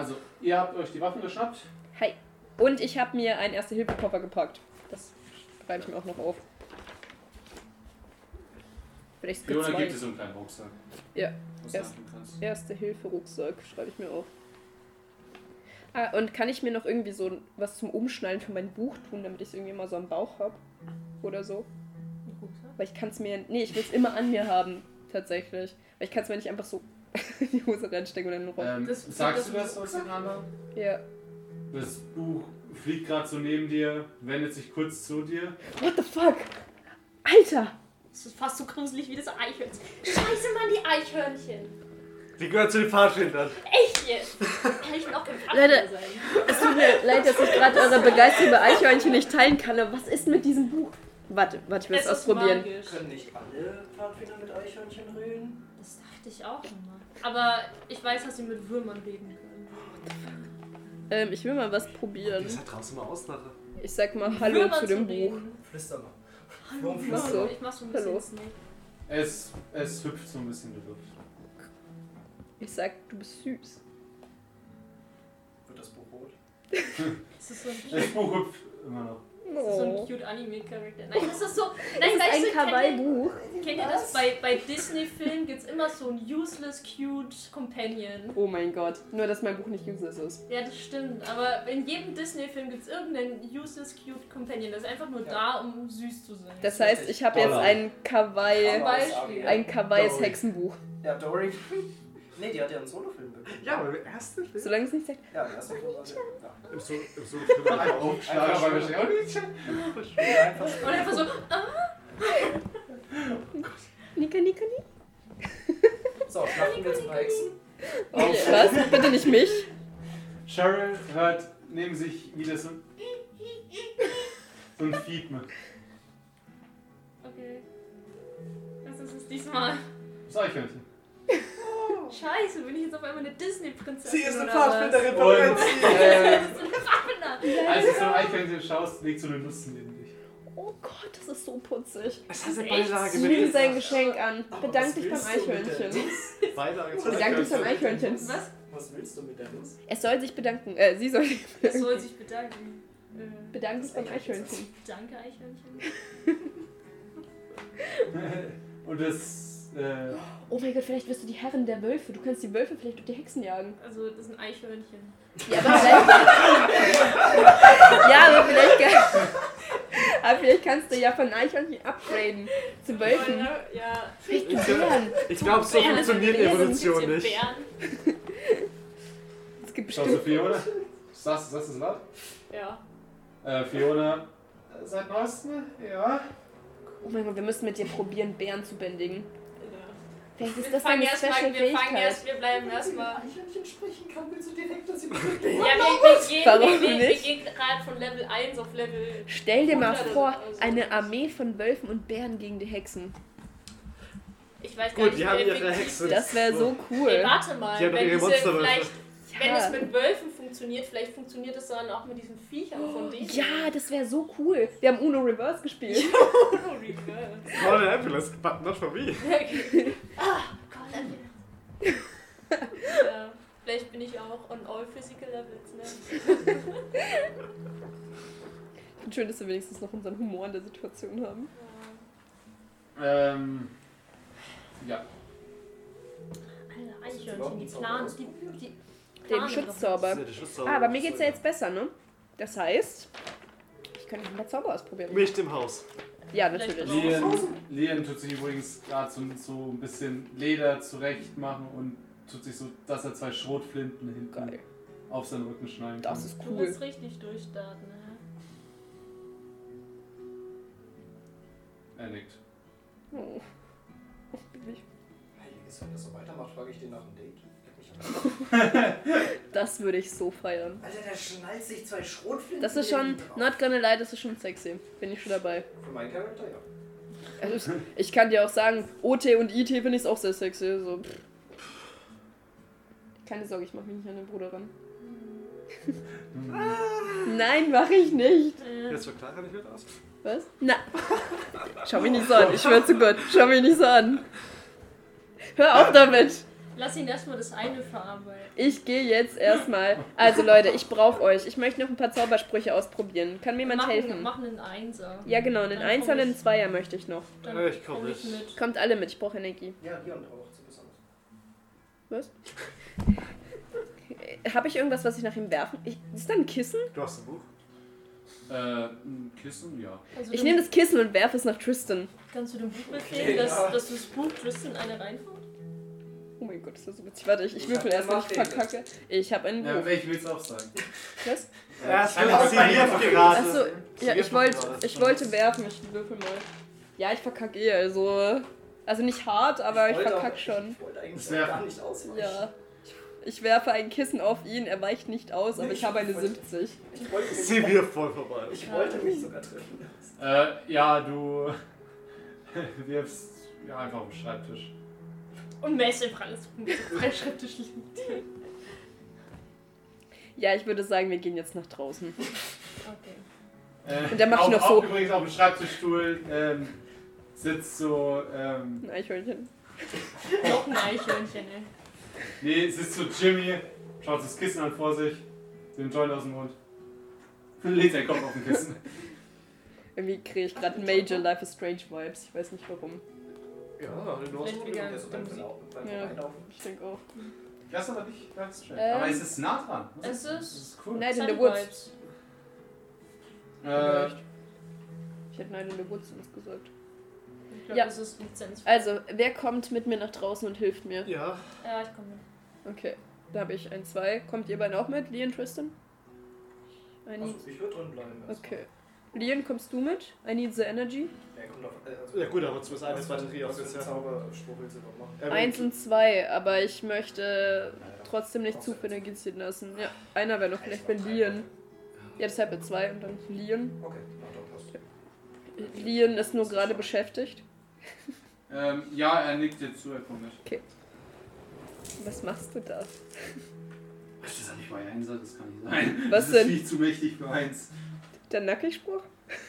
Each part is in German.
Also, ihr habt euch die Waffen geschnappt. Hi. Und ich habe mir einen Erste-Hilfe-Koffer gepackt. Das schreibe ich mir auch noch auf. Vielleicht Fiona zwei. gibt es so einen kleinen Rucksack. Ja. Erst-. Erste-Hilfe-Rucksack schreibe ich mir auf. Ah, und kann ich mir noch irgendwie so was zum Umschnallen für mein Buch tun, damit ich es irgendwie mal so am Bauch habe? Oder so? Weil ich kann es mir. Nee, ich will es immer an mir haben, tatsächlich. Weil ich kann es mir nicht einfach so in die Hose reinstecken und dann rum. Ähm, Das- sagst das- du das auseinander? Ja. Das Buch fliegt gerade so neben dir, wendet sich kurz zu dir. What the fuck? Alter! Das ist fast so gruselig wie das Eichhörnchen. Scheiße, Mann, die Eichhörnchen. Die gehört zu den Fahrschildern. Echt jetzt? Kann ich noch im Leute. Fahrrad sein? Es tut mir leid, dass ich gerade eure Begeisterung über Eichhörnchen nicht teilen kann, aber was ist mit diesem Buch? Warte, warte, ich will es Es ist ausprobieren. magisch. Können nicht alle Pfadfinder mit Eichhörnchen reden? Das dachte ich auch immer. Aber ich weiß, dass sie mit Würmern reden können. Ähm, ich will mal was probieren. Das hat draußen mal Ausnahme. Ich sag mal Hallo Würmer zu dem Buch. reden. Flüster mal. Hallo, du? Ich mach so ein bisschen Hallo. Snake. Es, es hüpft so ein bisschen in der Luft. Ich sag, du bist süß. Wird das Buch rot? Das so ein Das Buch hüpft immer noch. Das ist so ein Oh. cute Anime-Charakter. Nein, das ist so. Nein, Das ist ein du, kennt ihr- Kawaii-Buch. Kennt ihr das? Bei, bei Disney-Filmen gibt es immer so ein useless, cute Companion. Oh mein Gott. Nur, dass mein Buch nicht useless ist. Ja, das stimmt. Aber in jedem Disney-Film gibt es irgendeinen useless, cute Companion. Das ist einfach nur Ja. da, um süß zu sein. Das heißt, ich habe jetzt ein Kawaii. Ein Kawaiis Dory. Hexenbuch. Ja, Dory. Nee, die hat ja einen Solofilm bekommen. Ja, aber im ersten Film. Solange es nicht sagt. Ja, der erste Film war. Ja. Im so, im so Film Ein Aufschlag, aber wir stehen. Oh, nicht. Ja, einfach Und einfach so, Nika, Nika, Nika. So, schlachten wir jetzt ein paar Hexen. Okay, was? Bitte nicht mich. Cheryl hört neben sich wieder so ein, so ein Fiepen. okay. Was ist es diesmal? Das Eichhörnchen. Scheiße, bin ich jetzt auf einmal eine Disney-Prinzessin? Sie ist eine? Pfadfinderin von Das ist eine Pfadfinder. als du so ein Eichhörnchen schaust, liegt so eine Nuss neben dich. Oh Gott, das ist so putzig. Es hat eine Echt? Beilage Nimm sein Geschenk an. Aber Bedank dich beim du Eichhörnchen. Bedank dich beim Eichhörnchen. Was? Was willst du mit der Nuss? Es soll sich bedanken. Äh, sie soll sich Es soll sich bedanken. Äh, bedanken sich beim Eichhörnchen. Danke, Eichhörnchen. Und das. Äh, Oh mein Gott, vielleicht wirst du die Herrin der Wölfe. Du kannst die Wölfe vielleicht durch die Hexen jagen. Also, das ein Eichhörnchen. Ja, aber vielleicht. ja, aber vielleicht. kann- aber vielleicht kannst du ja von Eichhörnchen upgraden zu Wölfen. Ja. Vielleicht Ich- Bären. Ich glaube, so Bären, funktioniert Bären, Evolution nicht. Bären. Es gibt schaust du bestimmt. Fiona? Sagst, du es laut? Ja. Äh, Fiona. Seit neuestem? Ja. Oh mein Gott, wir müssen mit dir probieren, Bären zu bändigen. Vielleicht ist Wir das fangen erst mal, wir fangen erst, wir bleiben erstmal. Eichhörnchen sprechen kann, willst du direkt, dass sie mit Ja, wir, wir, gehen, Warum wir, wir, wir nicht? gehen gerade von Level 1 auf Level. Stell dir mal 100 vor, eine Armee von Wölfen und Bären gegen die Hexen. Ich weiß gar Gut, nicht, die haben wie ihre effektiv Hexe. das- wäre so cool. warte mal, Die wenn, diese, vielleicht, wenn Ja. es mit Wölfen funktioniert, vielleicht funktioniert es dann auch mit diesen Viechern von denen. Ja, das wäre so cool. Wir haben Uno Reverse gespielt. Oh, reverse. Call an ambulance, but not for me. ah, Gott, ja, Vielleicht bin ich auch on all physical levels, ne? Schön, dass wir wenigstens noch unseren Humor in der Situation haben. Ähm. Ja. Alter, Eichhörnchen, die planen, die, die Den planen Schutzzauber. Ja. Ah, aber mir geht's ja jetzt besser, ne? Das heißt, ich könnte noch ein paar Zauber ausprobieren. Nicht im Haus. Ja, natürlich. Lian, tut sich übrigens gerade so, so ein bisschen Leder zurecht machen und tut sich so, dass er zwei Schrotflinten hinten Geil. auf seinen Rücken schnallen kann. Das ist Du cool. willst richtig durchstarten, ne? Er nickt. Oh. Oh, Baby. Heiliges, wenn das so weitermacht, frage ich den nach einem Date. Das würde ich so feiern. Alter, der schnallt sich zwei Schrotflinten. Das ist schon, not gonna lie, das ist schon sexy. Bin ich schon dabei. Für meinen Charakter, ja. Also, ich kann dir auch sagen, OT und IT finde ich auch sehr sexy. So. Keine Sorge, ich mache mich nicht an den Bruder ran. Nein, mache ich nicht. Äh, Jetzt war Clara nicht mit aus. Was? Na. Schau mich nicht so an, ich schwör zu Gott. Schau mich nicht so an. Hör auf damit. Lass ihn erstmal das eine verarbeiten. Ich gehe jetzt erstmal. Also Leute, ich brauche euch. Ich möchte noch ein paar Zaubersprüche ausprobieren. Kann mir jemand machen, helfen? machen einen Einser. Ja, genau, einen Einser und einen Zweier möchte ich noch. Dann Ja, ich komm komm ich mit. mit. Kommt alle mit, ich brauche Energie. Ja, Leon auch zu besonders. Was? Habe ich irgendwas, was ich nach ihm werfen? Ich, ist da ein Kissen? Du hast ein Buch. Äh, ein Kissen, ja. Also Ich nehme das Kissen und werfe es nach Tristan. Kannst du dem Buch befehlen, Okay, dass, ja. dass du das Buch Tristan eine reinhaut? Oh mein Gott, ist das so witzig. Warte, ich, ich Ich würfel erst, wenn ich verkacke. Ich habe ein Ja, welch willst du auch sagen? Was? Ja, es wird auch bei. Achso, ja, ich wollte gerade. ich wollte werfen. Ich würfel mal. Ja, ich verkacke eh, also. Also nicht hart, aber ich wollte verkacke schon. Ich wollte eigentlich gar nicht ausweichen. Ja. Ich werfe ein Kissen auf ihn, er weicht nicht aus, aber ich habe eine 70. Ich wollte, mich, Sie wir voll vorbei. ich wollte mich sogar treffen. Äh, ja, du wirfst ja, einfach auf den Schreibtisch. Und Messi einfach alles auf dem Schreibtisch liegt. Ja, ich würde sagen, wir gehen jetzt nach draußen. Okay. Äh, Und dann mach ich auf, noch auf, so. Übrigens auf dem Schreibtischstuhl ähm, sitzt so, ähm, Ein Eichhörnchen. Noch ein Eichhörnchen, ey. nee, sitzt so Jimmy, schaut das Kissen an vor sich, den Joint aus dem Mund, legt seinen Kopf auf den Kissen. Irgendwie kriege ich gerade Major Life is Strange Vibes. Ich weiß nicht warum. Ja, du hast Vielleicht Der so beim Musik. Verlau- beim Ja. Vorbeilaufen. Ich denke auch. Das ist aber nicht ganz schön. Ähm, aber es ist nah dran. Das Es das ist- ist cool. Night in the Woods. Äh, Ich hätte Night in the Woods sonst gesagt. Ich glaube, Ja. das ist Lizenz. Also, wer kommt mit mir nach draußen und hilft mir? Ja. Ja, ich komme mit. Okay, da habe ich ein 2. Kommt ihr beiden auch mit? Leon, Tristan? I need... Also, ich würde drin bleiben. Okay. Leon, kommst du mit? I need the energy. Ja, kommt auf, äh, also, Ja gut, aber zumindest eine für- Trio Was für ja. Zauberspruch willst du noch machen? Eins und zwei, aber ich möchte trotzdem nicht zu viel Energie ziehen lassen. Ja, einer wäre noch vielleicht bei Leon. Ja, deshalb mit zwei und dann Leon. Okay, na passt. Leon ist nur gerade beschäftigt. ähm, ja, er nickt dir zu, er kommt mit. Was machst du da? Das ist ja nicht mein Einser, das kann nicht sein. Was das denn? ist viel zu mächtig für eins. Der Nackigspruch?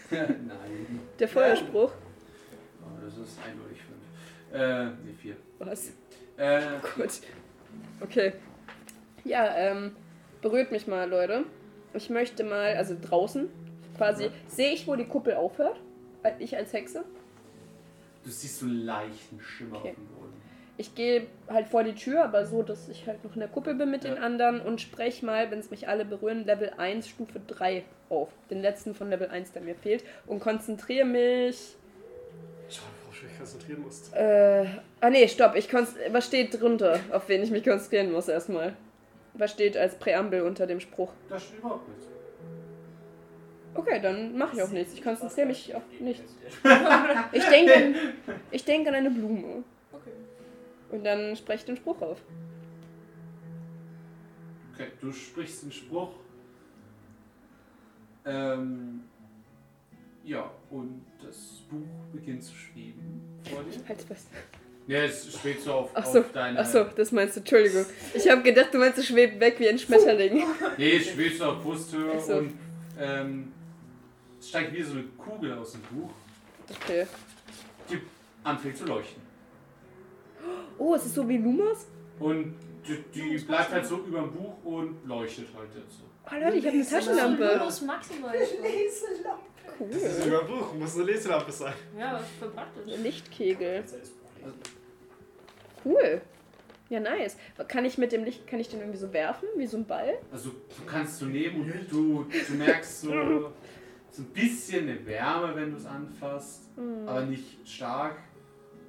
Nein. Der Feuerspruch? Oh, das ist eindeutig fünf. Äh, nee, vier. Was? Äh, Gut. Okay. Ja, ähm, berührt mich mal, Leute. Ich möchte mal, also draußen, quasi, sehe ich, wo die Kuppel aufhört? Ich als Hexe? du siehst so einen leichten Schimmer Okay. auf dem Boden. Ich gehe halt vor die Tür, aber so, dass ich halt noch in der Kuppel bin mit Ja. den anderen und spreche mal, wenn es mich alle berühren, Level 1, Stufe 3 auf. Den letzten von Level 1, der mir fehlt. Und konzentriere mich. Schau, worauf du dich konzentrieren musst. Äh. Ah, nee, stopp. Ich konst was steht drunter, auf wen ich mich konzentrieren muss erstmal? Was steht als Präambel unter dem Spruch? Da steht überhaupt nichts. Okay, dann mache ich auch nichts. Ich konzentriere mich auf nichts. Ich denke an, ich denk an eine Blume. Okay. Und dann spreche ich den Spruch auf. Okay, du sprichst den Spruch. Ähm, ja, und das Buch beginnt zu schweben vor dir. Halt's fest. Ja, es schwebt so auf, Ach so, auf deine. Achso, das meinst du, Entschuldigung. Ich habe gedacht, du meinst, es schwebt weg wie ein Schmetterling. Nee, es schwebt so auf Brusthöhe so. und ähm, es steigt wie so eine Kugel aus dem Buch, Okay. die anfängt zu leuchten. Oh, es ist so wie Lumas? Und die, die bleibt halt so über dem Buch und leuchtet halt jetzt so. Oh Leute, ich habe eine Taschenlampe. Ludos maximal. Leselampe. Das ist Cool. über ein Buch, muss eine Leselampe sein. Ja, was für praktisch. Lichtkegel. Cool. Ja, nice. Kann ich mit dem Licht, kann ich den irgendwie so werfen, wie so ein Ball? Also du kannst du nehmen und du, du merkst so, so ein bisschen eine Wärme, wenn du es anfasst, Hm. aber nicht stark.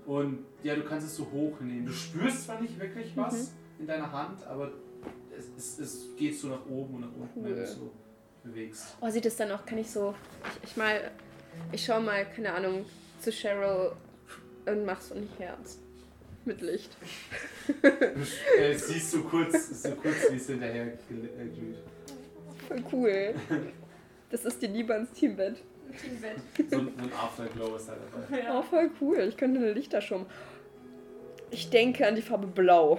Und ja, du kannst es so hochnehmen. Du spürst zwar nicht wirklich was Mhm. in deiner Hand, aber es, es, es geht so nach oben und nach unten, wenn du Cool. es so bewegst. Oh, sieht es dann auch, kann ich so, ich, ich mal, ich schau mal, keine Ahnung, zu Cheryl und mach so ein Herz. Mit Licht. Du äh, siehst so kurz, so kurz wie es hinterher äh, glüht. Voll cool. Das ist die Liebe ans Teambett. Teambett. So, ein- Afterglow ist da dabei. Oh, Ja. voll cool. Ich könnte eine Lichter schon. Ich denke an die Farbe Blau.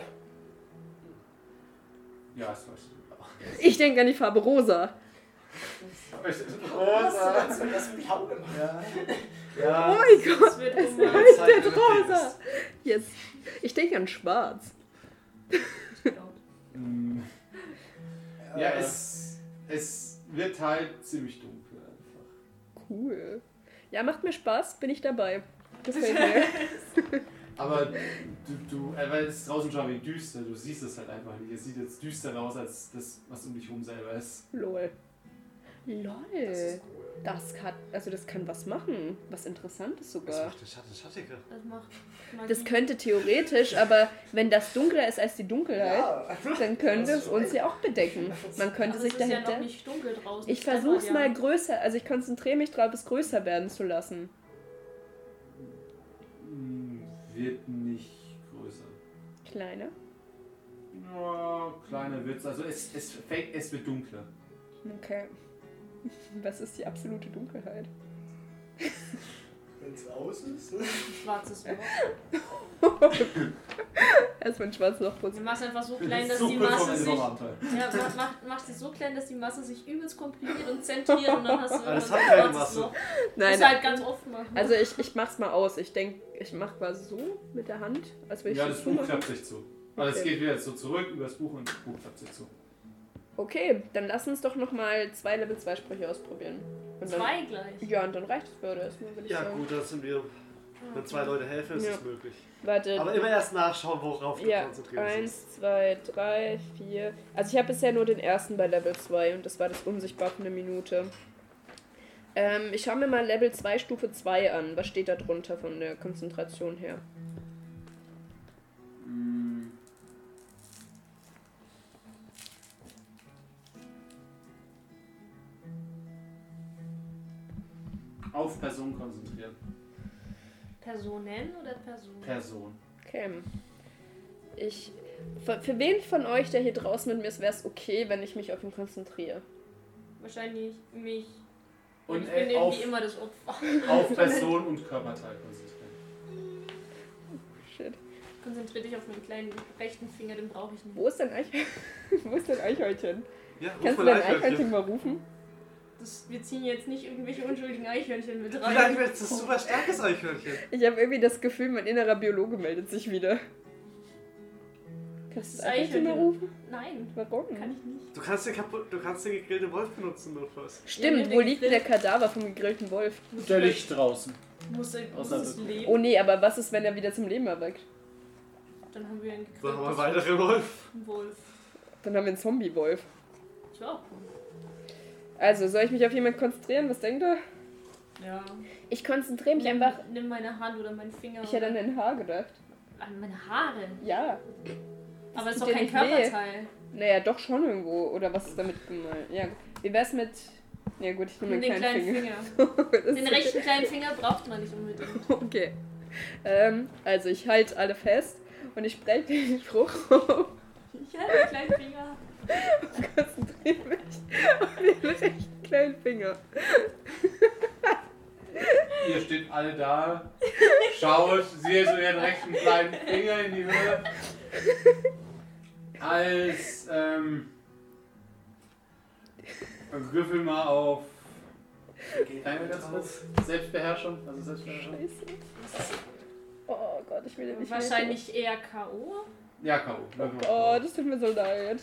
Ja, das weißt du. Ich denke an die Farbe Rosa. Rosa. Hast du das Blau gemacht? Ja. Oh Ja. mein Gott. Das wird Es leuchtet rosa. Jetzt. Ich denke an Schwarz. Mm. Ja, es, es wird halt ziemlich dunkel. Cool. Ja, macht mir Spaß, bin ich dabei. Gefällt mir. Aber du, du äh, weil es ist draußen schon wie düster, du siehst es halt einfach nicht. Es sieht jetzt düsterer aus als das, was um dich herum selber ist. Lol. Das Lol. ist cool. Das kann, also das kann was machen. Was Interessantes sogar. macht der Schatten schattiger? Das macht Magie. Das könnte theoretisch, aber wenn das dunkler ist als die Dunkelheit, Ja. dann könnte es uns ja auch bedecken. Man könnte Aber sich es ist ja dahinter. noch nicht dunkel draußen. Ich Es versuch's ja. mal größer, also ich konzentriere mich drauf, es größer werden zu lassen. Mm, Wird nicht größer. Kleiner. Ja, kleiner wird's. Also es, es, fängt, es wird dunkler. Okay. Was ist die absolute Dunkelheit? Wenn es aus ist. Schwarzes Loch. Erstmal ein schwarzes Loch Du putzen. machst einfach so klein, dass die Masse sich. Ja, mach, mach, sie so klein, dass die Masse sich übelst komprimiert und zentriert und dann hast du das ein hat keine Masse. Loch. Nein, Musst du halt ganz oft machen. also ich, ich mach's mal aus. Ich denke, ich mach quasi so mit der Hand, als würde ich Ja, das Buch klappt sich zu. Also es Okay. geht wieder so zurück über das Buch und das Buch klappt sich zu. Okay, dann lass uns doch nochmal zwei Level 2 Sprüche ausprobieren. Und dann, Zwei gleich. Ja, und dann reicht es für heute erstmal, würde ich Ja, sagen. gut, dann sind wir. Wenn zwei Leute helfen, ist Ja. es möglich. Warte. Aber immer erst nachschauen, worauf du ja, konzentriert bist. eins, zwei, drei, vier. Also ich habe bisher nur den ersten bei Level 2 und das war das unsichtbar für eine Minute. Ähm, ich schaue mir mal Level 2 Stufe 2 an. Was steht da drunter von der Konzentration her? Mm. Auf Person konzentrieren. Personen oder Personen? Person. Okay. Ich. Für, für wen von euch, der hier draußen mit mir ist, wäre es okay, wenn ich mich auf ihn konzentriere? Wahrscheinlich mich. Und ich bin äh, auf, irgendwie immer das Opfer. auf Person und Körperteil konzentrieren. Shit. Konzentriere dich auf meinen kleinen rechten Finger, den brauche ich nicht. Wo ist denn Eich Wo ist denn Eichhörnchen? Ja, Kannst du dein Eichhörnchen. Eichhörnchen mal rufen? Das, wir ziehen jetzt nicht irgendwelche unschuldigen Eichhörnchen mit Vielleicht rein. wird es ein super starkes Eichhörnchen. Ich habe irgendwie das Gefühl, mein innerer Biologe meldet sich wieder. Kannst du das Eichhörnchen rufen? Nein, Warum? kann ich nicht. Du kannst den, kaputt, du kannst den gegrillten Wolf benutzen, notfalls. Stimmt, Ja, wo liegt denn der Kadaver vom gegrillten Wolf? Der liegt draußen. Muss, er- muss es leben. Oh nee, aber was ist, wenn er wieder zum Leben erweckt? Dann haben wir einen So haben wir einen gegrilltes weiteren Wolf. Wolf. Dann haben wir einen Zombie-Wolf. Das war auch cool. Also, soll ich mich auf jemanden konzentrieren? Was denkt ihr? Ja. Ich konzentriere mich Nimm, einfach. nimm meine Hand oder meinen Finger. Ich hätte an den Haar gedacht. an meine Haare. Ja. Aber es ist doch kein nicht weh. Körperteil. Naja, doch schon irgendwo. Oder was ist damit gemeint? Ja, gut. Wie wär's mit. Ja, gut, ich nehme den kleinen kleinen Finger. Finger. Das Den rechten kleinen Finger braucht man nicht unbedingt. Okay. Ähm, also, ich halte alle fest und ich spreche den Spruch Ich habe den kleinen Finger. Konzentriere mich auf den rechten kleinen Finger. Ihr steht alle da, schaut, seht so ihren rechten kleinen Finger in die Höhe. Als, ähm, würfel mal auf Kleine ganz kurz. Selbstbeherrschung, also Selbstbeherrschung. Scheiße. Oh Gott, ich will den nicht Wahrscheinlich eher K.O. Ja, K.O. Oh Gott, das tut mir so leid.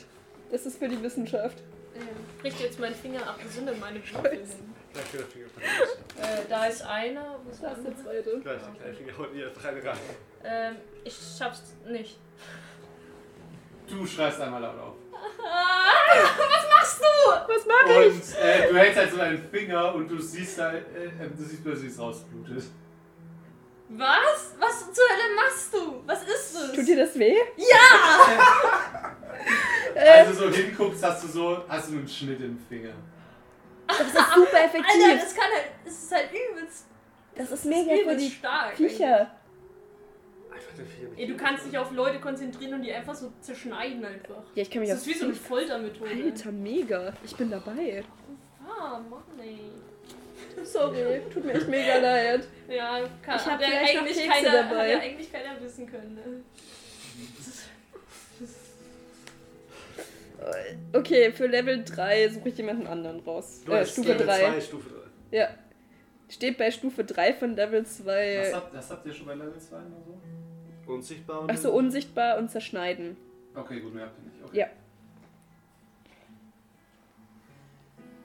Das ist für die Wissenschaft. Ähm, bricht jetzt meinen Finger ab. Wo sind denn meine Würfel Scheiße. hin? Äh, da ist einer. Wo ist der Das ist der zweite. Gleich der kleine Finger holt ihr rein rein. Ähm, ich schaff's nicht. Du schreist einmal laut auf. Ah, was machst du? Was mache ich? Und äh, du hältst halt so deinen Finger und du siehst halt, äh, du siehst plötzlich, wie es rausblutet. Was? Was zur Hölle machst du? Was ist das? Tut dir das weh? ja! Also so hinguckst, hast du so, hast du einen Schnitt im Finger. das ist super effektiv. Alter, das kann halt. Es ist halt übelst. das ist das mega für übelst die stark. Viecher. Ey, du kannst dich auf Leute konzentrieren und die einfach so zerschneiden einfach. Ja, ich kann mich Das auf ist wie so eine Foltermethode. Alter, mega. Ich bin dabei. Ah, Mann, ey. Sorry, tut mir echt mega leid. Ja, kann, Ich hab hat ja eigentlich keiner, dabei. Hat ja eigentlich keiner wissen können. Ne? Okay, für Level 3 suche ich jemanden anderen raus. Du äh, Stufe Level 3. 2, Stufe 3. Ja. Steht bei Stufe 3 von Level 2. Was habt, habt ihr schon bei Level 2 oder so? Unsichtbar und. Achso, unsichtbar und zerschneiden. Okay, gut, mehr habt ihr nicht. Okay. Ja.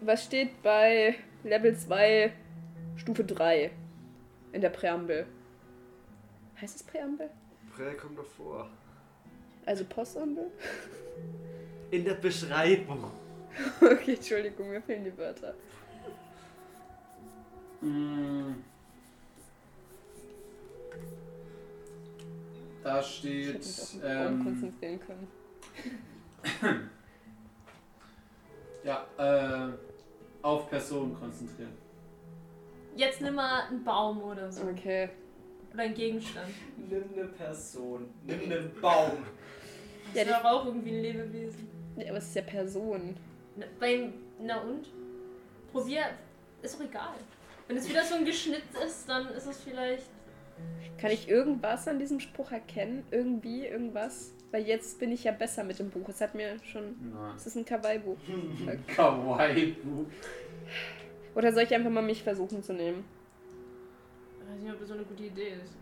Was steht bei Level 2 Stufe 3 in der Präambel? Heißt es Präambel? Prä kommt davor. Also Postambel? In der Beschreibung. Okay, Entschuldigung, mir fehlen die Wörter. Mm. Da Ich steht. mich auf den Baum Ähm, konzentrieren können. ja, äh, auf Personen konzentrieren. Jetzt nimm mal einen Baum oder so. Okay. Oder einen Gegenstand. Nimm eine Person, nimm einen Baum. Das Ja, ist aber auch irgendwie ein Lebewesen. Ja, aber es ist ja Person. Na, beim, na und? Probier. Ist doch egal. Wenn es wieder so ein Geschnitt ist, dann ist es vielleicht. Kann ich irgendwas an diesem Spruch erkennen? Irgendwie, irgendwas? Weil jetzt bin ich ja besser mit dem Buch. Es hat mir schon. Nein. Es ist ein Kawaii-Buch. Kawaii-Buch. Oder soll ich einfach mal mich versuchen zu nehmen? Ich weiß nicht, ob das so eine gute Idee ist.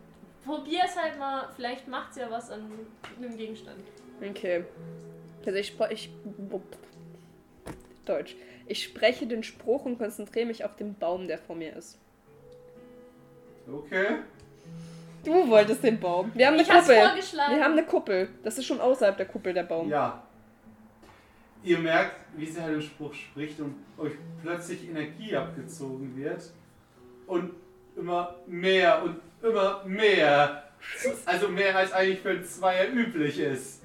Probier es halt mal. Vielleicht macht es ja was an einem Gegenstand. Okay. Also ich spreche. Ich, Deutsch. Ich spreche den Spruch und konzentriere mich auf den Baum, der vor mir ist. Okay. Du wolltest den Baum. Wir haben eine Ich Kuppel. vorgeschlagen. Wir haben eine Kuppel. Das ist schon außerhalb der Kuppel der Baum. Ja. Ihr merkt, wie sie halt den Spruch spricht und euch plötzlich Energie abgezogen wird. Und immer mehr und immer mehr. Also mehr als eigentlich für ein Zweier üblich ist.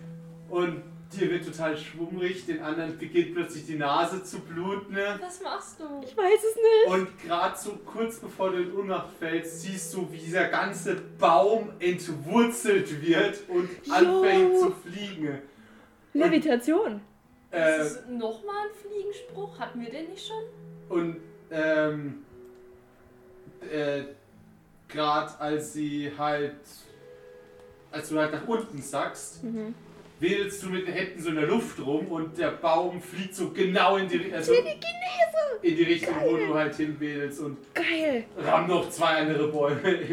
Und dir wird total schwummrig, den anderen beginnt plötzlich die Nase zu bluten. Ne? Was machst du? Ich weiß es nicht. Und gerade so kurz bevor du in Ohnmacht fällst, siehst du, wie dieser ganze Baum entwurzelt wird und Jo. anfängt zu fliegen. Levitation. Äh, Das ist nochmal ein Fliegenspruch. Hatten wir den nicht schon? und ähm, äh, gerade als sie halt, als du halt nach unten sackst, Mhm. Wedelst du mit den Händen so in der Luft rum und der Baum fliegt so genau in die, also in die Richtung, wo du halt hinwedelst und Geil. rammt noch zwei andere Bäume im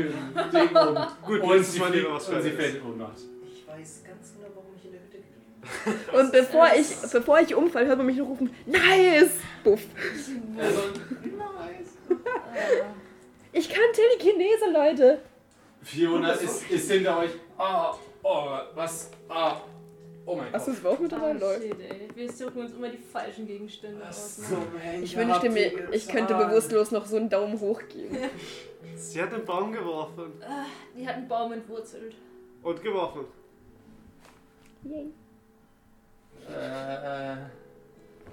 Ding um. Gut, und, sie Mal fliegt, was und sie Feines. fällt in Ohnmacht. Ich weiß ganz genau, warum ich in der Hütte geblieben Und bevor ich, bevor ich umfall, hört man mich nur rufen, nice! Buff. Also, nice. Ich kann Telekinese, Leute. Fiona ist, ist hinter euch. Ah, oh, was? Ah, oh mein Hast du Gott. es auch mit dabei, Leute? shit, ey. Wir suchen uns immer die falschen Gegenstände aus. So, Ne? man, Ich wünschte mir, ich könnte bewusstlos noch so einen Daumen hoch geben. Sie hat den Baum geworfen. Ah, die hat einen Baum entwurzelt. Und geworfen. Yay. Äh, äh,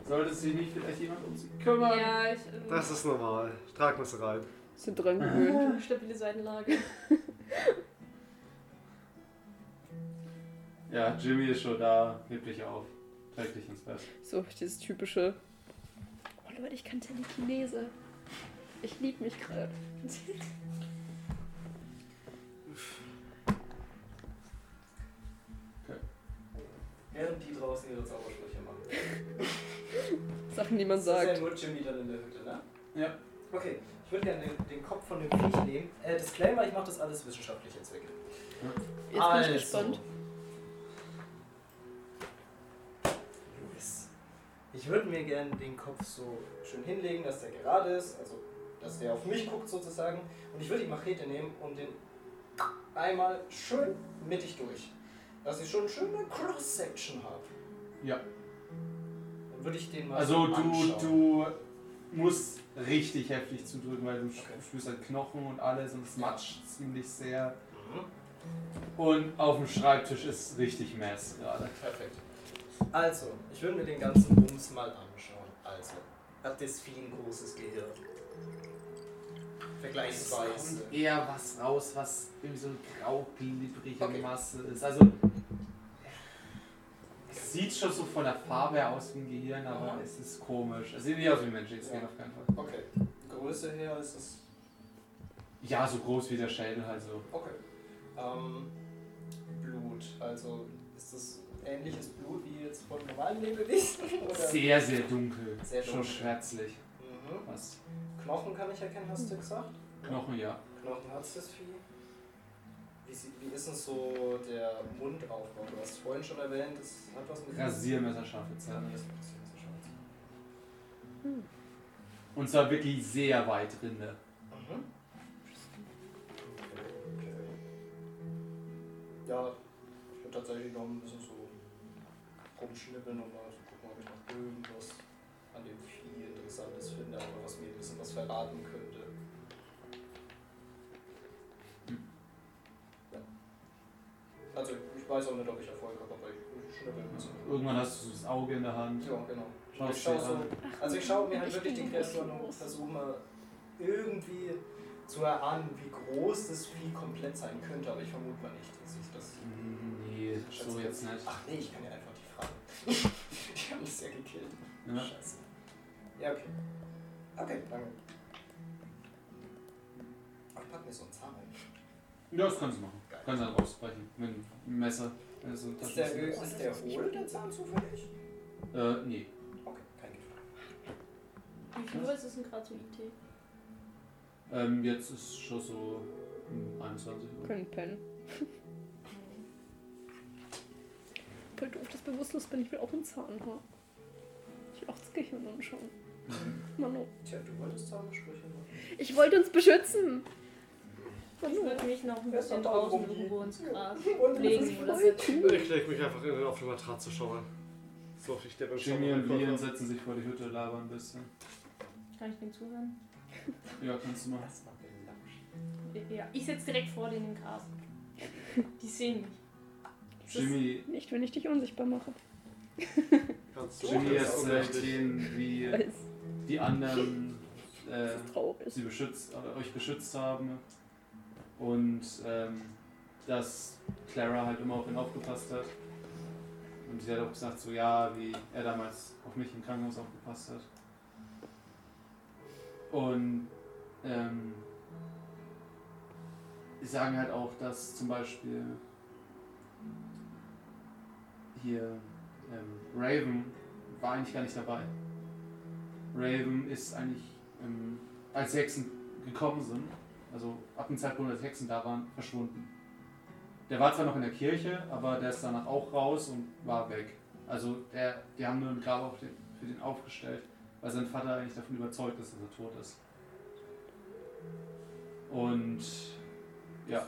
sollte sich nicht vielleicht jemand um sie kümmern? Ja, ich. Ähm, Das ist normal. Trag was rein. Sind dran gewöhnt. stabile Seitenlage. Ja, Jimmy ist schon da. Heb dich auf. Träg dich ins Bett. So, dieses typische. Oh Leute, ich kann Telekinese. Ich lieb mich gerade. Während die draußen ihre Zaubersprüche machen. Sachen, die man Das ist ja sagt. nur Jimmy dann in der Hütte, ne? Ja. Okay, ich würde gerne den, den Kopf von dem Viech nehmen. Äh, Disclaimer, ich mache das alles wissenschaftliche Zwecke. Jetzt bin Also. ich gespannt. Ich würde mir gerne den Kopf so schön hinlegen, dass der gerade ist, also dass der auf mich guckt sozusagen. Und ich würde die Machete nehmen und den einmal schön mittig durch. Dass ich schon eine schöne Cross-Section habe. Ja. Dann würde ich den mal Also so du, du musst richtig heftig zudrücken, weil du Okay. spürst halt Knochen und alles und es matscht ziemlich sehr. Mhm. Und auf dem Schreibtisch ist richtig Mess gerade. Perfekt. Also, ich würde mir den ganzen Bums mal anschauen. Also, hat das Vieh ein großes Gehirn? Vergleichsweise. kommt eher was raus, was irgendwie so eine grau-glibbrige Okay. Masse ist. Also es sieht schon so von der Farbe her aus wie ein Gehirn, aber Aha. es ist komisch. Es sieht nicht aus wie ein menschliches Ja. Gehirn auf keinen Fall. Okay. Größe her ist es. Ja, so groß wie der Schädel halt so. Okay. Ähm, Blut. Also, ähnliches Blut wie jetzt von normalen Lebewesen? Oder? Sehr, sehr dunkel. Sehr schon dunkel. schwärzlich. Mhm. Was? Knochen kann ich erkennen, hast du gesagt? Knochen, ja. Knochen hat das Vieh. Wie, wie ist denn so der Mundaufbau? Du hast es vorhin schon erwähnt, es hat was mit Rasiermesserscharfe Zähne. Das schwarz. Und zwar wirklich sehr weit Rinde. Mhm. Okay, okay. Ja, ich würde tatsächlich noch ein bisschen so rumschnippeln und mal gucken, ob ich noch irgendwas an dem Vieh Interessantes finde, aber was mir ein bisschen was verraten könnte. Ja. Also ich weiß auch nicht, ob ich Erfolg habe, aber ich schnippel ein bisschen. Irgendwann hast du das Auge in der Hand. Ja, genau. Schaust ich schau dir so, an. also ich schaue mir halt Ich wirklich die Kreaturen groß. und versuche mal irgendwie zu erahnen, wie groß das Vieh komplett sein könnte, aber ich vermute mal nicht, dass ich das. Nee, so jetzt nicht. Ach nee, ich kann ja die haben mich sehr gekillt. Ja. Scheiße. Ja, okay. Okay, danke. Ich pack mir so einen Zahn rein. Ja, das kannst du machen. Geil. Kannst dann rausbrechen. Mit einem Messer. Also, das Ist der, ist der hohl, der Zahn zufällig? Äh, nee. Okay, kein Gift. Wie viel Uhr ist es denn gerade so IT? Ähm, jetzt ist schon so um 21 Uhr. Können pennen. Voll doof, dass ich bewusstlos bin. Ich will auch einen Zahn haben. Ich will auch das Gehirn anschauen. Manu. Tja, du wolltest Zahnsprüche machen. Ich wollte uns beschützen. Ich würde mich noch ein bisschen draußen irgendwo ins Gras Und legen oder cool. Ich leg mich einfach in, auf die Matratze schauen. So oft ich der Jimmy und Lian setzen sich vor die Hütte, labern ein bisschen. Kann ich denen zuhören? Ja, kannst du belauscht. Ja, ich sitze direkt vor denen im Gras. Die sehen mich. Jimmy, Nicht, wenn ich dich unsichtbar mache. Kannst du Jimmy erzählt unrechtlich. denen, wie Weiß. die anderen äh, sie beschützt, oder euch beschützt haben. Und ähm, dass Clara halt immer auf ihn aufgepasst hat. Und sie hat auch gesagt, so ja, wie er damals auf mich im Krankenhaus aufgepasst hat. Und ähm, sie sagen halt auch, dass zum Beispiel hier ähm, Raven war eigentlich gar nicht dabei. Raven ist eigentlich, ähm, als Hexen gekommen sind, also ab dem Zeitpunkt, als Hexen da waren, verschwunden. Der war zwar noch in der Kirche, aber der ist danach auch raus und war weg. Also der, die haben nur ein Grab den, für den aufgestellt, weil sein Vater eigentlich davon überzeugt ist, dass er tot ist. Und ja.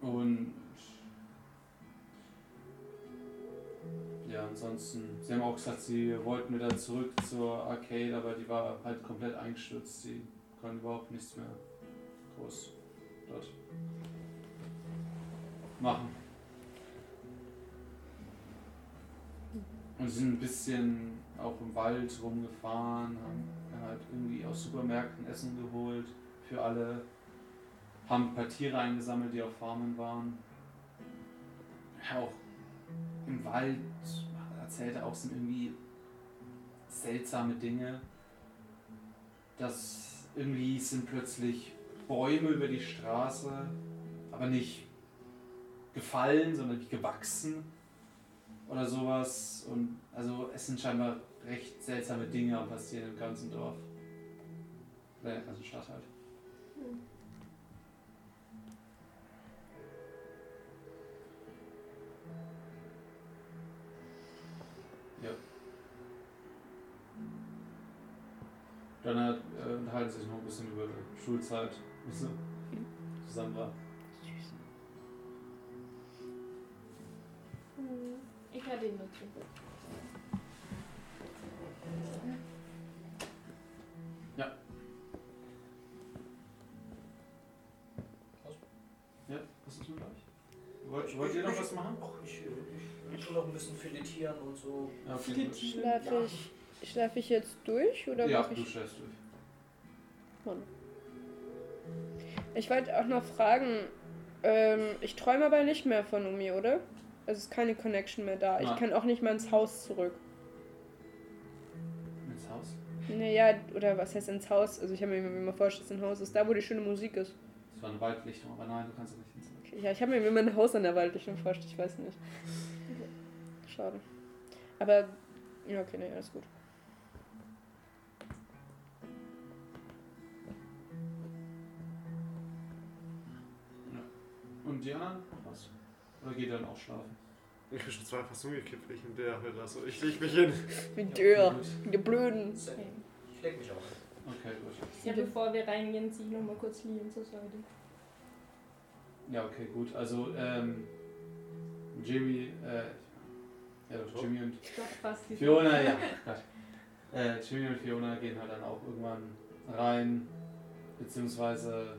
Und ja, ansonsten, sie haben auch gesagt, sie wollten wieder zurück zur Arcade, aber die war halt komplett eingestürzt. Sie konnten überhaupt nichts mehr groß dort machen. Und sie sind ein bisschen auch im Wald rumgefahren, haben halt irgendwie aus Supermärkten Essen geholt für alle, haben ein paar Tiere eingesammelt, die auf Farmen waren. Ja, auch im Wald erzählt er auch sind irgendwie seltsame Dinge. Das irgendwie sind plötzlich Bäume über die Straße, aber nicht gefallen, sondern gewachsen oder sowas. Und also es sind scheinbar recht seltsame Dinge am passieren im ganzen Dorf. Äh, Also Stadt halt. Ja. Dann halt, äh, unterhalten sie sich noch ein bisschen über die Schulzeit, wie so zusammen war. Ich höre den dazu. Ja, was ist mit euch? Wollt, wollt ihr noch was machen? Ach, ich, ich, ich will noch ein bisschen filetieren und so. Ja, okay, gut. Schlafe ich, ich jetzt durch oder Ja, du ich? schläfst durch. Mann. Ich wollte auch noch fragen, ähm, ich träume aber nicht mehr von Umi, oder? Also ist keine Connection mehr da. Ich Nein. kann auch nicht mal ins Haus zurück. Ins Haus? Naja, oder was heißt ins Haus? Also ich habe mir immer vorgestellt, dass ein Haus ist da, wo die schöne Musik ist. Das war eine Waldlichtung, aber nein, du kannst nicht ins Haus. Okay, ja, ich habe mir immer ein Haus an der Waldlichtung vorgestellt, ich weiß nicht. Schade. Aber, ja, okay, nee, alles gut. Und die anderen was? Oder geht ihr dann auch schlafen? Ich bin schon zweimal fast umgekippt, ich in der Hölle lasse. Ich leg mich hin. Wie der, gut. die Blöden. Ich leg mich auch. Okay, gut. Ja, bevor wir reingehen, ziehe ich nochmal kurz Liam zur Seite. Ja, okay, gut. Also, ähm, Jimmy, äh, ja doch, Jimmy und Fiona, ja. Äh, Jimmy und Fiona gehen halt dann auch irgendwann rein, beziehungsweise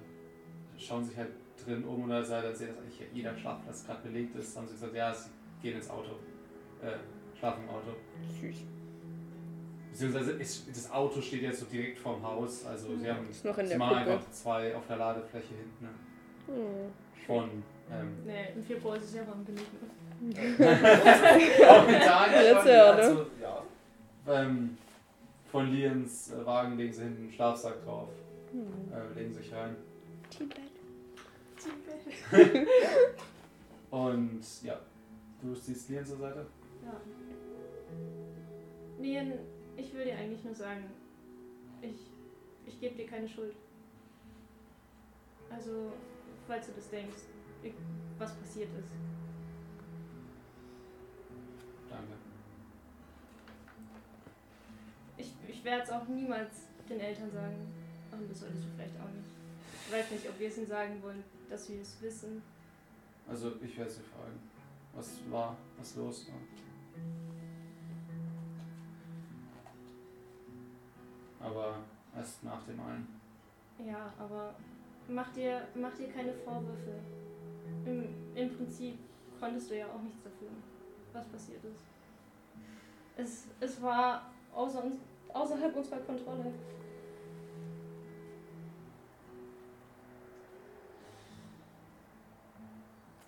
schauen sich halt drin um und als sie dann sehen, dass eigentlich jeder Schlafplatz gerade belegt ist, haben sie gesagt, ja, sie gehen ins Auto. Äh, schlafen im Auto. Süß. Beziehungsweise ist, das Auto steht jetzt so direkt vorm Haus, also sie haben Ist noch in sie der machen Kuppe. einfach zwei auf der Ladefläche hinten ne? Hm. von ähm, Nee, im Februar ist es ja warm genug. Ne? auch mit Daniel Letztes schon, ne? Ja. ähm, von Liens äh, Wagen legen sie hinten einen Schlafsack drauf, Hm. äh, legen sich rein. Und ja, du ziehst Lien zur Seite. Ja. Lian, ich will dir eigentlich nur sagen, ich, ich gebe dir keine Schuld. Also, falls du das denkst, ich, was passiert ist. Danke. Ich, ich werde es auch niemals den Eltern sagen. Und das solltest du vielleicht auch nicht. Ich weiß nicht, ob wir es ihnen sagen wollen, dass wir es wissen. Also ich werde sie fragen, was war, was los war. Aber erst nach dem allen. Ja, aber mach dir, mach dir keine Vorwürfe. Im, Im Prinzip konntest du ja auch nichts dafür, was passiert ist. Es, es war außer uns, außerhalb unserer Kontrolle.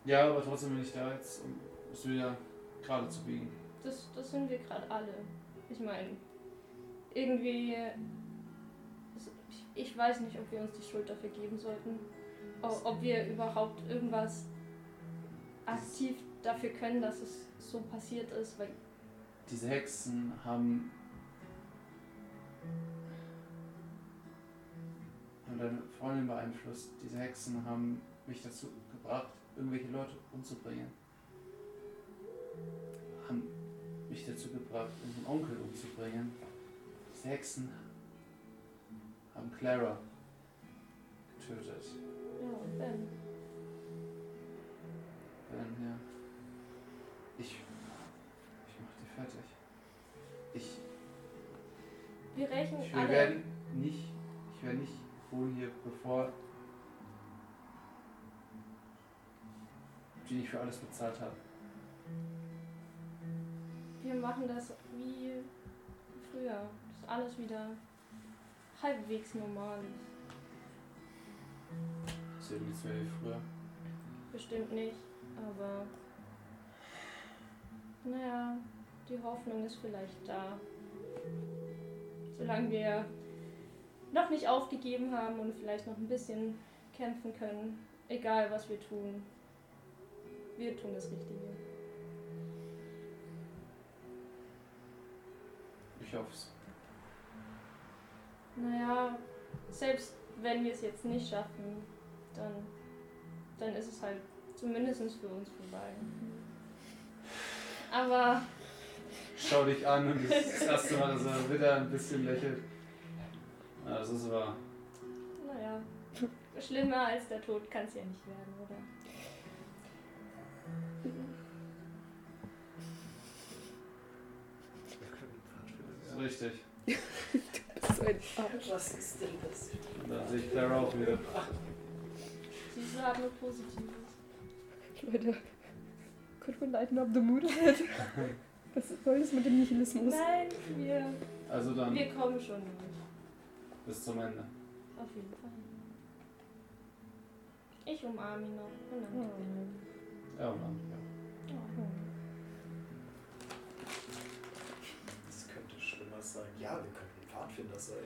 Ja, aber trotzdem bin ich da jetzt, um es wieder gerade zu biegen. Das, das sind wir gerade alle. Ich meine, irgendwie. Ich, ich weiß nicht, ob wir uns die Schuld dafür geben sollten. O- Ob wir überhaupt irgendwas aktiv dafür können, dass es so passiert ist, weil Diese Hexen haben. haben deine Freundin beeinflusst. Diese Hexen haben mich dazu gebracht, irgendwelche Leute umzubringen. Haben mich dazu gebracht, unseren Onkel umzubringen. Diese Hexen haben Clara getötet. ja, und Ben. Ähm, ja. Ich. Ich mach die fertig. Ich. Wir rächen Ich alle. werde nicht, ich werde nicht wohnen hier, bevor die nicht für alles bezahlt hat. Wir machen das wie früher. Dass alles wieder halbwegs normal ist. Das ist irgendwie so wie früher. Bestimmt nicht, aber naja, die Hoffnung ist vielleicht da. Solange wir noch nicht aufgegeben haben und vielleicht noch ein bisschen kämpfen können, egal was wir tun, wir tun das Richtige. Ich hoffe es. Naja, selbst wenn wir es jetzt nicht schaffen, dann, dann ist es halt zumindest für uns vorbei. Aber Schau dich an und das ist das erste Mal, dass er wieder ein bisschen lächelt. Ja, das ist wahr. naja, schlimmer als der Tod kann es ja nicht werden, oder? Das ist richtig. So ein Arsch. Was ist denn das? Und dann sehe ich Clara auch wieder. Diese haben nur Positives. Leute, could we lighten up the mood a bit? Was soll das mit dem Nihilismus? Nein, wir, Also dann wir kommen schon durch. bis zum Ende. Auf jeden Fall. Ich umarme ihn noch. Und dann Oh. Ja, dann, ja. Das könnte schlimmer sein. Ja, wir könnten Pfadfinder sein.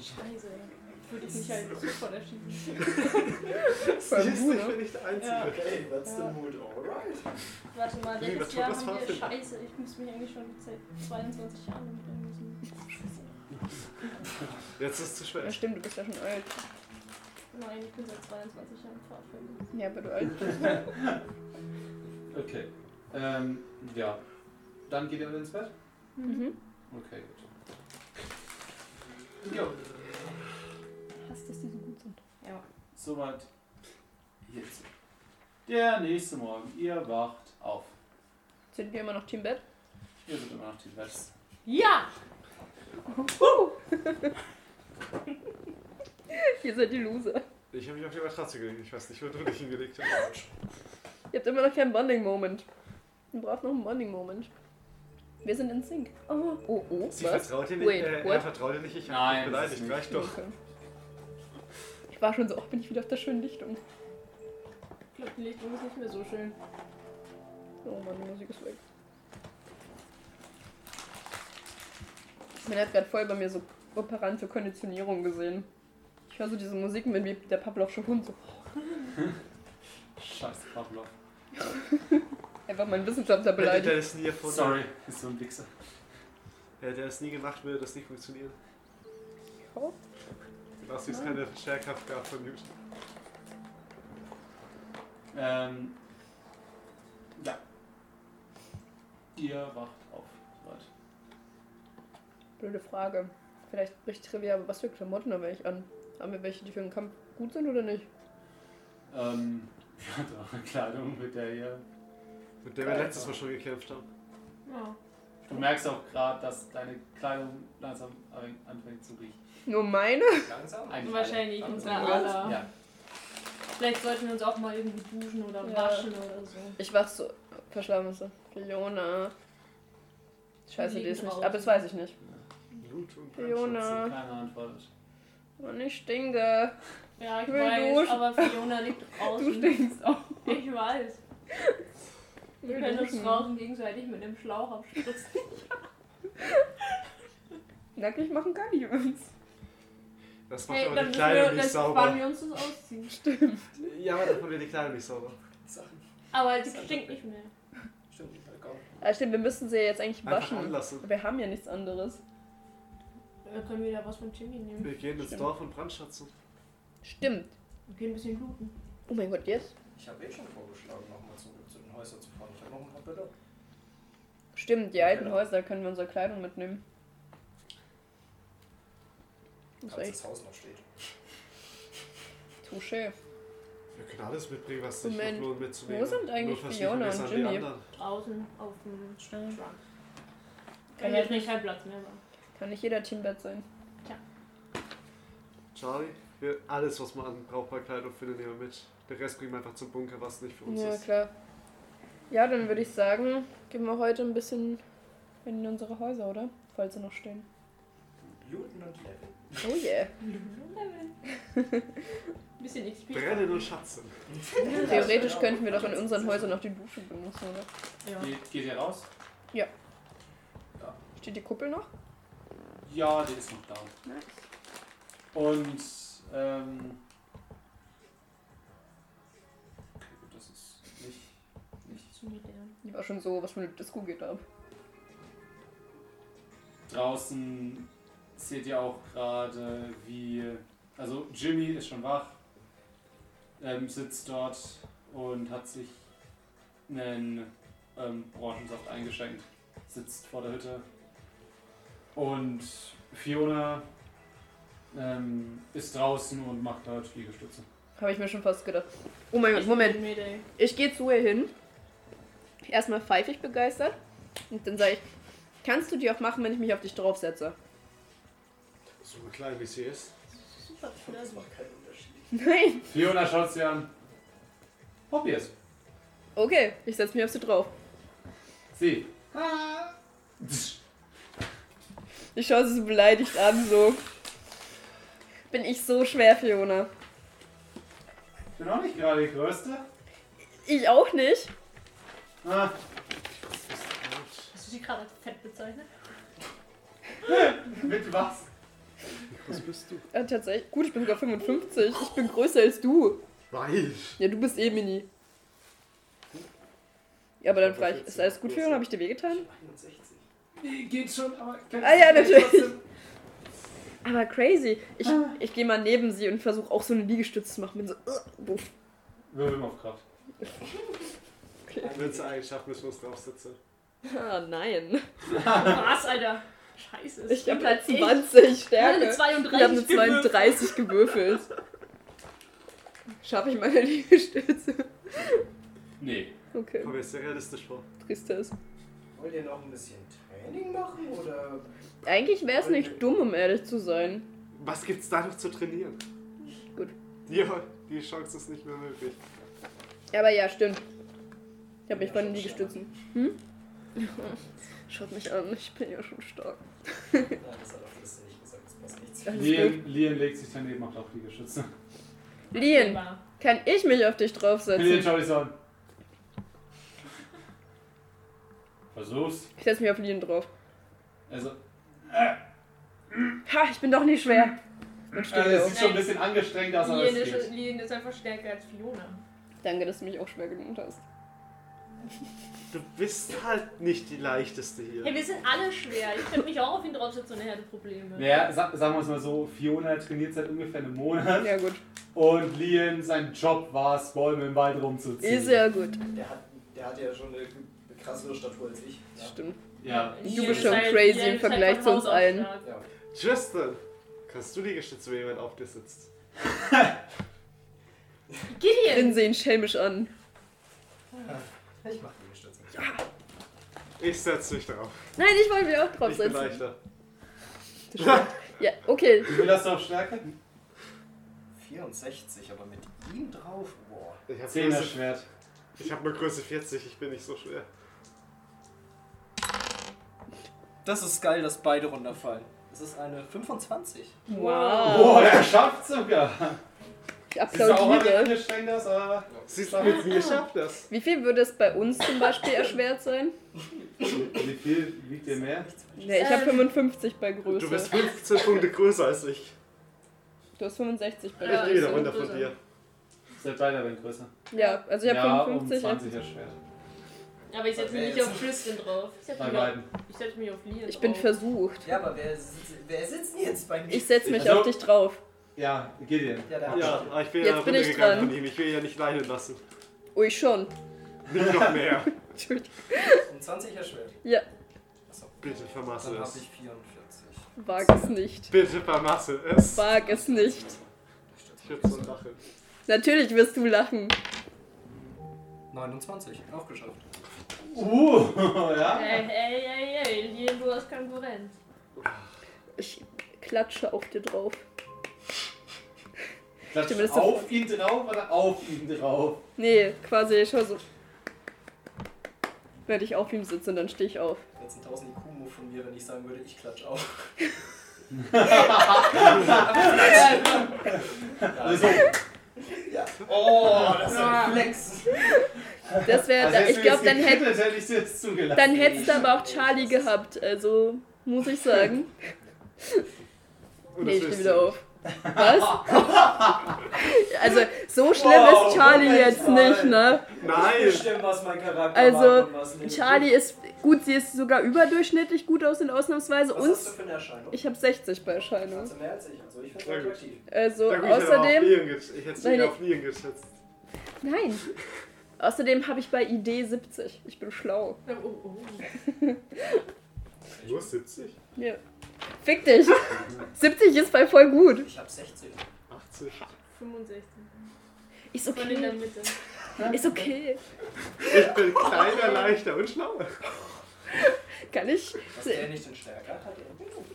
Scheiße. Würde ich mich halt sofort erschießen. Voll Siehst du, gut, ich bin nicht der Einzige. Ja. Okay, that's Ja. the mood, alright. Warte mal, Nee, letztes was Jahr haben wir Pfadfinder? Scheiße. Ich muss mich eigentlich schon seit 22 Jahren umbringen müssen. Jetzt ist es zu Ja, spät. stimmt, du bist ja schon alt. Nein, ich bin seit 22 Jahren Pfadfinder. Ja, aber du alt. Okay. Ähm, ja. Dann geht ihr alle ins Bett? Mhm. Okay, gut. Jo, Passt, dass die so gut sind. Ja. soweit jetzt. Der nächste Morgen. Ihr wacht auf. Sind wir immer noch Team Bett? Ihr seid immer noch die Bett. Ja! Ihr seid die Loser. Ich habe mich auf die Matratze gelegt. Ich weiß nicht, wo du dich hingelegt hast. Ihr habt immer noch keinen Bonding-Moment. Ihr braucht noch einen Bonding-Moment. Wir sind in Sync. Oh, oh, oh. Sie was? vertraut dir nicht. Wait, äh, er vertraut dir nicht. Ich Nein, habe ist beleidigt. Reicht doch. Okay. Ich war schon so, ach, bin ich wieder auf der schönen Lichtung. Ich glaube, die Lichtung ist nicht mehr so schön. Oh Mann, die Musik ist weg. Man hat gerade voll bei mir so operante Konditionierung gesehen. Ich höre so diese Musik mit wie der Pavlovsche Hund. So. Scheiße, Pavlov. Einfach mein Wissenschaftler Der, der beleidigt. ist nie erfunden. Sorry, ist so ein Wichser. Der, der ist nie gemacht, würde das nicht funktionieren. Oh. Genauso wie es keine Scherkraft gab von Newton. Ähm, ja. Ihr wacht auf. Soweit. Blöde Frage. Vielleicht richtig trivial, aber was für Klamotten wir eigentlich an? Haben wir welche, die für den Kampf gut sind oder nicht? Ähm, ihr habt eure Kleidung, mit der ihr. Mit der wir letztes Mal schon gekämpft haben. Ja. Du merkst auch gerade, dass deine Kleidung langsam anfängt zu riechen. Nur meine? Langsam. Eigentlich Wahrscheinlich alle. unsere Ja. aller. Ja. Vielleicht sollten wir uns auch mal irgendwie duschen oder Ja. waschen oder so. Ich wach so. Verschlafen ist so. Fiona. Scheiße, die ist nicht. Aber das weiß ich nicht. Blut und Fiona. Keiner antwortet. Und ich stinke. Ja, ich Ich will weiß, duschen. aber Fiona liegt draußen. Du stinkst auch. Ich weiß. Wir will können uns draußen gegenseitig mit dem Schlauch abspritzen. Nackig machen kann ich uns. Das macht Hey, aber dann die wir, nicht dann sparen sauber. wir uns das ausziehen. Ja, aber dann machen wir die Kleidung nicht sauber. Sachen. Aber die stinkt nicht mehr. Stimmt, Balkon. Ah, stimmt, wir müssen sie jetzt eigentlich waschen. Wir haben ja nichts anderes. Wir können wieder was von Jimmy nehmen. Wir gehen ins Stimmt. Dorf und brandschatzen. Stimmt. Wir können ein bisschen looten. Oh mein Gott, jetzt? Ich habe eh schon vorgeschlagen, nochmal zu, zu den Häusern zu fahren. Ich habe noch ein paar Bilder. Stimmt, die alten Genau. Häuser können wir unsere Kleidung mitnehmen. Das echt das Haus noch steht. touché. Wir können alles mitbringen, was sich Moment, lohnt mitzunehmen. wo sind eigentlich Fiona und Jimmy? Draußen auf dem Strand. Kann jetzt nicht kein Platz mehr sein. Kann nicht jeder Teambett sein. Charlie, wir, alles, was man an brauchbarer Kleidung findet, nehmen wir mit. Den Rest bringen wir einfach zum Bunker, was nicht für uns Ja, ist. klar. Ja, dann würde ich sagen, gehen wir heute ein bisschen in unsere Häuser, oder? Falls sie noch stehen. Looten und Level. Oh yeah. bisschen XP. Brennen und Schatzen. Theoretisch könnten wir doch in unseren Häusern noch die Dusche benutzen, oder? Ja. Geht, geht ihr raus? Steht die Kuppel noch? Ja, die ist noch da. Nice. Und, ähm. Okay, gut, das ist nicht. nicht Zu modern. Die war schon so, was für eine Disco geht ab. Draußen seht ihr auch gerade, wie. Also, Jimmy ist schon wach, ähm, sitzt dort und hat sich einen ähm, Orangensaft eingeschenkt, sitzt vor der Hütte. Und Fiona ähm, ist draußen und macht dort Liegestütze. Habe ich mir schon fast gedacht. Oh mein Gott, Moment. Ich gehe zu ihr hin. Erstmal pfeifig begeistert. Und dann sage ich, kannst du die auch machen, wenn ich mich auf dich draufsetze? So klein wie sie ist. Super Das flirty. macht keinen Unterschied. Nein. Fiona schaut sie an. Probier's. Okay, ich setze mich auf sie drauf. Sie. Ich schaue sie so beleidigt an, so. Bin ich so schwer, Fiona? Ich bin auch nicht gerade die Größte. Ich auch nicht. Ah, Hast du sie gerade als fett bezeichnet? mit was? Was bist du? Ja, tatsächlich. Gut, ich bin sogar 55. Ich bin größer als du. Weich. Ja, du bist eh mini. Ja, aber dann frage ich, ist alles gut, Fiona? Habe ich dir wehgetan? 61. Nee, geht schon, aber. Ah ja, natürlich. Aber crazy. Ich, ich gehe mal neben sie und versuche auch so eine Liegestütze zu machen. Bin so, uh. Wirbel auf Kraft. Okay. Wenn es eigentlich schafft, müssen wir uns draufsetzen. Ah, nein. Was, Alter? Scheiße. Ich habe halt halt 20 eine Stärke. 32 Ich habe eine 32 gewürfelt. Schaffe ich meine Liegestütze? Nee. Okay, Komm jetzt sehr realistisch vor. Tristes. Wollt ihr noch ein bisschen Training machen oder? Eigentlich wäre es nicht dumm, um ehrlich zu sein. Was gibt's da noch zu trainieren? Gut. Ja, die Chance ist nicht mehr möglich. Aber ja, stimmt. Ich habe mich von den Liegestützen. Hm? Schaut mich an, ich bin ja schon stark. Nein, das hat auch nicht gesagt, das passt nichts. Lian, Lian legt sich daneben, macht auch Liegestütze. Lien, kann ich mich auf dich draufsetzen? schau dich so an. Versuch's. Ich setze mich auf Lien drauf. Also, Ha, ich bin doch nicht schwer. Dann stehe also ich es sieht schon ein bisschen angestrengt aus, aber Lien es ist, geht. Lien ist einfach stärker als Fiona. Danke, dass du mich auch schwer genannt hast. Du bist halt nicht die leichteste hier. Hey, wir sind alle schwer. Ich könnte mich auch auf ihn draufsetzen und er hätte Probleme. Ja, sa sagen wir es mal so, Fiona trainiert seit ungefähr einem Monat Ja, gut. und Lian, sein Job war es, Bäume im Wald rumzuziehen. Ist ja gut. Der hat, der hat ja schon eine krassere Statur als ich. Ja. Stimmt. Ja. Du bist ist schon crazy im Vergleich zu uns allen. Ja. Tristan, kannst du Liegestütze, wenn jemand auf dir sitzt? Gideon! Grinse ihn schelmisch an. Ich mach die Gestütze. Ich setze dich drauf. Nein, ich wollte mich auch Ich bin draufsetzen. leichter. Ja, okay. Wie viel hast du auf Stärke? 64, aber mit ihm drauf? Boah. Ich habe Zehner Größe, Schwert. ich hab nur Größe 40, ich bin nicht so schwer. Das ist geil, dass beide runterfallen. Das ist eine 25. Wow. Boah, der schafft sogar. Ich auch applaudiere. aber Siehst du, jetzt nie geschafft das. Wie viel würde es bei uns zum Beispiel erschwert sein? wie viel wiegt ihr mehr? Ne, ich habe Ähm, 55 bei Größe. Du bist 15 Punkte größer als ich. Du hast 65 bei Ja, Ich gehe wieder Größe. runter größer. von dir. Seid beide wenn größer. Ja, also ich habe ja, 55. um 20er Schwert. Aber ich setze mich nicht auf Tristan drauf. Ich setze Bei mich, auf- beiden. ich setz mich auf Lien Ich bin drauf. versucht. Ja, aber wer, sitzt- wer sitzt denn jetzt bei mir? Ich setze mich Also- auf dich drauf. Ja, Gideon. ja, der hat Ja, aber ich bin Jetzt ja bin ich runtergegangen dran. von ihm. Ich will ihn ja nicht leiden lassen. Ich schon. Nicht noch mehr. Entschuldigung. Ein 20er Schwert. Ja, Achso, Bitte vermasse dann habe es. ich 44. wag es nicht. Bitte vermasse es. Wag es nicht. Ich würde so lachen. Natürlich wirst du lachen. 29, auch geschafft. Uh, ja? Ey, ey, ey, ey, Lien, du hast Konkurrenz. Ich klatsche auf dir drauf. Klatsch mir das so auf ihn drauf oder auf ihn drauf? Nee, quasi, ich schau so. Wenn ich auf ihm sitze, dann stehe ich auf. Jetzt ein 1000 IQ-Move von mir, wenn ich sagen würde, ich klatsch auf. Also, Ja. Oh, das ist ein Flex. Das wäre, also ich glaube, dann, hätt, hätte ich dir das zugelassen. dann hättest du aber auch Charlie gehabt. Also, muss ich sagen. Nee, ich stehe wieder auf. Was? Also, so schlimm Wow, ist Charlie Moment jetzt nicht, ne? Nein! Bestimmt, was mein Charakter Also. Charlie ist gut, sie ist sogar überdurchschnittlich gut aus in ausnahmsweise. was Und hast du für eine Erscheinung? ich habe 60 bei Erscheinung. Also mehr als ich, also ich finde attraktiv. Also, außerdem. Ich hätte sie auf Liam geschätzt. Nein. Außerdem habe ich bei ID 70. Ich bin schlau. Oh, oh, oh. Nur 70? Ja. Fick dich. 70 ist bei voll gut. Ich habe 60. 80? 65. Ist Von in der okay. Mitte. Ist okay. Ich bin kleiner, leichter und schlauer. Kann ich. Was der nicht den Stärker hat.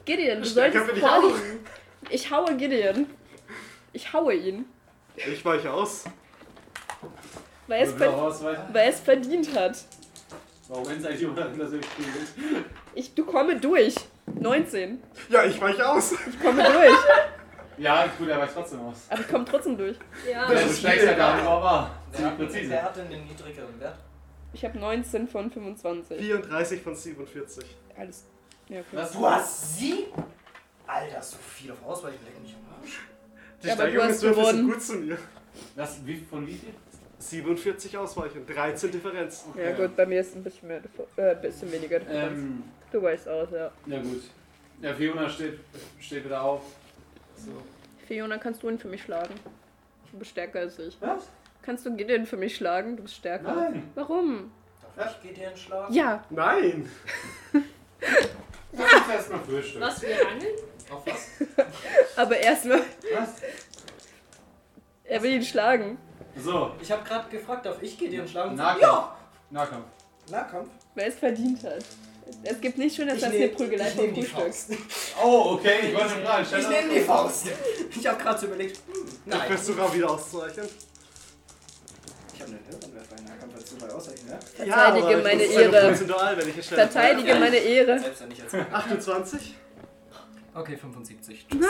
Gideon, du Stärker solltest bin ich auch. vorliegen. Ich haue Gideon. Ich haue ihn. Ich weiche aus. Weil es, ver weil er es verdient hat. Warum wenn es eigentlich jemand persönlich spielt? Ich, du komme durch. 19. Ja, ich weiche aus. Ich komme durch. Ja, gut, er weicht trotzdem aus. Aber ich komme trotzdem durch. Ja, Ja, du schlägst ja da, wo er war. Wer Ziemlich hat, präzise. wer hat denn den niedrigeren Wert? Ich habe 19 von 25. 34 von 47. Alles. Ja, okay. Was? Du hast sie? Alter, so viel auf Ausweichen, leck mich am Arsch. Die Ja, Steigerung ist wirklich so gut zu mir. Was, wie, von wie viel? 47 Ausweichen, 13 Differenz. Ja gut, bei mir ist ein bisschen mehr, äh, ein bisschen weniger. Ähm, Du weißt aus, ja. ja gut. Ja, Fiona steht, steht wieder auf. So. Fiona, kannst du ihn für mich schlagen? Du bist stärker als ich. Was? Kannst du Gideon für mich schlagen? Du bist stärker. Nein. Warum? Darf ich dir einen Schlag? Ja, Nein! Lass uns erstmal frühstücken. Was, wir angeln? Auf was? aber erstmal, Was? er will ihn schlagen. So, Ich habe gerade gefragt, darf ich dir einen Schlag? Nahkampf. Ja! Nahkampf. Nahkampf. Wer es verdient hat. Es gibt nicht schöner Ich als eine Prügelei ich vom Frühstück. Oh, okay, ich wollte stell Ich doch nehme mal die. Faust. Ich habe gerade so überlegt, hm, Ich nein. versuche auch wieder auszuzeichnen. Ich habe einen Hirnanwerfer in Nahkampf, als du bei Ausreichen, ne? Verteidige ich meine Ehre. Prozentual, wenn ich es schnell Verteidige meine Ehre. Selbst wenn ich jetzt. 28? Okay, 75. Nein,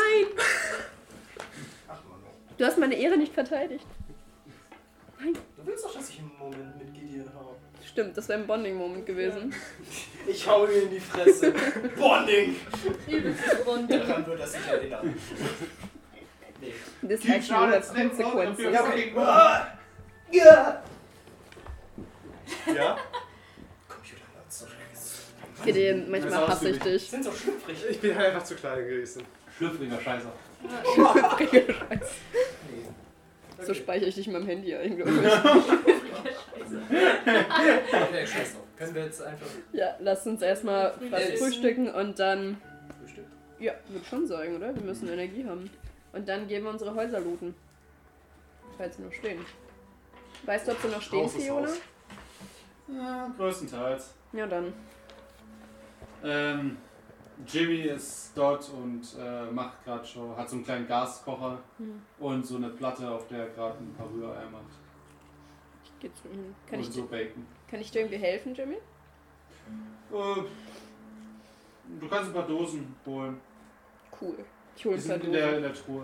Ach Mann. du hast meine Ehre nicht verteidigt. Du willst doch, dass ich einen Moment mit Gideon habe. Stimmt, das wäre ein Bonding-Moment gewesen. Ich hau ihm in die Fresse. Bonding! Übelstes Bonding. Daran wird er sich erinnern. Nee. Das Keep hat nur Konsequenzen. out Ja, okay. Ja! Ja? Computer Gideon, manchmal ist hasse ich dich. Sind so schlüpfrig. Ich bin halt einfach zu klein gewesen. Schlüpfriger Scheißer. Scheiße. Nee. So speichere ich dich in meinem Handy eigentlich. Okay, scheiß drauf. Können wir jetzt einfach Ja, lass uns erstmal was frühstücken und dann. Frühstück? Ja, würde schon sagen, oder? Wir müssen Energie haben. Und dann gehen wir unsere Häuser looten. Falls sie noch stehen. Weißt du, ob sie noch stehen, Fiona? Ja, größtenteils. Ja, dann. Ähm, Jimmy ist dort und äh, macht gerade schon, hat so einen kleinen Gaskocher Hm. und so eine Platte, auf der er gerade ein paar Rühreier macht. Ich geh zu ihm. Kann und ich, so dir, Bacon. kann ich dir irgendwie helfen, Jimmy? Äh, du kannst ein paar Dosen holen. Cool. Ich hole ein paar sind in der, in der Truhe.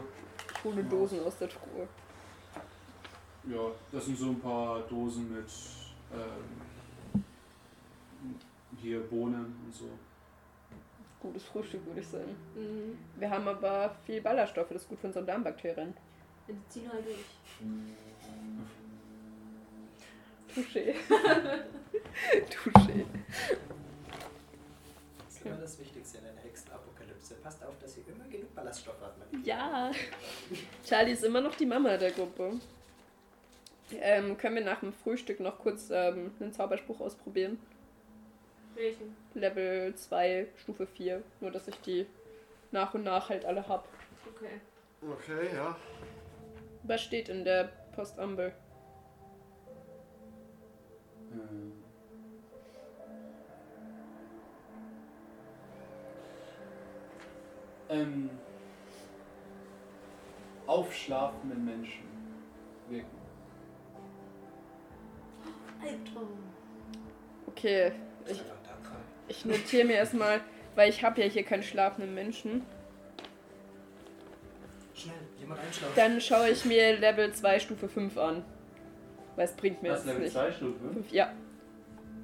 Ich hole Dosen aus der Truhe. Ja, das sind so ein paar Dosen mit ähm, hier Bohnen und so. Gutes Frühstück, würde ich sagen. Mhm. Wir haben aber viel Ballaststoffe, das ist gut für unsere Darmbakterien. Wir ziehen halt durch. Touché. Touché. Das ist immer das Wichtigste in einer Hexenapokalypse. Passt auf, dass ihr immer genug Ballaststoffe habt. Ja. Charlie ist immer noch die Mama der Gruppe. Ähm, können wir nach dem Frühstück noch kurz ähm, einen Zauberspruch ausprobieren? Welchen? Level 2, Stufe 4. Nur, dass ich die nach und nach halt alle hab. Okay. Okay, ja. Was steht in der Postamble? Ähm. Ähm, aufschlafenden Menschen wirken. Albtraum. Okay, ich. Ich notiere mir erstmal, weil ich habe ja hier keinen schlafenden Menschen. Schnell, jemand einschlafen. Dann schaue ich mir Level 2, Stufe 5 an. Weil es bringt mir Das jetzt Level nicht. 2 Stufe? Fünf, ja,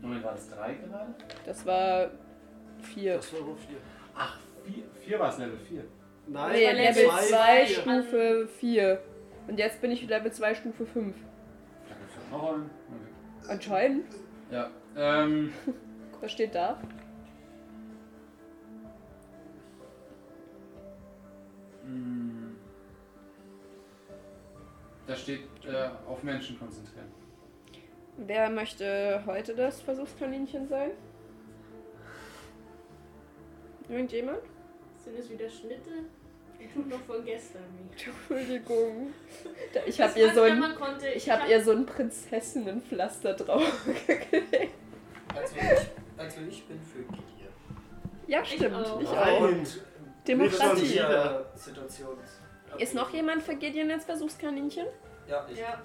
Moment, war das 3 gerade? das war 4. Das war wohl 4. Ach, 4 war es Level 4. Nein, Nee, war Level Level 2, vier. Stufe 4. Und jetzt bin ich Level 2, Stufe 5. Da gibt es noch einen. Okay. Anscheinend. Ja, ähm, Was steht da? mh, da steht äh, auf Menschen konzentrieren. Wer möchte heute das Versuchskaninchen sein? Irgendjemand? Sind es wieder Schnitte? Die tun noch von gestern. Entschuldigung. Ich habe ihr so ein, ich habe hab- ihr so ein Prinzessinnenpflaster drauf. Also ich, also ich bin für Gideon. ja, stimmt. auch. Ich auch. Und Demokratie. Ja, Situation. Ist noch jemand für Gideon als Versuchskaninchen? Ja, ich. Ja.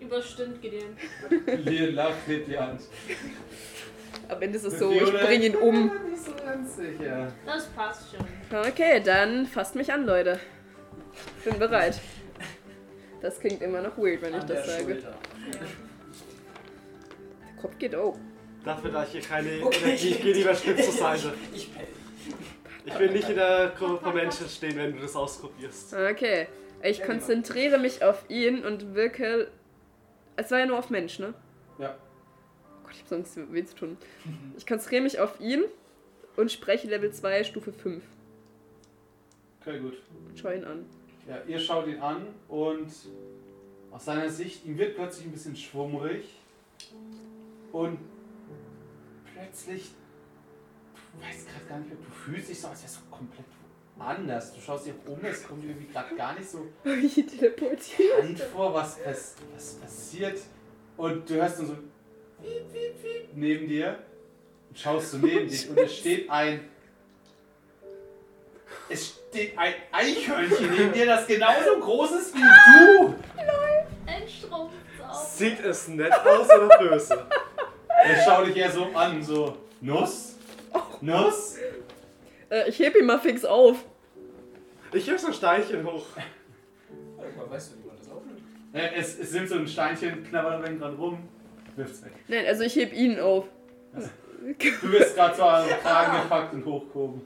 Überstimmt Gideon. Leon lacht, hebt die Hand. Am Ende ist es so, ich Fiona- bring ihn um. Nicht so ganz sicher. Das passt schon. Okay, dann fasst mich an, Leute. Bin bereit. Das klingt immer noch weird, wenn ich An das der sage. Schulter. Der Kopf geht oh. Dafür, da ich hier keine Okay. Energie, ich gehe lieber Schritt zur Seite. Ich. Ich will nicht in der Gruppe von Menschen stehen, wenn du das ausprobierst. Okay. Ich konzentriere mich auf ihn und wirke. Es war ja nur auf Mensch, ne? Ja. Oh Gott, ich hab sonst weh zu tun. Ich konzentriere mich auf ihn und spreche Level 2, Stufe 5. Okay, gut. Schau ihn an. Ja, ihr schaut ihn an und aus seiner Sicht, ihm wird plötzlich ein bisschen schwummrig und plötzlich, du weißt gerade gar nicht mehr, du fühlst dich so, als wärst du komplett anders. Du schaust dich um, es kommt irgendwie gerade gar nicht so bekannt vor, was, was, was passiert. Und du hörst dann so piep, piep, piep neben dir und schaust so neben dich und es steht ein. Es steht ein Eichhörnchen neben dir, das genauso groß ist wie du. Ein Strumpfsau. Sieht es nett aus oder böse? Er schaut dich eher so an, so Nuss? Nuss? Äh, ich heb ihn mal fix auf. Ich heb so ein Steinchen hoch. Irgendwann weißt du, wie man das aufnimmt. Äh, Es, es nimmt so ein Steinchen, knabbert dann gerade rum, wirft's weg. Nein, also ich heb ihn auf. Du wirst gerade so an den Kragen gepackt und hochgehoben.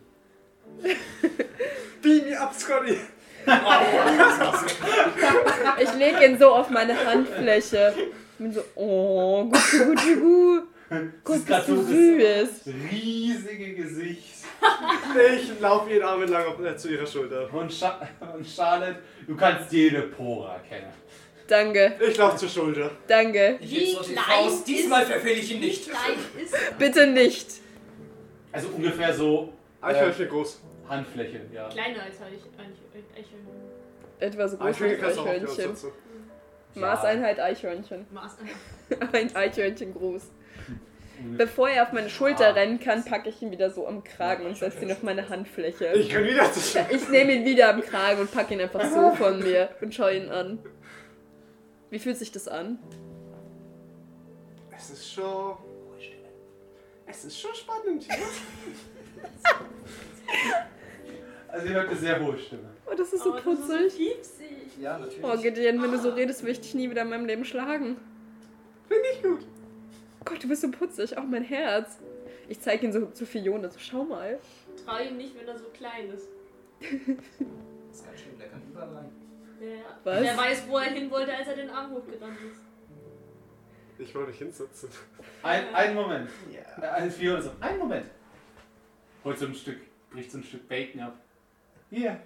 Beam me up, Scotty! Ich lege ihn so auf meine Handfläche. Bin so, oh, gut, gut, gut, gut. Ist grad bist du so süß. Riesige Gesicht. Ich laufe jeden Arm entlang auf, äh, zu ihrer Schulter. Und, Scha und Charlotte, du kannst jede Pore erkennen. Danke, Ich laufe zur Schulter. danke. Ich Wie klein Faust. Diesmal verfehle ich ihn Wie nicht. klein ist er? Bitte nicht. Also ungefähr so Eichhörnchen groß. Handfläche, ja. Kleiner als Eich- Eich- Eichhörnchen. Etwas groß wie auch auf die Eichhörnchen. Maßeinheit Eichhörnchen. Maß. Ein Eichhörnchen groß. Bevor er auf meine Schulter Ah. rennen kann, packe ich ihn wieder so am Kragen und setze ihn auf meine Handfläche. Ich kann wieder Schulter. Ich nehme ihn wieder am Kragen und packe ihn einfach so von mir und schaue ihn an. Wie fühlt sich das an? Es ist schon. Es ist schon spannend hier. Also ihr hört eine sehr hohe Stimme. Oh, das ist so Oh, putzig. so. Ja, natürlich. Oh, Gideon, wenn du so redest, will ich dich nie wieder in meinem Leben schlagen. Finde ich gut. Gott, du bist so putzig. Auch mein Herz. Ich zeige ihn so zu Fiona. So, schau mal. Trau ihm nicht, wenn er so klein ist. Das ist ganz schön, der kann überall. Ja. Was? Wer weiß, wo er hin wollte, als er den Arm hochgerannt ist. Ich wollte dich hinsetzen. Ein, ein Moment. Ja. Äh, Ein Fiona so, ein Moment. Holt so ein Stück, bricht so ein Stück Bacon ab. Hier.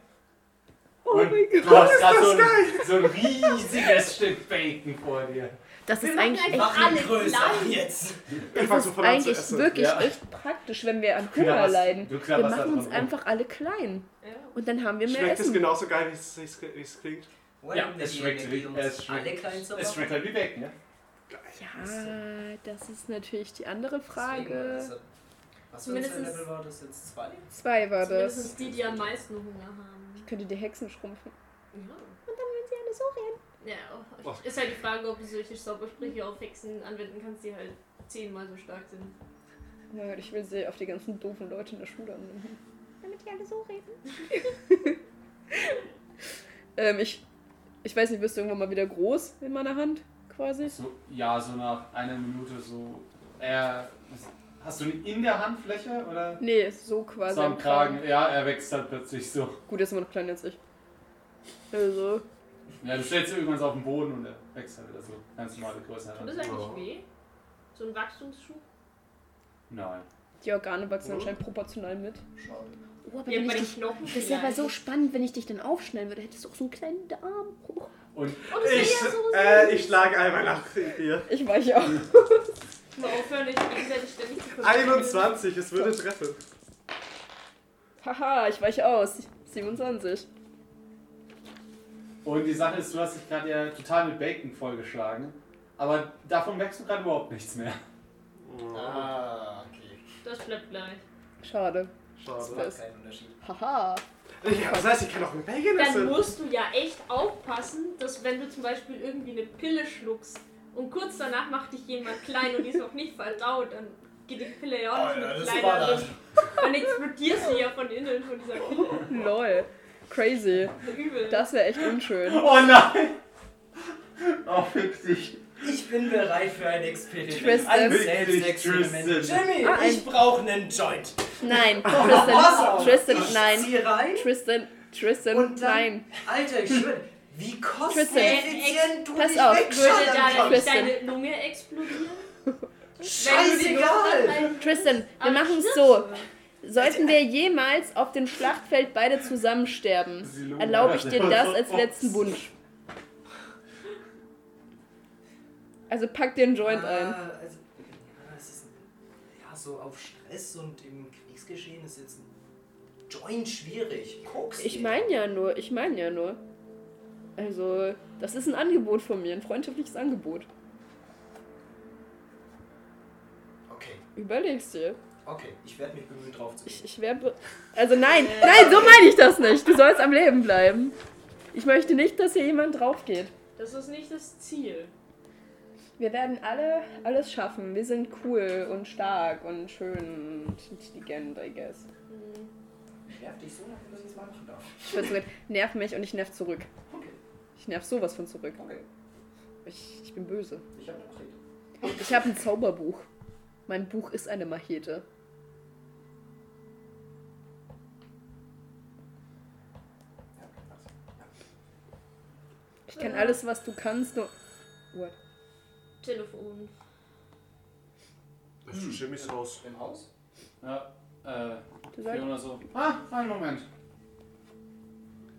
Oh Und mein du Gott. hast gerade so, ein- so ein riesiges Stück Bacon vor dir. Das Wir ist eigentlich echt, größer jetzt. Das ist zu eigentlich essen. wirklich Ja. echt praktisch, wenn wir an Hunger leiden. Wir machen uns einfach alle klein. Ja. Und dann haben wir mehr Schmeckt es Essen. genauso geil, wie es, es, wie es klingt? Ja, es schmeckt, es schmeckt, alle klein zu es schmeckt halt wie Bacon, ja? Ja, das ist natürlich die andere Frage. Was für ein Zumindestens- Level war das jetzt? Zwei? Zwei war Zumindest das. die, die am meisten Hunger haben. Ich könnte die Hexen schrumpfen. Ja. Und dann würden sie alle so rennen. Ja, auch- ist halt die Frage, ob du solche Zaubersprüche auf Hexen anwenden kannst, die halt zehnmal so stark sind. Ja, ich will sie auf die ganzen doofen Leute in der Schule anwenden. Damit die alle so reden. ähm, ich, ich weiß nicht, wirst du irgendwann mal wieder groß in meiner Hand, quasi? So, ja, so nach einer Minute so. Er. Hast du ihn in der Handfläche oder? Nee, so quasi. So am Kragen. Ja, er wächst halt plötzlich so. Gut, er ist immer noch kleiner als ich. Also, Ja, du stellst ihn irgendwann so auf den Boden und er wächst halt wieder so. Ganz normale Größe. Tut das eigentlich weh? So ein Wachstumsschub? Nein. die Organe wachsen anscheinend proportional mit. Schade. Oh, aber Ja, wenn bei ich den dich, Knochen das wäre aber so spannend, wenn ich dich dann aufschneiden würde. Hättest du auch so einen kleinen Darm. Oh, Und Oh, das wäre Ich, ja so äh, ich schlage einmal nach ihr. ich weiche auch. Mal aufhören, euch gegenseitig ständig zu verstehen. 21, es würde treffen. Haha, ich weiche aus. 27. Und die Sache ist, du hast dich gerade ja total mit Bacon vollgeschlagen. Aber davon merkst du gerade überhaupt nichts mehr. Ah, okay. Das bleibt gleich. Schade. Das Schade. macht keinen Unterschied. Haha. Ja, das heißt, ich kann auch mit Bacon Dann essen. musst du ja echt aufpassen, dass wenn du zum Beispiel irgendwie eine Pille schluckst und kurz danach macht dich jemand klein und die ist noch nicht verdaut, dann geht die Pille ja auch nicht Alter, mit das kleiner. das. Dann explodierst du ja von innen von dieser Pille. Lol. Crazy. Übel. Das wäre echt unschön. Oh nein! Oh, fick dich. Ich bin bereit für ein Experiment. Tristan. Ein Selbstexperiment. Jimmy, Ah, ein- ich brauche einen Joint. Nein, Wasser. Tristan, Tristan, ich nein. Zieh rein. Tristan, Tristan, Und dann- nein. Alter, ich schwöre, wie kosteneffizient du pass dich auf. Würde da. Tristan. deine Lunge explodieren? Scheißegal. Tristan, wir machen es so. Sollten wir jemals auf dem Schlachtfeld beide zusammen sterben, erlaube ich dir das als letzten Wunsch. Also pack dir einen Joint ah, ein. Also, ja, es ist, ja, so auf Stress und im Kriegsgeschehen ist jetzt ein Joint schwierig. Koks. Ich meine ja nur, ich meine ja nur. Also, das ist ein Angebot von mir, ein freundschaftliches Angebot. Okay, Überlegst dir. Okay, ich werde mich bemühen, drauf zu Ich, gehen. ich wäre. Also nein, nein, so meine ich das nicht. Du sollst am Leben bleiben. Ich möchte nicht, dass hier jemand drauf geht. Das ist nicht das Ziel. Wir werden alle alles schaffen. Wir sind cool und stark und schön und intelligent, I guess. Hm. Ich nerv dich so dass ich es mal machen darf. Ich sagen, nerv mich und ich nerv zurück. Okay, Ich nerv sowas von zurück. okay. Ich, ich bin böse. Ich habe eine Machete. Ich habe ein Zauberbuch. Mein Buch ist eine Machete. Ich kann alles, was du kannst, nur. What? Telefon. Das ist Jimmys Haus. Im Haus? Ja, äh, Du sagst, Fiona so. Ah, einen Moment.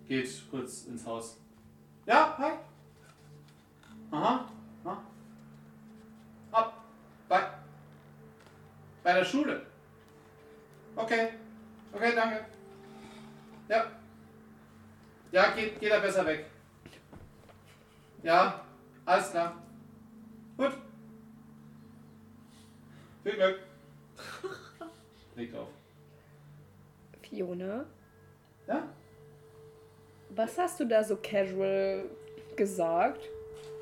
Geht kurz ins Haus. Ja, hi. Aha. aha. Ab. Bei. Bei der Schule. Okay. Okay, danke. Ja. Ja, geht, geht da besser weg. Ja, alles klar. Gut. Viel Glück. Legt auf. Fiona, Ja? was hast du da so casual gesagt?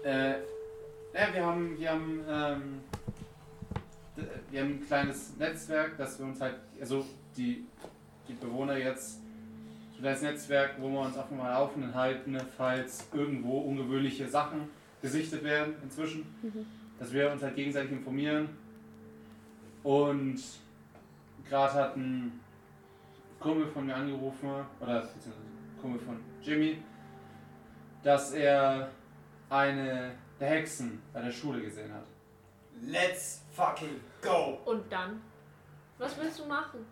Äh, ja, wir haben, wir haben, ähm, wir haben ein kleines Netzwerk, dass wir uns halt, also die, die Bewohner jetzt, so ein kleines Netzwerk, wo wir uns auf dem Laufenden halten, falls irgendwo ungewöhnliche Sachen gesichtet werden inzwischen, Mhm. dass wir uns halt gegenseitig informieren. Und gerade hat ein Kumpel von mir angerufen, oder beziehungsweise ein Kumpel von Jimmy, dass er eine der Hexen bei der Schule gesehen hat. Let's fucking go! Und dann? Was willst du machen?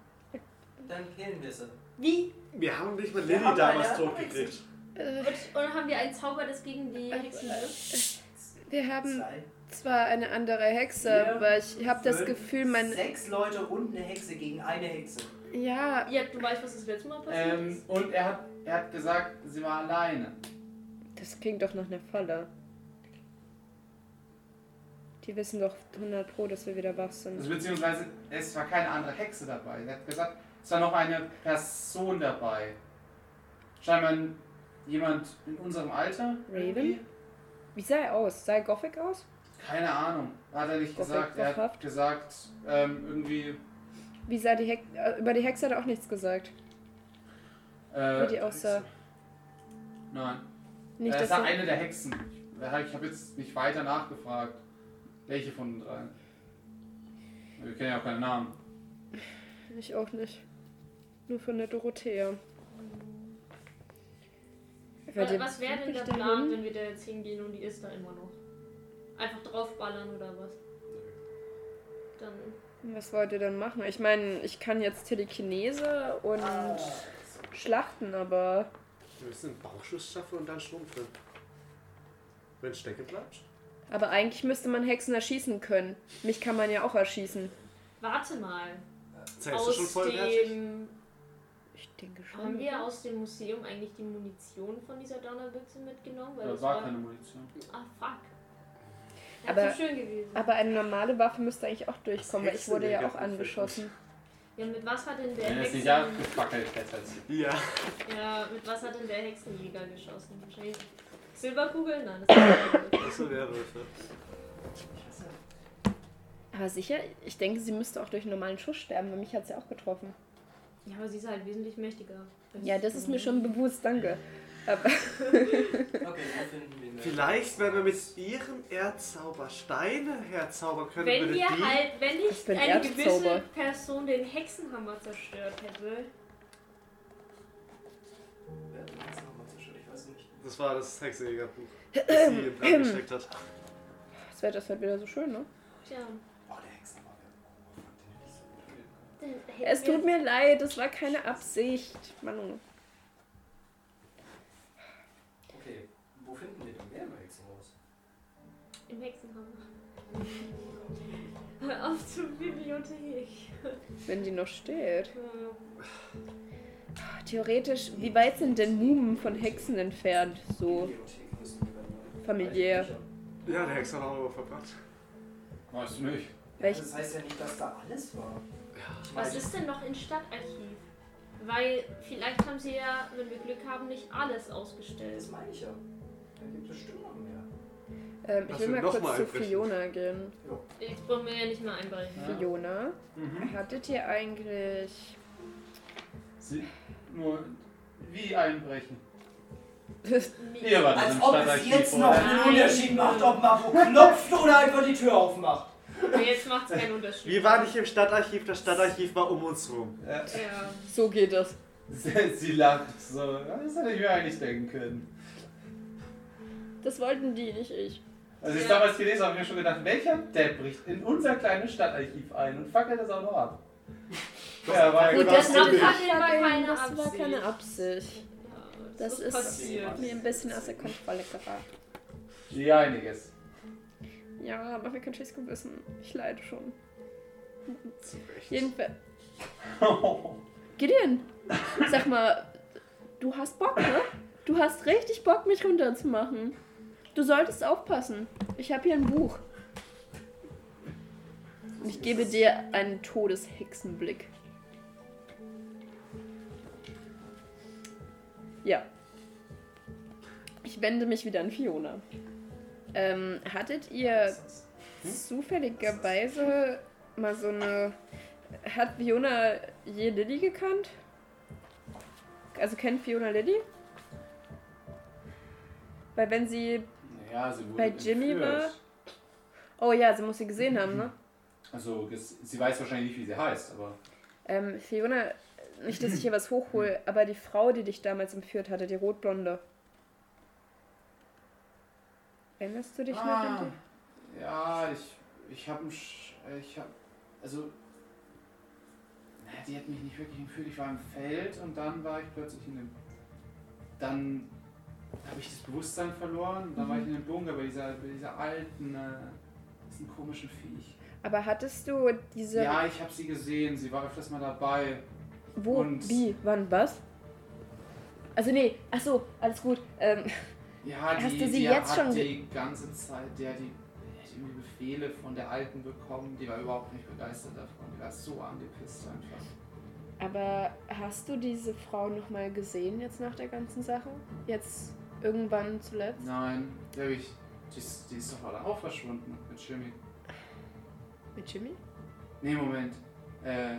Dann killen wir sie. Wie? Wir haben nicht mal Wir Lilly damals totgekriegt. Äh, Und, und haben wir einen Zauber, das gegen die Hexen wirkt? wir haben Zwei. zwar eine andere Hexe, Vier, aber ich habe das Gefühl, mein. Sechs Leute und eine Hexe gegen eine Hexe. Ja, Ja, du weißt, was das letzte Mal passiert Ähm, ist? und er hat, er hat gesagt, sie war alleine. das klingt doch nach einer Falle. Die wissen doch 100 Pro, dass wir wieder wach sind. Also, beziehungsweise es war keine andere Hexe dabei. Er hat gesagt, es war noch eine Person dabei. Scheinbar jemand in unserem Alter. Raven? Wie sah er aus? Sah er gothic aus? Keine Ahnung. Hat er nicht Gothic, gesagt. Er hat gesagt, ähm, irgendwie. Wie sah die Hexe. Äh, über die Hexe hat er auch nichts gesagt. Äh, Wie die aussah. Nein. Nicht, dass ist er, eine der Hexen. Ich habe jetzt nicht weiter nachgefragt. Welche von den drei? Wir kennen ja auch keinen Namen. Ich auch nicht. Nur von der Dorothea. Was, was wäre denn der? Plan, wenn wir da jetzt hingehen und die ist da immer noch? Einfach draufballern oder was? Dann. Was wollt ihr denn machen? Ich meine, ich kann jetzt Telekinese und Ah. Schlachten, aber Wir müssen einen Bauchschuss schaffen und dann schrumpfen. Wenn es stecken bleibt. Aber eigentlich müsste man Hexen erschießen können. Mich kann man ja auch erschießen. Warte mal. Zählst du schon Aus vollwertig? dem. Ich denke schon. Haben wir aus dem Museum eigentlich die Munition von dieser Donnerbüchse mitgenommen? Weil Da das war keine Munition. Ah, fuck. Aber- Das wäre schön gewesen. Aber eine normale Waffe müsste eigentlich auch durchkommen, weil ich wurde ja auch angeschossen. Ja, mit was hat denn der Wenn es Hexen... hätte. Ja. Ja, mit was hat denn der Hexenjäger geschossen? Wahrscheinlich Silberkugeln? Nein, das ist Das sind Werwölfe. Aber sicher, ich denke, sie müsste auch durch einen normalen Schuss sterben, weil mich hat sie auch getroffen. Ja, aber sie ist halt wesentlich mächtiger. Ja, das ist mir schon bewusst, danke. Aber Okay, wo finden wir eine Vielleicht, wenn wir mit ihrem Erdzauber Steine herzaubern können, Wenn würde wir die... halt, wenn Was nicht ein eine gewisse Erdzauber. Person den Hexenhammer zerstört hätte. Das war das Hexenjägerbuch, das sie in Brand gesteckt hat. das wäre das halt wieder so schön, ne? Tja, Oh, der hätten Es tut mir leid, das war keine Absicht. Mann. Okay, wo finden wir denn mehr im Hexenhaus? im Hexenhammer. Hör auf zur Bibliothek. Wenn die noch steht. Äh, Theoretisch, wie weit sind denn Mumen von Hexen entfernt? So familiär. Ja, der Hexer hat auch noch verbrannt. Weißt du nicht. Welch- Das heißt ja nicht, dass da alles war. Ich Was ist denn noch in Stadtarchiv? Weil vielleicht haben sie ja, wenn wir Glück haben, nicht alles ausgestellt. Das meine ich ja. Da gibt es bestimmt noch mehr. Ähm, ich will mal kurz mal zu. Fiona gehen. Jetzt brauchen wir ja nicht mehr einbrechen. Ja. Fiona, Mhm. hattet ihr eigentlich. Sie, nur wie einbrechen. Ihr wart Als im ob es Stadtarchiv, jetzt noch oder? einen Unterschied macht, ob man wo klopft oder einfach die Tür aufmacht. Aber jetzt macht es keinen Unterschied. Wir waren nicht im Stadtarchiv, das Stadtarchiv war um uns rum. Ja. Ja. so geht das. Sie lacht so. Das hätte ich mir eigentlich denken können. Das wollten die, nicht ich. Als ich es Ja. damals gelesen habe, habe ich mir schon gedacht, welcher Depp bricht in unser kleines Stadtarchiv ein und fackelt das auch noch ab. Ja, war ja Gut, genau das, so. war das, keine war Absicht. keine Absicht. Das ist passiert. mir ein bisschen aus der Kontrolle geraten. Ja, einiges. Ja, aber mir kein schlechtes Gewissen. Ich leide schon. Jedenfalls. Gideon, sag mal, du hast Bock, ne? Du hast richtig Bock, mich runterzumachen. Du solltest aufpassen. Ich habe hier ein Buch. Und ich gebe dir einen Todeshexenblick. Ja. Ich wende mich wieder an Fiona. Ähm, hattet ihr zufälligerweise mal so eine. Hat Fiona je Lilly gekannt? Also kennt Fiona Lilly? Weil wenn sie. Ja, sie wurde Bei Jimmy entführt. Oh ja, sie muss sie gesehen haben, ne? Also, sie weiß wahrscheinlich nicht, wie sie heißt, aber. Ähm, Fiona, nicht, dass ich hier was hochhole, aber die Frau, die dich damals entführt hatte, die rotblonde. Erinnerst du dich noch an Ah, die? ja, ich, ich habe ich hab, also, die hat mich nicht wirklich entführt. Ich war im Feld und dann war ich plötzlich in dem, dann habe ich das Bewusstsein verloren und dann war ich in dem Bunker bei dieser, bei dieser alten, äh, diesen komischen Viech. Aber hattest du diese. Ja, ich habe sie gesehen. Sie war öfters mal dabei. wo? und- Wie? Wann? Was? Also nee, ach so, alles gut. Ähm, Ja, die, Hast du sie jetzt hat schon die ganze Zeit, der die, die Befehle von der Alten bekommen. Die war überhaupt nicht begeistert davon. Die war so angepisst einfach. aber hast du diese Frau nochmal gesehen jetzt nach der ganzen Sache? Jetzt irgendwann zuletzt? Nein, die, ich, die, ist, die ist doch alle auch verschwunden mit Jimmy. Mit Jimmy? Nee, Moment. Äh,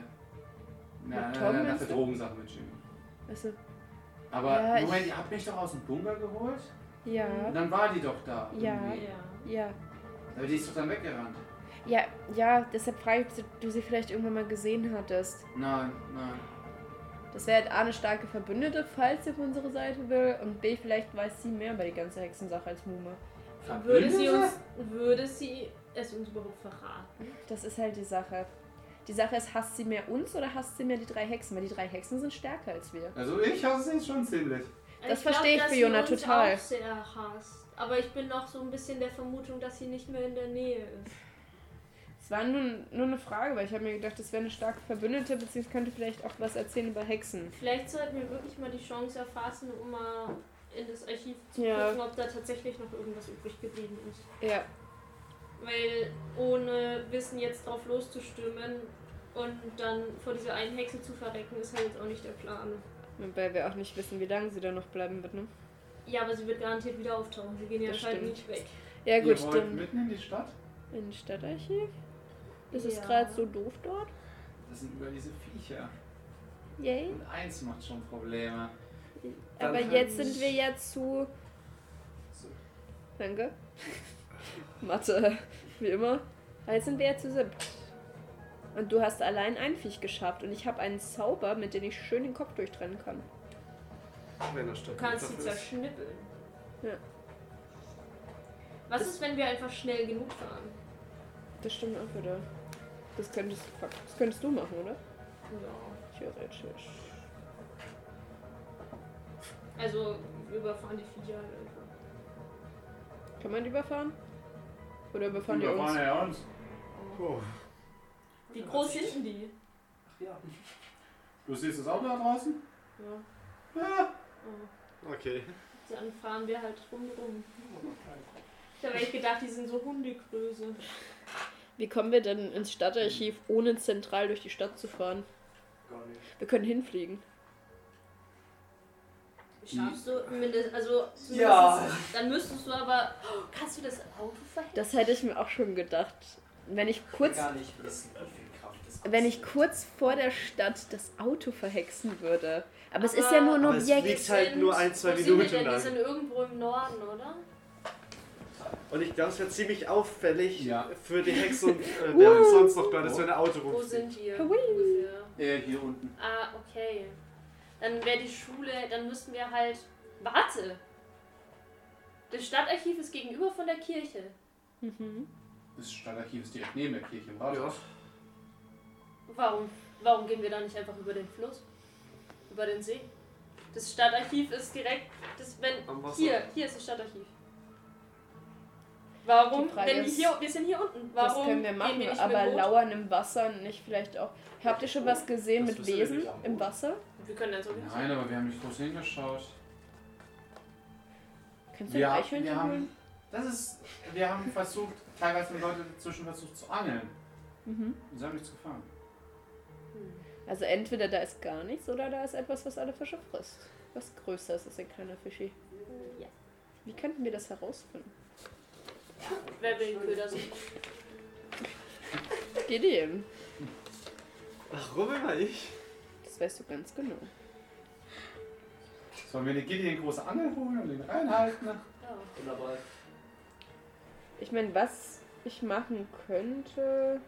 na, na, na, nach der du? Drogensache mit Jimmy. Weißt du? Aber Ja, ich- Moment, ihr habt mich doch aus dem Bunker geholt? Und Ja. dann war die doch da. Ja. irgendwie. Ja. Ja. Aber die ist doch dann weggerannt. Ja, ja, deshalb frage ich, ob du sie vielleicht irgendwann mal gesehen hattest. Nein, nein. Das wäre halt A, eine starke Verbündete, falls sie auf unsere Seite will. Und B, vielleicht weiß sie mehr über die ganze Hexensache als Muma. Würde sie Verbündete? uns, würde sie es uns überhaupt verraten? Das ist halt die Sache. Die Sache ist, hasst sie mehr uns oder hasst sie mehr die drei Hexen? Weil die drei Hexen sind stärker als wir. Also ich hasse sie schon ziemlich. Das glaub, verstehe ich, dass sie Fiona, uns total. Auch sehr hasst. Aber ich bin noch so ein bisschen der Vermutung, dass sie nicht mehr in der Nähe ist. Es war nur, nur eine Frage, weil ich habe mir gedacht, das wäre eine starke Verbündete, beziehungsweise könnte vielleicht auch was erzählen über Hexen. Vielleicht sollten wir wirklich mal die Chance erfassen, um mal in das Archiv zu Ja. gucken, ob da tatsächlich noch irgendwas übrig geblieben ist. Ja, Weil ohne Wissen jetzt drauf loszustürmen und dann vor dieser einen Hexe zu verrecken, ist halt jetzt auch nicht der Plan. wobei wir auch nicht wissen, wie lange sie da noch bleiben wird, ne? Ja, aber sie wird garantiert wieder auftauchen. Sie gehen ja anscheinend nicht weg. Ja gut, Ihr wollt dann mitten in die Stadt? in Stadtarchiv. Das ist Ja. gerade so doof dort. Das sind über diese Viecher. Yay. Und eins macht schon Probleme. Aber Dann jetzt kann sind wir ja zu. So. Danke. Mathe, wie immer. Jetzt sind wir ja zu siebt. Und du hast allein ein Viech geschafft und ich habe einen Zauber, mit dem ich schön den Kopf durchtrennen kann. Wenn er Du kannst sie zerschnippeln. Ja. Was Das- ist, wenn wir einfach schnell genug fahren? Das stimmt auch wieder. Das könntest, fuck, das könntest du machen, oder? Ja. Theoretisch. Also, wir überfahren die Viecher halt einfach. Kann man die überfahren? Oder überfahren die Überfahren uns? ja uns. Oh. Wie groß sind denn die? Ach ja. Du siehst das Auto da draußen? Ja. Ja. Oh. Okay. Dann fahren wir halt rundherum. Ich habe echt gedacht, die sind so Hundegröße. Wie kommen wir denn ins Stadtarchiv, ohne zentral durch die Stadt zu fahren? Gar nicht. Wir können hinfliegen. Schaffst du mindest, also zumindest, Ja. dann müsstest du aber, kannst du das Auto verhindern? Das hätte ich mir auch schon gedacht. Wenn ich kurz, Gar nicht wissen, wie viel Kraft das wenn ich kurz vor der Stadt das Auto verhexen würde. Aber es ist Aber- ja nur ein Aber es Objekt. fliegt halt nur ein, zwei wo sind die Minuten? Die lang. sind irgendwo im Norden, oder? Und ich glaube, es wäre ziemlich auffällig Ja. für die Hexe und äh, wer sonst noch da ist, wenn ein Auto Wo rumfliegt. sind die Hui. ungefähr? Äh, hier unten. Ah, okay. Dann wäre die Schule, dann müssten wir halt. Warte! Das Stadtarchiv ist gegenüber von der Kirche. Mhm. Das Stadtarchiv ist direkt neben der Kirche im Rathaus. Warum, warum gehen wir da nicht einfach über den Fluss? Über den See? Das Stadtarchiv ist direkt. Das, wenn, hier, hier ist das Stadtarchiv. Warum? Die Wenn ist, hier, wir sind hier unten. Warum das können wir gehen machen, wir nicht aber lauern im Wasser nicht vielleicht auch. Habt ihr schon was gesehen Das mit wir Wesen im. Wasser? Wir können dann so nicht. Nein, aber wir haben nicht groß hingeschaut. Kannst du Wir, ein wir Eichhörnchen haben. holen? Das ist. Wir haben versucht, teilweise haben Leute dazwischen versucht zu angeln. Mhm. Und sie haben nichts gefangen. Hm. Also entweder da ist gar nichts oder da ist etwas, was alle Fische frisst. Was größer ist als ein kleiner Fischi. Ja. Wie könnten wir das herausfinden? Wer will den Köder suchen? Gideon, Warum immer ich? Weißt du ganz genau. Sollen wir eine Gideon große Angel holen und den reinhalten? Ja. Bin dabei. Ich meine, was ich machen könnte.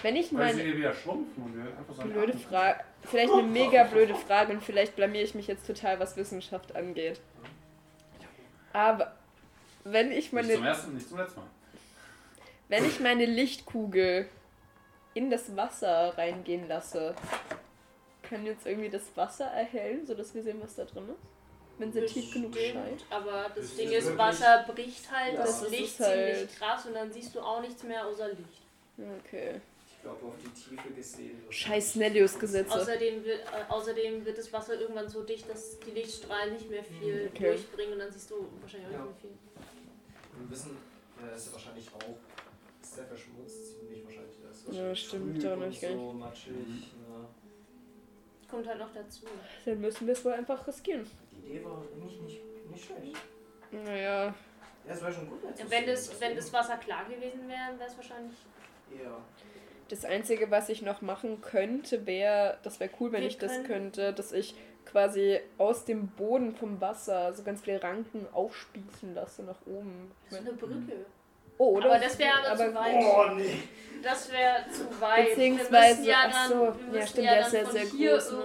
Wenn ich Weil sie meine hier wieder schrumpfen und wir einfach so blöde Frage. Vielleicht eine mega blöde Frage und vielleicht blamier ich mich jetzt total, was Wissenschaft angeht. Aber wenn ich Nicht zum meine, ersten, nicht zum letzten Mal. wenn ich meine Lichtkugel in das Wasser reingehen lasse, kann jetzt irgendwie das Wasser erhellen, sodass wir sehen, was da drin ist? Wenn sie tief genug scheint. Aber das, Das Ding ist wirklich- Wasser bricht halt Ja. das Das Licht ist halt- ziemlich krass und dann siehst du auch nichts mehr außer Licht. Okay. Ich glaube, auf die Tiefe gesehen. wird- Scheiß Snellius-Gesetze. Außerdem wird, äh, außerdem wird das Wasser irgendwann so dicht, dass die Lichtstrahlen nicht mehr viel Okay. durchbringen und dann siehst du wahrscheinlich auch Ja. nicht mehr viel. Wir wissen, äh, ist ja wahrscheinlich auch sehr verschmutzt, ziemlich wahrscheinlich. Da ist Ja, stimmt, ich gar so matschig. Ne? Kommt halt noch dazu. Dann müssen wir es wohl einfach riskieren. Die Idee war nicht, nicht, nicht schlecht. Naja, Ja, es war schon gut. Wenn das, wenn das Wasser klar gewesen wäre, wäre es wahrscheinlich. Ja. das Einzige, was ich noch machen könnte, wäre, das wäre cool, wenn Wir ich das könnte, dass ich quasi aus dem Boden vom Wasser so ganz viele Ranken aufspießen lasse nach oben. Das ist eine Brücke. Oh, oder? Aber das wäre aber zu weit. Oh nee. Das wäre zu weit. Beziehungsweise- ja ach dann, so, wir ja, stimmt, ja der ist ja sehr groß, ne?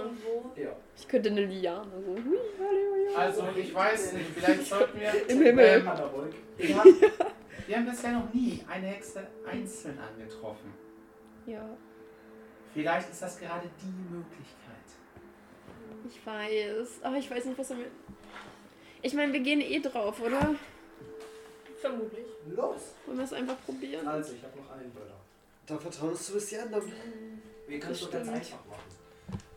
Ja. Ich könnte eine Liane so. Also, ich weiß nicht, vielleicht sollten wir. Im Himmel. Ähm, wir, haben, wir haben bisher noch nie eine Hexe einzeln angetroffen. Ja, Vielleicht ist das gerade die Möglichkeit. ich weiß. Aber ich weiß nicht, was er mir. Ich meine, wir gehen eh drauf, oder? Vermutlich. Los. Wollen wir es einfach probieren? Also, ich habe noch einen Böller. Da vertraust du bis die anderen. Wir können es doch ganz einfach machen.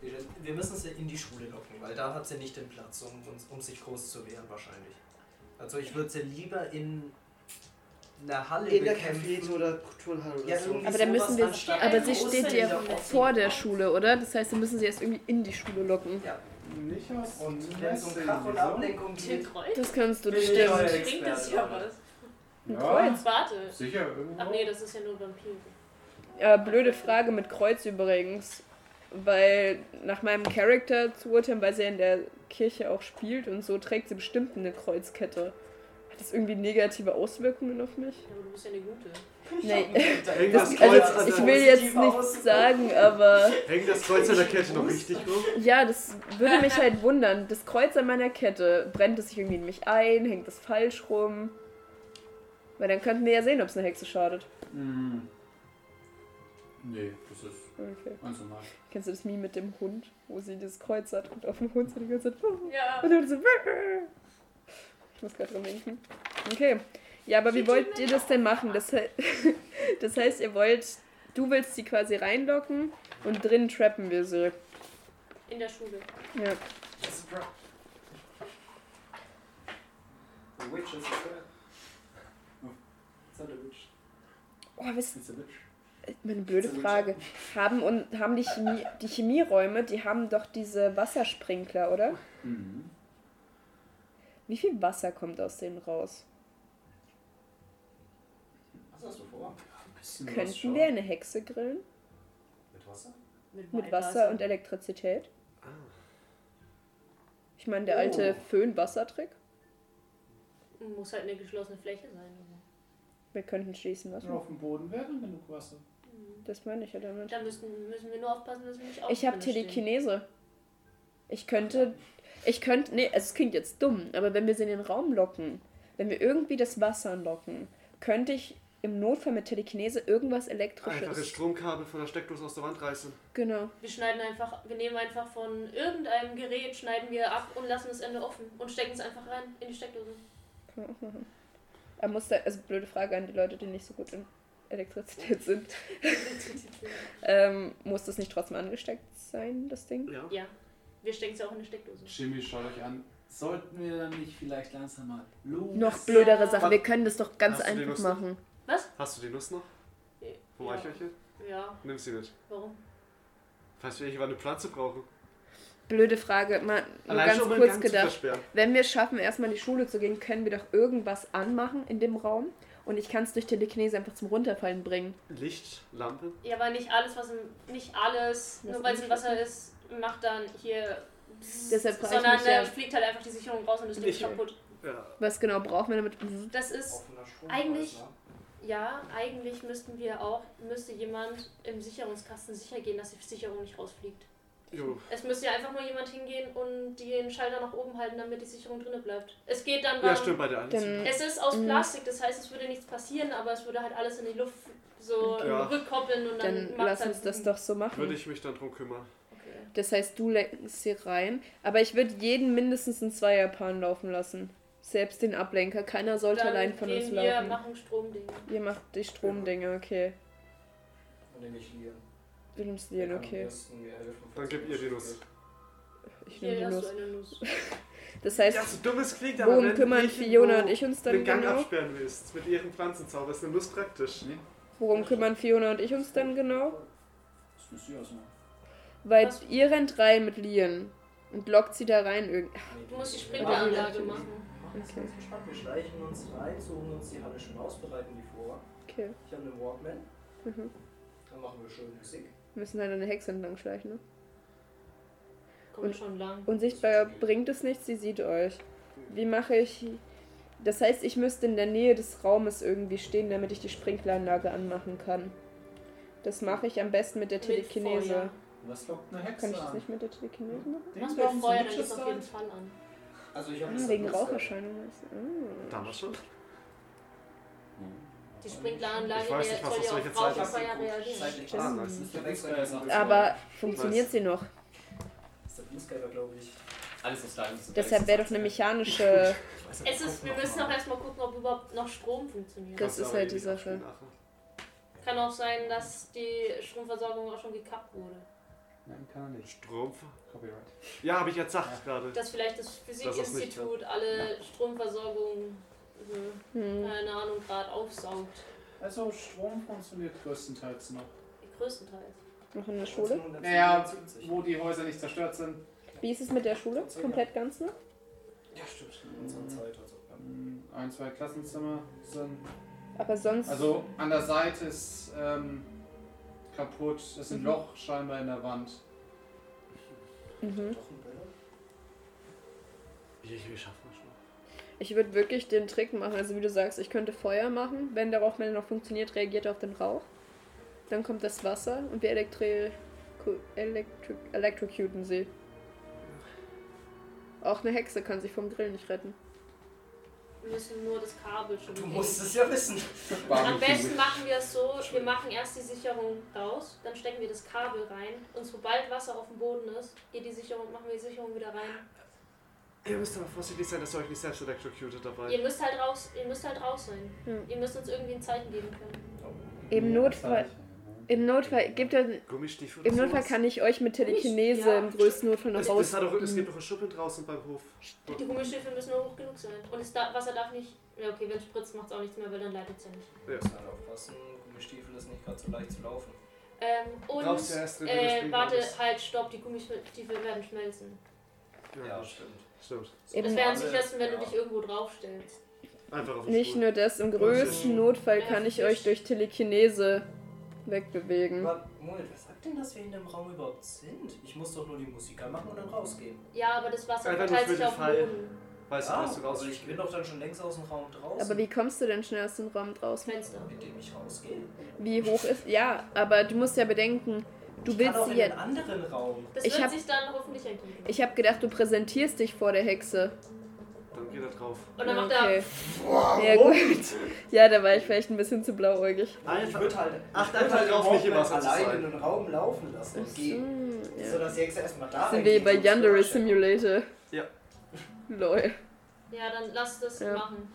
Wir, wir müssen sie in die Schule locken, weil da hat sie nicht den Platz, um, uns- um sich groß zu wehren wahrscheinlich. Also ich würde sie lieber in einer Halle In der bekämpfen. Cafete oder Turnhalle oder Ja, so. Aber dann müssen wir. Aber sie steht ja vor der. Schule, oder? Das heißt, wir müssen sie erst irgendwie in die Schule locken. Ja, Nicht aus und Krach und Ablenkung? Das kannst du, ich stimmt. Bringt das ja was? Ein Ja. Kreuz. Warte. Sicher, irgendwo. Ach nee, das ist ja nur Vampire. Ja, blöde Frage mit Kreuz übrigens. Weil nach meinem Charakter zu urteilen, weil sie in der Kirche auch spielt und so, trägt sie bestimmt eine Kreuzkette. Hat das irgendwie negative Auswirkungen auf mich? Ja, aber du bist ja eine gute. Nee. Hängt Das, das Kreuz also, an ich der, will jetzt nichts sagen, aber hängt das Kreuz an der Kette noch richtig rum? ja, das würde mich halt wundern. Das Kreuz an meiner Kette, brennt es sich irgendwie in mich ein? Hängt es falsch rum? Weil dann könnten wir ja sehen, ob es eine Hexe schadet. Hm. Nee, das ist Okay. ganz normal. Kennst du das Meme mit dem Hund, wo sie das Kreuz hat und auf dem Hund so die ganze Zeit. Ja. Und dann so. Ich muss gerade dran denken. Okay. Ja, aber wie wollt ihr das denn machen? Das, he- das heißt, ihr wollt, du willst sie quasi reinlocken und drin trappen wir sie. In der Schule. Ja. It's a trap. The witch is a trap. It's not a witch. Oh, a witch. Meine blöde Frage. Haben, und, haben die, Chemie, die Chemieräume, die haben doch diese Wassersprinkler, oder? Mhm. Wie viel Wasser kommt aus denen raus? Was hast du vor? Ein was Könnten wir eine Hexe grillen? Mit Wasser? Mit Wasser und Elektrizität? Ah. Ich meine, der alte Oh. Föhn-Wassertrick. Muss halt eine geschlossene Fläche sein. Wir könnten schließen Wenn lassen. auf dem Boden wäre genug Wasser. Mhm. Das meine ich ja damit. Da müssen, müssen wir nur aufpassen, dass wir nicht auf Ich habe stehen. Telekinese. Ich könnte. Ich könnte. Nee, es klingt jetzt dumm, aber wenn wir sie in den Raum locken, wenn wir irgendwie das Wasser locken, könnte ich im Notfall mit Telekinese irgendwas Einfach das Elektrisches. Stromkabel von der Steckdose aus der Wand reißen. Genau. Wir schneiden einfach, wir nehmen einfach von irgendeinem Gerät, schneiden wir ab und lassen das Ende offen und stecken es einfach rein in die Steckdose. Kann man auch machen. Aber muss da. Also, blöde Frage an die Leute, die nicht so gut in Elektrizität sind. Ähm, muss das nicht trotzdem angesteckt sein, das Ding? Ja. ja, wir stecken es ja auch in die Steckdose. Jimmy, schaut euch an. Sollten wir dann nicht vielleicht langsam mal los? Noch blödere Ja. Sache, wir können das doch ganz Hast einfach Lust? machen. Hast du die Nuss noch? Vom Ja. Eichhörnchen? Ja, Nimm sie mit. warum? Falls wir irgendwann eine Pflanze brauchen. Blöde Frage, mal nur Allein ganz kurz gedacht. Wenn wir es schaffen, erstmal in die Schule zu gehen, können wir doch irgendwas anmachen in dem Raum und ich kann es durch Telekinese einfach zum Runterfallen bringen. Licht, Lampe. Ja, aber nicht alles, was im, nicht alles, Was nur weil es im Wasser ist, macht dann hier. Deshalb ich sondern mich da ja- fliegt halt einfach die Sicherung raus und das Ding ist Nicht- kaputt. Ja. Was genau brauchen wir damit? Das ist. Eigentlich- ne? Ja, eigentlich müssten wir auch, müsste jemand im Sicherungskasten sicher gehen, dass die Sicherung nicht rausfliegt. Jo. Es müsste ja einfach nur jemand hingehen und den Schalter nach oben halten, damit die Sicherung drinne bleibt. Es geht dann Ja, stimmt, bei der einen. Dann, es ist aus Mhm. Plastik, das heißt, es würde nichts passieren, aber es würde halt alles in die Luft so Ja. rückkoppeln und dann, dann lass halt uns das doch so Würde machen. ich mich dann drum kümmern. Okay. Das heißt, du lenkst sie rein, aber ich würde jeden mindestens in Zweierpaaren laufen lassen. Selbst den Ablenker. Keiner sollte Dann allein von gehen uns wir, laufen. machen Stromdinge. Ihr macht die Stromdinge, okay. Und den ich lieren. Du nimmst kann am okay. Dann gib ihr die Nuss. Ich nehme die Nuss. Das heißt, Ja, so dumm es klingt, aber worum wenn kümmern Fiona und ich uns dann den Gang genau? absperren willst, mit ihrem Pflanzenzauber, ist eine Nuss praktisch. Nee, Worum kümmern Fiona und ich uns dann genau? das müsst ihr ausmachen. Weil Was? ihr rennt rein mit Lien und lockt sie da rein irgendwie. Du musst die natürlich. machen. Ganz gespannt. Wir schleichen uns rein, suchen uns die Halle schon aus, bereiten die vor. Okay. Ich habe einen Walkman. Mhm. Dann machen wir schön Musik. Wir müssen halt eine Hexe entlang schleichen, ne? Kommt Und- schon lang. Unsichtbar bringt es nichts, sie sieht euch. Wie mache ich. Das heißt, ich müsste in der Nähe des Raumes irgendwie stehen, damit ich die Sprinkleranlage anmachen kann. Das mache ich am besten mit der Telekinese. Was lockt eine Hexe Kann ich das nicht mit der Telekinese machen? Den Mach Baum mit zum Feuer, dann geht's auf jeden? Fall an. Also ich habe Ah, wegen Raucherscheinungen. Ah. Damals schon? Die Sprinkleranlage Ich weiß der nicht, was soll auf ja solche auf Zeit Raucherfeuer reagieren. Ist Wechsel. Aber funktioniert sie noch? ist der Bluescaper, glaube ich. Alles aus deinem Deshalb wäre doch eine mechanische. Es ist, wir müssen auch erstmal gucken, ob überhaupt noch Strom funktioniert. Das ist halt die Sache. Kann auch sein, dass die Stromversorgung auch schon gekappt wurde. Nein, kann er nicht. Strom. Copyright. Ja, habe ich jetzt gesagt gerade. Dass vielleicht das Das ist Physikinstitut alle Stromversorgung, äh, Hm. keine Ahnung, gerade aufsaugt. Also Strom funktioniert größtenteils noch. Größtenteils. Noch in der Schule? Naja, wo die Häuser nicht zerstört sind. Wie ist es mit der Schule? Komplett ganz noch? Ja, stimmt. In unserer Zeit. Also. Ähm, Ein, zwei Klassenzimmer sind. Aber sonst. Also an der Seite ist ähm, kaputt. Es ist ein Mhm. Loch scheinbar in der Wand. Mhm. Doch ein Bälle. Wie, wie schaffen? Ich würde wirklich den Trick machen, also wie du sagst, ich könnte Feuer machen. Wenn der Rauchmelder noch funktioniert, reagiert er auf den Rauch. Dann kommt das Wasser und wir elektri elektri electrocuten sie. Auch eine Hexe kann sich vom Grill nicht retten. Wir müssen nur das Kabel schon Du musst es ja wissen. Am besten machen wir es so, wir machen erst die Sicherung raus, dann stecken wir das Kabel rein und sobald Wasser auf dem Boden ist, geht die Sicherung, machen wir die Sicherung wieder rein. Ihr müsst aber vorsichtig sein, dass ihr euch nicht selbst electrocuted dabei. Ihr müsst halt raus, ihr müsst halt raus sein. Hm. Ihr müsst uns irgendwie ein Zeichen geben können. Im Notfall, im Notfall, gibt er, Gummistiefel im Notfall sowas? kann ich euch mit Telekinese Ja. im größten Notfall noch es, es, raus. gibt doch einen Schuppen draußen beim Hof. Die Gummistiefel müssen nur hoch genug sein. Und das da Wasser darf nicht. Ja, okay, wenn es spritzt, macht es auch nichts mehr, weil dann leitet es ja nicht. Wir müssen halt aufpassen, Gummistiefel ist nicht gerade so leicht zu laufen. Ähm, und. Erst Äh, warte, halt, stopp, die Gummistiefel werden schmelzen. Ja, stimmt. Stimmt. Eben Das wäre am alle- sichersten, wenn du dich irgendwo draufstellst. Einfach auf den Nicht Stuhl. nur das, im größten Notfall kann ich euch durch Telekinese wegbewegen. Aber, Moment, wer sagt denn, dass wir in dem Raum überhaupt sind? Ich muss doch nur die Musik anmachen und dann rausgehen. Ja, aber das Wasser Einfach verteilt sich den auf dem Fall. Boden. Weißt du, Ah, was du raus also ich bin doch dann schon längst aus dem Raum draußen. Aber wie kommst du denn schnell aus dem Raum draußen? Fenster. Indem ich rausgehe. Wie hoch ist. Ja, aber du musst ja bedenken, du ich willst kann auch sie in einen anderen Raum. Das Ich wird hab- sich dann hoffentlich ergeben. Ich habe gedacht, du präsentierst dich vor der Hexe. Dann geht er drauf. Und dann macht okay. er. Ja, gut. Ja, da war ich vielleicht ein bisschen zu blauäugig. Ich würde halt, würd einfach halt drauf, den nicht im Walkman Wasser zu allein sein. in den Raum laufen lassen und gehen. So ja. dass die Hexe erstmal da Sind wir bei und Yandere Simulator. Ja. Lol. Ja, dann lass das Ja. machen.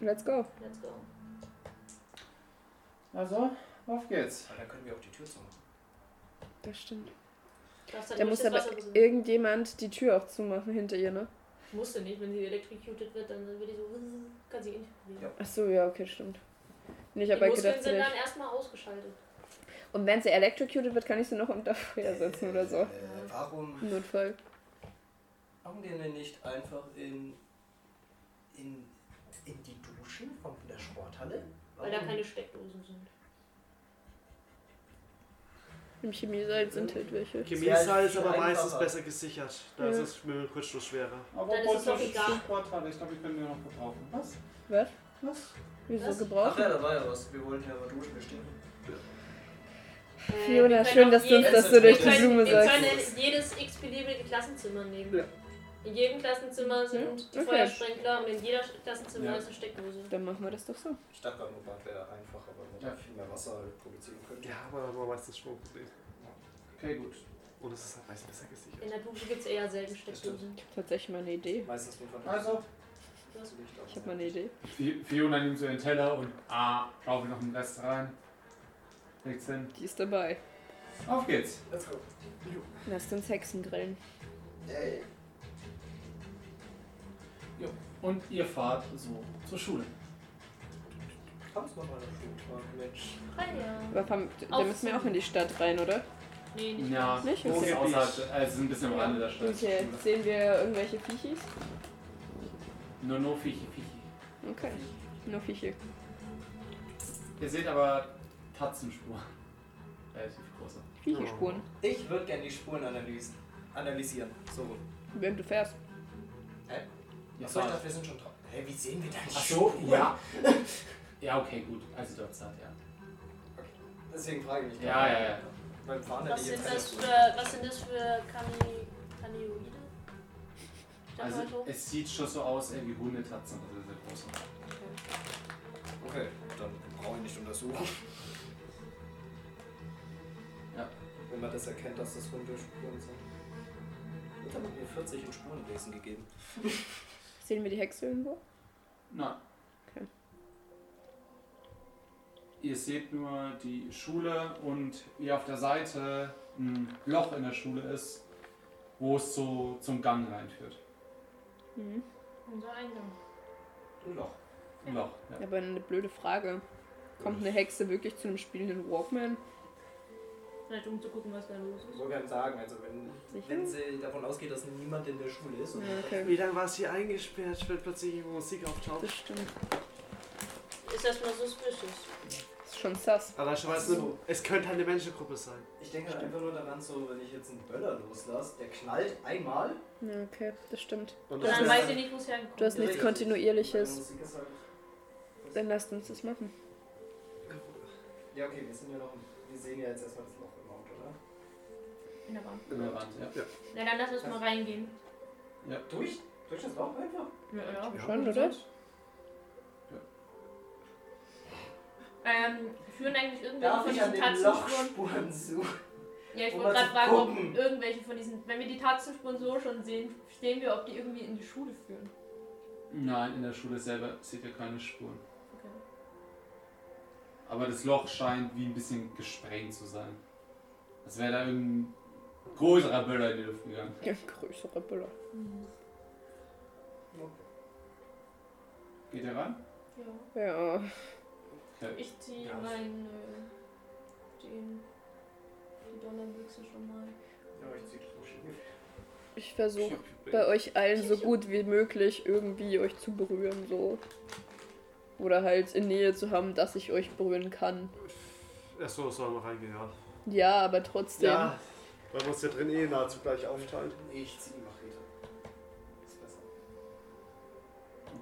Let's go. Let's go. Also, auf geht's. Aber dann können wir auch die Tür zumachen. Das stimmt. Da muss aber irgendjemand die Tür auch zumachen hinter ihr, ne? Musste nicht, wenn sie electrocuted wird, dann wird die so. Kann sie nicht. Ja. Ach so, ja, okay, stimmt. Nee, ich Die habe halt Muskeln gedacht, sind dann erstmal ausgeschaltet. Und wenn sie electrocuted wird, kann ich sie noch unter Feuer setzen oder so. Äh, warum Im Notfall. machen wir denn nicht einfach in, in, in die Duschen von der Sporthalle? Weil da Warum? keine Steckdosen sind. Im Chemiesaal sind halt welche. Chemiesaal ist aber meistens besser gesichert. Da ist Ja. es mit dem Kurzschluss schwerer. Aber Dann ist es doch egal. Ich glaube, wir können den noch gebrauchen. Was? Was? Was? Wieso Was? Ach gebraucht? ja, da war ja was. Wir wollten ja aber duschen, wir. Äh, Fiona, wir können schön, dass du uns das so durch wir die können- Blume Wir sagst. können jedes x-beliebige Klassenzimmer nehmen. In jedem Klassenzimmer sind die okay. Feuersprenkler und in jeder Klassenzimmer Ja. ist eine Steckdose. Dann machen wir das doch so. Ich dachte gerade nur, Bad wäre einfacher, weil man Ja. da viel mehr Wasser halt produzieren könnte. Ja, aber da haben wir meistens Schwungproblem. Okay, gut. Und es ist halt meistens besser In gesichert. der Dusche gibt es eher selten Steckdosen. Tatsächlich mal eine Idee. Meistens nur von Also, Ich habe mal eine Idee. Fi- Fiona nimmt so den Teller und ah, schaufelt noch den Rest rein. Legt's hin. Die ist dabei. Auf geht's. Let's go. Lasst uns Hexen grillen. Yay. Jo. Und ihr fahrt so zur Schule. Kommst du noch mal nach Schule, Mensch. Ah ja. Aber fahren- da müssen wir auch in die Stadt rein, oder? Nee, nicht Ja, Nicht? ein bisschen Okay. außerhalb, also ein bisschen am Rande der Stadt. Okay, sehen wir irgendwelche Viechis? Nur no Fichi Fichi. Okay, nur Vieche. Ihr seht aber Tatzenspuren. Relativ große. Viechespuren. Ich würde gerne die Spuren analysen. analysieren. So. Wenn du fährst. Ihr Achso, ich dachte, wir sind schon drauf. Hä, wie sehen wir denn Ach so, Spuren? ja. Ja, okay, gut. Also dort seid ja. Deswegen frage ich mich. Ja, ja, ja. Beim Fahren Was sind, das für, was sind das für Kani Kanioide? Also Also, es sieht schon so aus äh, wie Hundetatzen, also sehr große. Okay, dann brauche ich nicht untersuchen. Ja. Wenn man das erkennt, dass das Hundespuren sind. Jetzt haben mir 40 in Spurenlesen gegeben. Sehen wir die Hexe irgendwo? Nein. Okay. Ihr seht nur die Schule und wie auf der Seite ein Loch in der Schule ist, wo es so zum Gang reinführt. Mhm. unser Eingang. Ein Loch. Ein Loch, ja. Aber eine blöde Frage. Kommt eine Hexe wirklich zu einem spielenden Walkman? Vielleicht um zu gucken, was da los ist. So kann sagen, also wenn, Sicher? wenn sie davon ausgeht, dass niemand in der Schule ist. Und Ja, okay. Wie lange war es hier eingesperrt, wenn plötzlich irgendwo Musik auftaucht? Das stimmt. Ist erstmal suspicious. Ist schon sass. Allein schon, es, eine, es könnte halt eine Menschengruppe sein. Ich denke halt einfach nur daran, so wenn ich jetzt einen Böller loslasse, der knallt einmal. Ja, okay, das stimmt. Und Und das dann weiß ich nicht, wo es hergekommen Du hast nichts. Kontinuierliches. Halt- Dann lasst uns das machen. Ja, okay, wir sind ja noch. Wir sehen ja jetzt erstmal das Loch? In der Wand. In der Wand, ja. Na, dann lass uns mal reingehen. Durch? Durch das Loch einfach? Ja, ja. Ja. Schon, oder? Ähm, führen eigentlich irgendwelche von diesen Tatzenspuren? Suchen? Ja, ich wollte gerade zu fragen, ob irgendwelche von diesen, wenn wir die Taxenspuren so schon sehen, sehen wir, ob die irgendwie in die Schule führen. Nein, in der Schule selber seht ihr keine Spuren. Okay. Aber das Loch scheint wie ein bisschen gesprengt zu sein. Als wäre da irgendein größerer Böller in die Luft gegangen. Ja, größere Böller. Geht ihr ran? Ja. Ja. Okay. Ich ziehe Ja. meinen, äh, den, die Donnerbüchse schon mal. Ja, ich zieh Kruschen. Ich versuche bei euch allen so gut wie möglich irgendwie euch zu berühren, so. Oder halt in Nähe zu haben, dass ich euch berühren kann. Achso, soll noch reingehen, ja. Ja, aber trotzdem. Ja, weil wir uns ja drin eh nahezu gleich aufteilen. Ich zieh die Machete. Ist besser.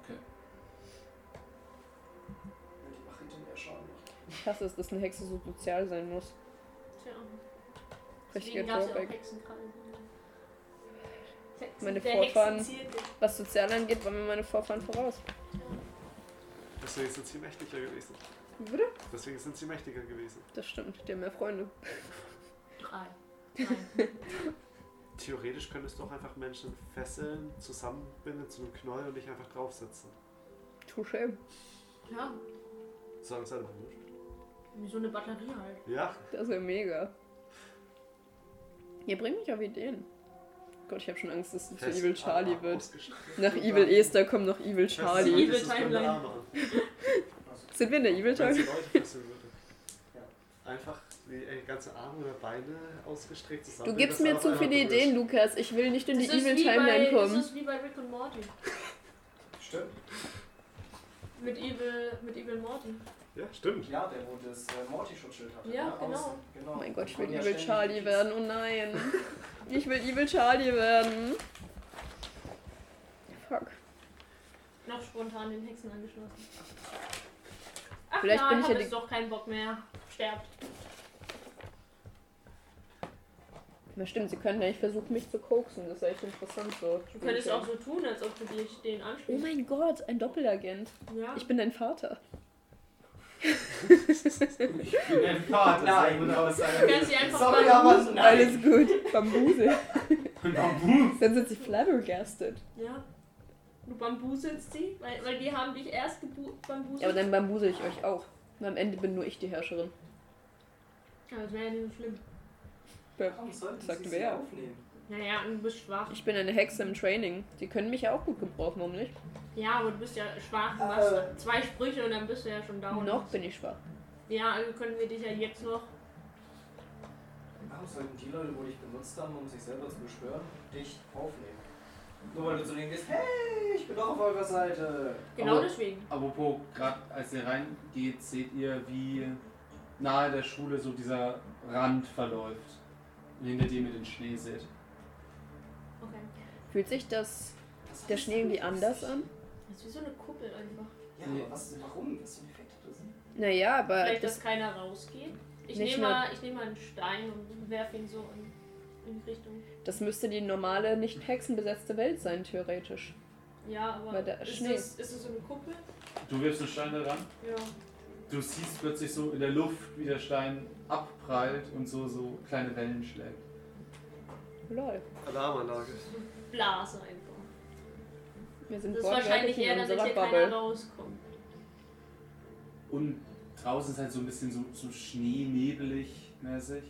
okay. Wenn die Machete mehr Schaden macht. Ich hasse es, dass eine Hexe so sozial sein muss. Tja. Richtiger Deswegen gab's ja auch Drawback. Meine Vorfahren-. Was sozial angeht, waren mir meine Vorfahren voraus. Deswegen sind sie mächtiger gewesen. Bitte? Deswegen sind sie mächtiger gewesen. Das stimmt, die haben mehr Freunde. Drei. Nein. Theoretisch könntest du auch einfach Menschen fesseln, zusammenbinden zu einem Knäuel und dich einfach draufsetzen. Touché. ja, Solange es einfach wurscht. wie so eine Batterie halt. Ja, Das wäre mega. Ihr bringt mich auf Ideen. Gott, ich habe schon Angst, dass es zu Evil Charlie wird. Nach Evil Esther kommt noch Evil Charlie. Evil Timeline. Sind wir in der Evil Timeline? Einfach ganze Arme oder Beine ausgestreckt zusammen. Du gibst mir zu viele Ideen, Lukas. Ich will nicht in die Das ist Evil wie Timeline kommen. Das ist wie bei Rick und Morty. Stimmt. Mit Evil, mit Evil Morty. Ja, stimmt. Ja, der wo das äh, Morty-Schutzschild hatte. Ja, ne? genau. Außen. genau. Oh mein Gott, ich will ja Evil Charlie die- werden. Oh nein. Ich will Evil Charlie werden. Fuck. Noch spontan den Hexen angeschlossen. Ach Vielleicht ja, bin ich ja habe die- jetzt doch keinen Bock mehr. Sterbt. Na stimmt, sie können eigentlich versuchen, mich zu koksen. Das ist echt interessant so. Du könntest auch so tun, als ob du dich den Oh anspielst. mein Gott, ein Doppelagent. ja. Ich bin dein Vater. Ich bin dein Vater. Nein. Du kannst sie einfach Sorry, mal aber nein. Alles gut. Bambuse. Bambus. Dann sind sie flabbergasted. Ja. Du bambuselst sie, weil, weil die haben dich erst bambuselt. Ja, aber dann bambusel ich euch auch. Und am Ende bin nur ich die Herrscherin. Ja, das wäre ja nicht so schlimm. Warum Sagt wer? aufnehmen? Naja, und du bist schwach. Ich bin eine Hexe im Training. Die können mich ja auch gut gebrauchen, warum nicht? Ja, aber du bist ja schwach. Du machst zwei Sprüche und dann bist du ja schon down. Noch bin ich schwach. Ja, also können wir dich ja jetzt noch. Warum sollten die Leute, wo dich benutzt haben, um sich selber zu beschwören, dich aufnehmen? Nur weil du zu denen gehst, hey, ich bin auch auf eurer Seite. Genau Aber- deswegen. Apropos, gerade als ihr reingeht, seht ihr, wie nahe der Schule so dieser Rand verläuft. Und hinter dem ihr den Schnee seht. Okay. Fühlt sich das, der Schnee irgendwie anders an? Das ist wie so eine Kuppel einfach. Ja, aber was, warum? Was für ein Effekt hat das? Naja, aber Vielleicht, dass das, keiner rausgeht. Ich nehme mal, ich nehme mal einen Stein und werfe ihn so in, in die Richtung. das müsste die normale, nicht hexenbesetzte Welt sein, theoretisch. Ja, aber Weil der ist, Schnee- das, ist das so eine Kuppel? Du wirfst einen Stein da ran. Ja. Du siehst plötzlich so in der Luft, wie der Stein abprallt und so, so kleine Wellen schlägt. Lol. Alarmanlage. Blase einfach. Wir sind Das ist wahrscheinlich in eher, damit unserer hier keiner rauskommt. Und draußen ist halt so ein bisschen so, so schneenebelig mäßig.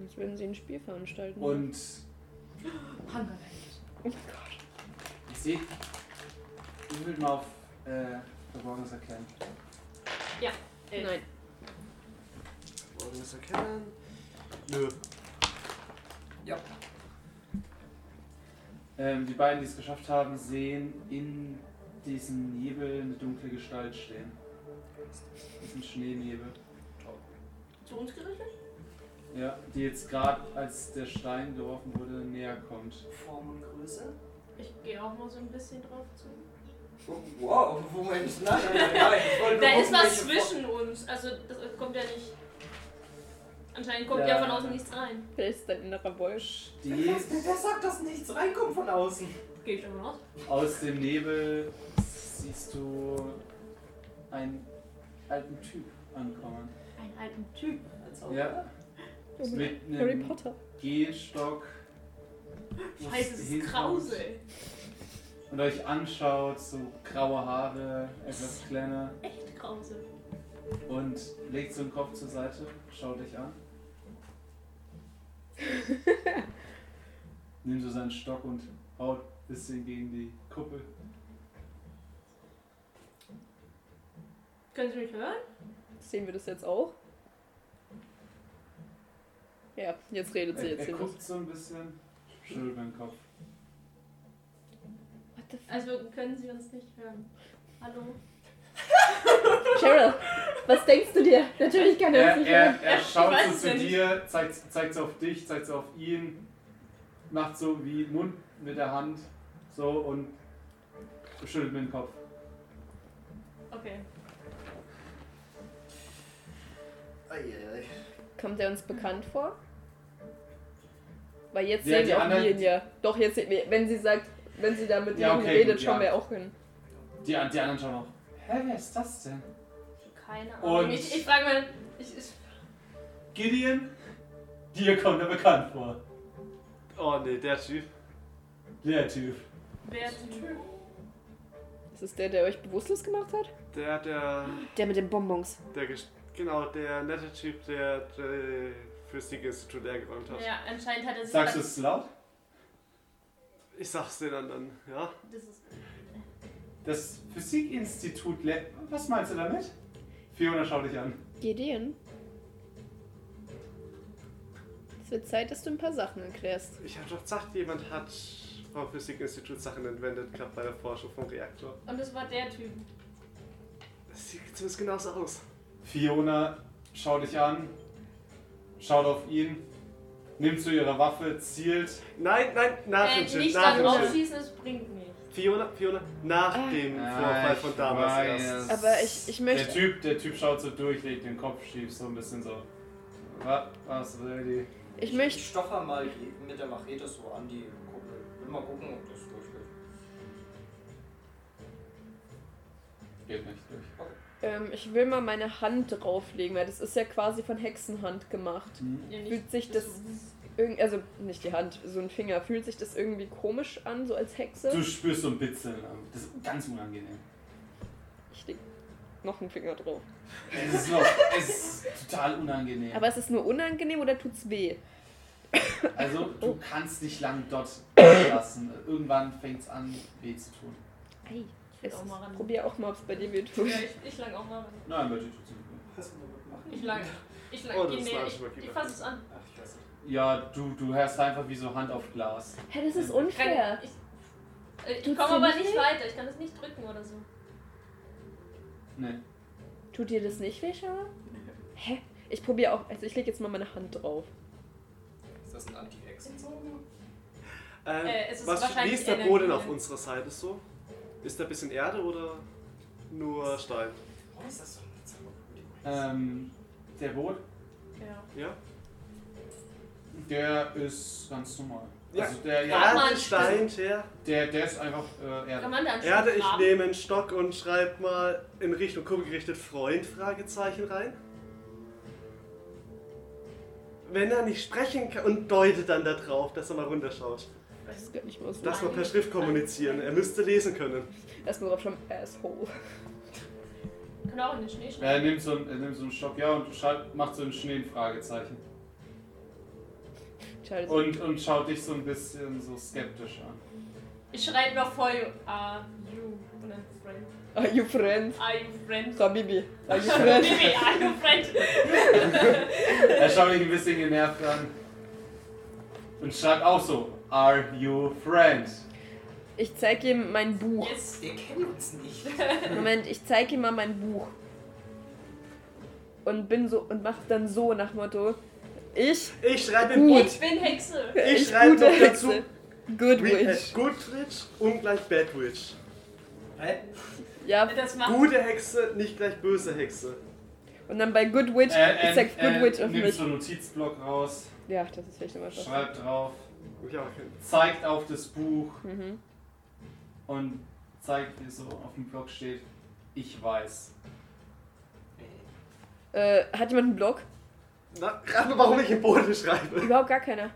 Jetzt würden sie ein Spiel veranstalten. Und Hunger oh mein Gott. ich sehe, ich will mal auf äh, Verborgenes erkennen. Elf. Nein. Wollen wir es erkennen? Nö. Ähm, die beiden, die es geschafft haben, sehen in diesem Nebel eine dunkle Gestalt stehen. Diesen Schneenebel. Zu uns gerichtet? Ja, die jetzt gerade, als der Stein geworfen wurde, näher kommt. Form und Größe? Ich gehe auch mal so ein bisschen drauf zu. Wow, Moment, nein, nein, nein, nein. Ich Da ist was zwischen uns. Also das kommt ja nicht. Anscheinend kommt ja, Ja. von außen nichts rein. Vielleicht ist dein innerer Wolf. Steht Wer, wer sagt, dass nichts reinkommt von außen? Gehe ich davon aus. aus dem Nebel, siehst du einen alten Typ ankommen. Einen alten Typ. Als Ja. Oh mein Mit Harry einem Potter. Gehstock Scheiße, es ist ey. Und euch anschaut, so graue Haare, etwas kleiner Echt Krause. und legt so den Kopf zur Seite, schaut dich an. Nimmt so seinen Stock und haut ein bisschen gegen die Kuppel. Können Sie mich hören? Sehen wir das jetzt auch? Ja, jetzt redet sie Er, jetzt er hier guckt so ein bisschen, schüttelt den Kopf. Also können Sie uns nicht hören. Hallo? Cheryl, was denkst du dir? Natürlich kann er Er, uns nicht er, hören. er Ich schaut so zu nicht. dir, zeigt, zeigt so auf dich, zeigt so auf ihn, macht so wie Mund mit der Hand, so und schüttelt mit dem Kopf. Okay. Eieiei. Kommt er uns bekannt vor? Weil jetzt Ja, sehen wir auch anderen- ihn ja. Doch, jetzt sehen wir, wenn sie sagt, wenn sie da mit Ja, jemandem okay, redet, gut, schauen ja. wir auch hin. Die, die anderen schauen auch. Hä, wer ist das denn? Keine Ahnung. Und- ich ich frage mal. Ich, ich, Gideon? Dir kommt er bekannt vor. Oh nee, der Typ. Der Typ. wer ist der Typ? Ist es der, der euch bewusstlos gemacht hat? Der, der, Der mit den Bonbons. der, genau, der nette Typ, der, der Physikinstitut leer geräumt hat. Ja, anscheinend hat er sich. Sagst du es laut? Ich sag's den anderen, ja. Das ist. Das Physikinstitut. le- Was meinst du damit? Fiona, schau dich an. Gideon? Es wird Zeit, dass du ein paar Sachen erklärst. Ich hab doch gesagt, jemand hat vom Physikinstitut Sachen entwendet gehabt bei der Forschung vom Reaktor. Und das war der Typ. Das sieht zumindest genauso aus. Fiona, schau dich an. Schaut auf ihn. Nimmt so ihre Waffe, zielt. Nein, nein, nach Äh, dem Schild, nicht nach dem Schild. schießen, es bringt nichts. Fiona, Fiona, nach Ah. dem Ah, Vorfall ich von damals erst. Aber ich, ich Der möchte. typ, der typ schaut so durch, legt den Kopf schief, so ein bisschen so. Was, was will die? Ich möchte. Ich stocher mal mit der Machete so an die Kuppel. Will mal gucken, ob das durchgeht. Geht nicht durch. Ähm, ich will mal meine Hand drauflegen, weil das ist ja quasi von Hexenhand gemacht. Ja, nicht- Fühlt sich das. Irgend, also nicht die Hand, so ein Finger. Fühlt sich das irgendwie komisch an, so als Hexe? Du spürst so ein Bitzeln. Das ist ganz unangenehm. Ich leg noch einen Finger drauf. Es ist, noch, es ist total unangenehm. Aber ist es nur unangenehm oder tut's weh? also, Oh. du kannst nicht lang dort lassen. Irgendwann fängt es an, weh zu tun. Ei. Ich auch mal ran. Probier auch mal, ob es bei dir weh tut. Ja, ich, ich lang auch mal ran. Nein, bitte tut's nicht? Ich lang. Ich lang. Oh, geh das näher. ich, mal ich fass es an. Ach, ich weiß nicht. Ja, du, du hörst einfach wie so Hand auf Glas. Hä, das ist unfair. Ich, äh, ich Tut's komme dir aber nicht weh? weiter. Ich kann das nicht drücken oder so. Nee. Tut dir das nicht weh, Schauer? Hä? Ich probiere auch. Also ich lege jetzt mal meine Hand drauf. Ist das ein Anti-Hexenzogen? Ähm, Äh, es ist was, ist der. Boden auf unserer Seite so? Ist da ein bisschen Erde oder nur Stein? Warum ist das so eine Zauber? Ähm, der Boot, Ja. Ja? der ist ganz normal. Ja. Also der, Ja, ja, Mann, Erde, Stein, Teer. der, der ist einfach äh, Erde. Kann man da einen Erde, ich graben? nehme einen Stock und schreibe mal in Richtung Kuppel gerichtet Freund, Fragezeichen rein. Wenn er nicht sprechen kann und deutet dann da drauf, dass er mal runterschaut. Das ist gar nicht mal so. Dass wir per Schrift kommunizieren. Er müsste lesen können. Erstmal drauf schon Asshole. Kann auch in den Schnee Er schreiben. nimmt so, einen- er nimmt so einen Stock, ja, und schreibt, macht so ein Schnee ein Fragezeichen. Scheiße. Und, und schaut dich so ein bisschen so skeptisch an. Ich schreibe noch vor you. Are you und dann friend? Are you friend? Are you friend? Habibi. Are you friend? Baby, are you friend? Er schaut dich ein bisschen genervt an. Und schreibt auch so, Are you friend? Ich zeig ihm mein Buch. Yes. Wir kennen uns nicht. Moment, ich zeig ihm mal mein Buch. Und bin so und mach dann so nach Motto. Ich, Ich schreibe Gut. Buch. Ich bin Hexe. Ich schreibe gute noch dazu. Hexe. Good äh, Witch. Good Witch ungleich Bad Witch. Hä? Ja, Das macht. Gute Hexe, nicht gleich böse Hexe. und dann bei Good Witch, Er, ich sag Good er Witch auf nimmt mich. so einen Notizblock raus, Ja, das ist vielleicht immer was. schreibt drauf. Zeigt auf das Buch Mhm. und zeigt, wie so auf dem Block steht, ich weiß. Äh, hat jemand einen Block? Na, rat mir, warum ich im Boden schreibe. Überhaupt gar keiner.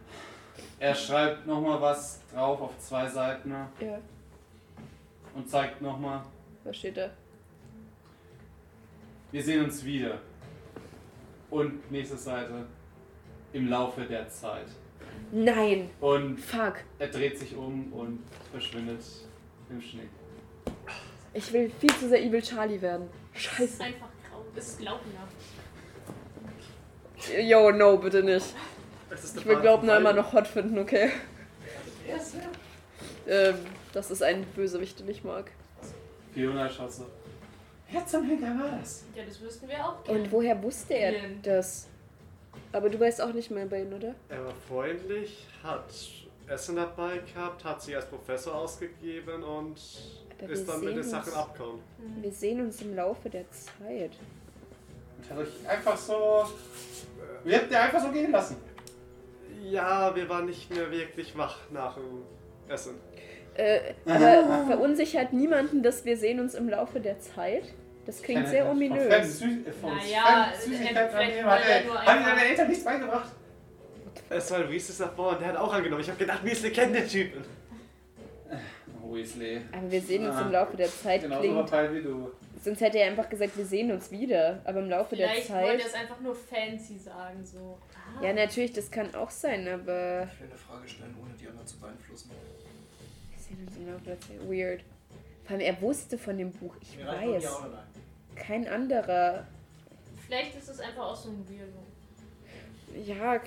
Er schreibt nochmal was drauf auf zwei Seiten? Ja, und zeigt nochmal, was steht da? wir sehen uns wieder. Und nächste Seite, im Laufe der Zeit. Nein! Und Fuck. er dreht sich um und verschwindet im Schnee. Ich will viel zu sehr Evil Charlie werden. Es ist Scheiße. einfach grau. Es ist grauenhaft. Yo, no, bitte nicht. Ist Ich will von immer noch hot finden, okay? Ist ja. Ähm, das ist ein Bösewicht, den ich mag. Fiona schaut so. Wer zum Henker war das? Ja, das wüssten wir auch gerne. Und woher wusste er das? Aber du weißt auch nicht mehr bei ihm, oder? Er war freundlich, hat Essen dabei gehabt, hat sich als Professor ausgegeben und Aber ist dann mit den Sachen abgehauen. Hm. Wir sehen uns im Laufe der Zeit. Und hat euch einfach so. Wir habt ihr einfach so gehen lassen. Ja, wir waren nicht mehr wirklich wach nach dem Essen. Äh, aber verunsichert niemanden, dass wir sehen uns im Laufe der Zeit? Das klingt sehr Von ominös. fremden Süß- äh, von Naja, Süßigkeiten äh, vielleicht annehmen. wollte Hat er Haben deine Eltern nichts beigebracht? Es war Reese's davor und der hat auch angenommen. Ich habe gedacht, Weasley kennt den Typen. Weasley. Aber wir sehen uns Ah. im Laufe der Zeit Genauso klingt. verpeilt wie du. Sonst hätte er einfach gesagt, wir sehen uns wieder. Aber im Laufe der Vielleicht wollte er Zeit. es einfach nur fancy sagen, so. Ah, Ja, natürlich, das kann auch sein, aber. Ich will eine Frage stellen, ohne die anderen zu beeinflussen. Wir sehen uns im Laufe der Zeit. Weird. Vor allem, er wusste von dem Buch. Ich Mir weiß. Kein anderer. Vielleicht ist es einfach auch so ein Weirdo. Ja.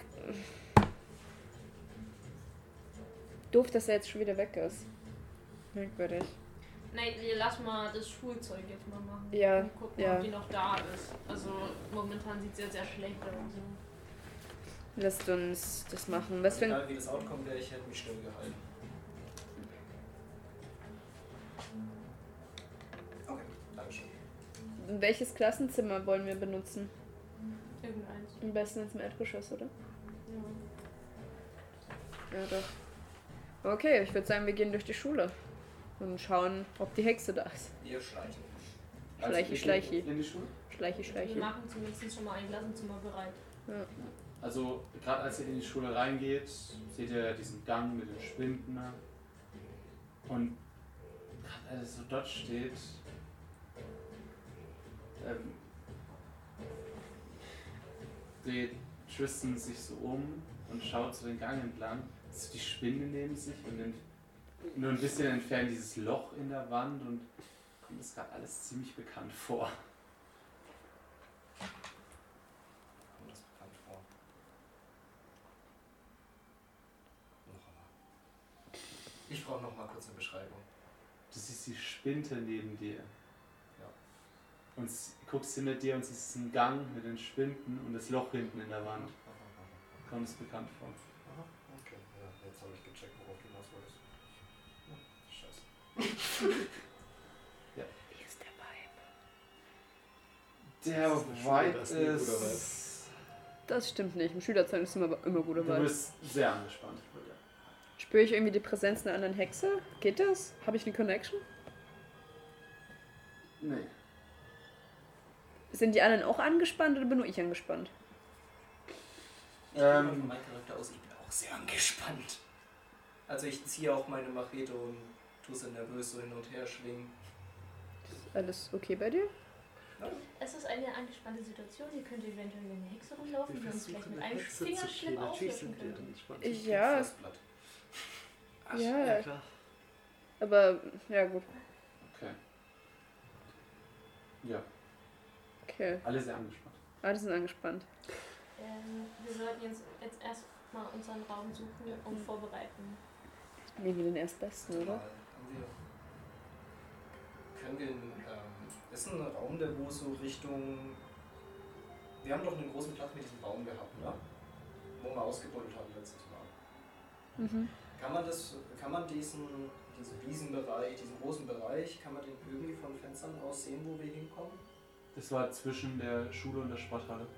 Doof, dass er jetzt schon wieder weg ist. Merkwürdig. Nein, wir lassen mal das Schulzeug jetzt mal machen. Ja, Und gucken, ja. ob die noch da ist. Also momentan sieht es ja sehr schlecht aus. Lasst uns das machen. Was für ein. Egal wie das Outcome wäre, ich hätte mich still gehalten. Welches Klassenzimmer wollen wir benutzen? Irgendeins. Am besten ins Erdgeschoss, oder? Ja. Ja, doch. Okay, ich würde sagen, wir gehen durch die Schule und schauen, ob die Hexe da ist. Wir schleichen. Schleichi, Also, wir schleichi. In die Schule? Schleiche, Wir schleiche. machen zumindest schon mal ein Klassenzimmer bereit. Also, gerade als ihr in die Schule reingeht, seht ihr diesen Gang mit den Spinden. Und gerade als er so dort steht, ähm, dreht Tristan sich so um und schaut so den Gang entlang. So die Spinne neben sich und ent- nur ein bisschen entfernt dieses Loch in der Wand und kommt das gerade alles ziemlich bekannt vor. Kommt das bekannt vor? Noch einmal. Ich brauche noch mal kurz eine Beschreibung. Du siehst die Spinte neben dir. Und guckst hinter dir und siehst einen Gang mit den Spinden und das Loch hinten in der Wand. Kommt es bekannt vor. Aha, okay. Ja, jetzt habe ich gecheckt, worauf du hinaus wolltest. Ja, scheiße. Wie ist der Vibe? Der Das ist Vibe das ist. Das stimmt nicht. Im Schülerzeit ist immer, immer guter Du Vibe. bist sehr angespannt. Spüre ich irgendwie die Präsenz einer anderen Hexe? Geht das? Habe ich eine Connection? Nee. Sind die anderen auch angespannt oder bin nur ich angespannt? Ich gehe mal Ähm. von meinem Charakter aus, ich bin auch sehr angespannt. Also ich ziehe auch meine Machete und tue sie nervös so hin und her schwingen. Ist alles okay bei dir? Es ist eine angespannte Situation. Hier könnte eventuell eine Hexe rumlaufen, die uns vielleicht mit einem Fingerschnipp auslöschen könnte. Ja. Ach, Ja. ja, klar. aber ja gut. Okay. Ja, Okay, alle sehr angespannt. alle sind angespannt. Ähm, wir sollten jetzt, jetzt erstmal unseren Raum suchen und vorbereiten. Nehmen wir den erstbesten, oder? Wir, können wir, in, ähm, ist ein Raum, der wo so Richtung, wir haben doch einen großen Platz mit diesem Baum gehabt, ne? Wo wir ausgebuddelt haben letztes Mal. Mhm. Kann man das, kann man diesen, diesen Wiesenbereich, diesen großen Bereich, kann man den irgendwie von Fenstern aus sehen, wo wir hinkommen? Das war zwischen der Schule und der Sporthalle. Okay.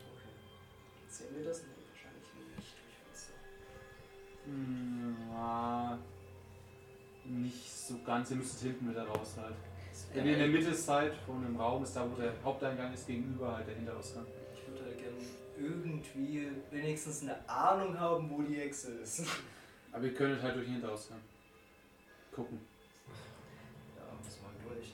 Sehen wir das? Nee, wahrscheinlich nicht durch Fenster. Hm, ja, nicht so ganz. Ihr müsstet hinten wieder raus halt. Wenn ihr in der Mitte seid von dem Raum, ist da, wo der Haupteingang ist, gegenüber halt der Hinterausgang. Ich würde gerne irgendwie wenigstens eine Ahnung haben, wo die Hexe ist. Aber ihr könntet halt durch den Hinterhaus hören. Gucken. Ja, muss mal durch.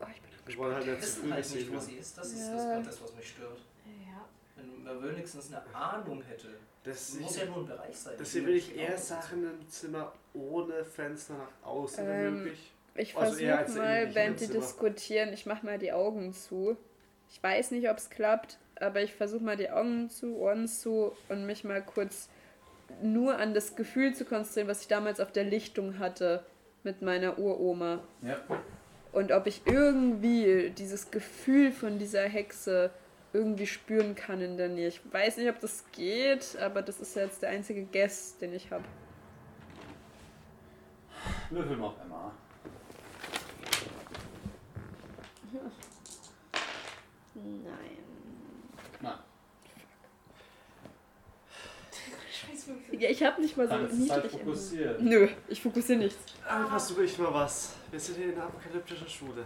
Oh, ich wollen halt zu wissen früh halt nicht, wo sie ist. Das ist das, gerade das, was mich stört. Ja. Wenn man wenigstens eine Ahnung hätte. Das Das muss ja nur ein Bereich sein. Deswegen will ich eher Sachen im Zimmer ohne Fenster nach außen, wenn Ähm, möglich. Ich Also versuche mal, während die diskutieren, ich mache mal die Augen zu. Ich weiß nicht, ob es klappt, aber ich versuche mal die Augen zu, Ohren zu und mich mal kurz nur an das Gefühl zu konzentrieren, was ich damals auf der Lichtung hatte mit meiner Uroma. Ja. Und ob ich irgendwie dieses Gefühl von dieser Hexe irgendwie spüren kann in der Nähe. Ich weiß nicht, ob das geht, aber das ist jetzt der einzige Guess, den ich habe. Würfel auf Emma. Nein. Na, Scheiß Würfel. Ja, ich habe nicht mal so es halt niedrig. fokussieren. Nö, ich fokussiere nichts. Aber versuche ich mal was. Wir sind hier in der apokalyptischen Schule.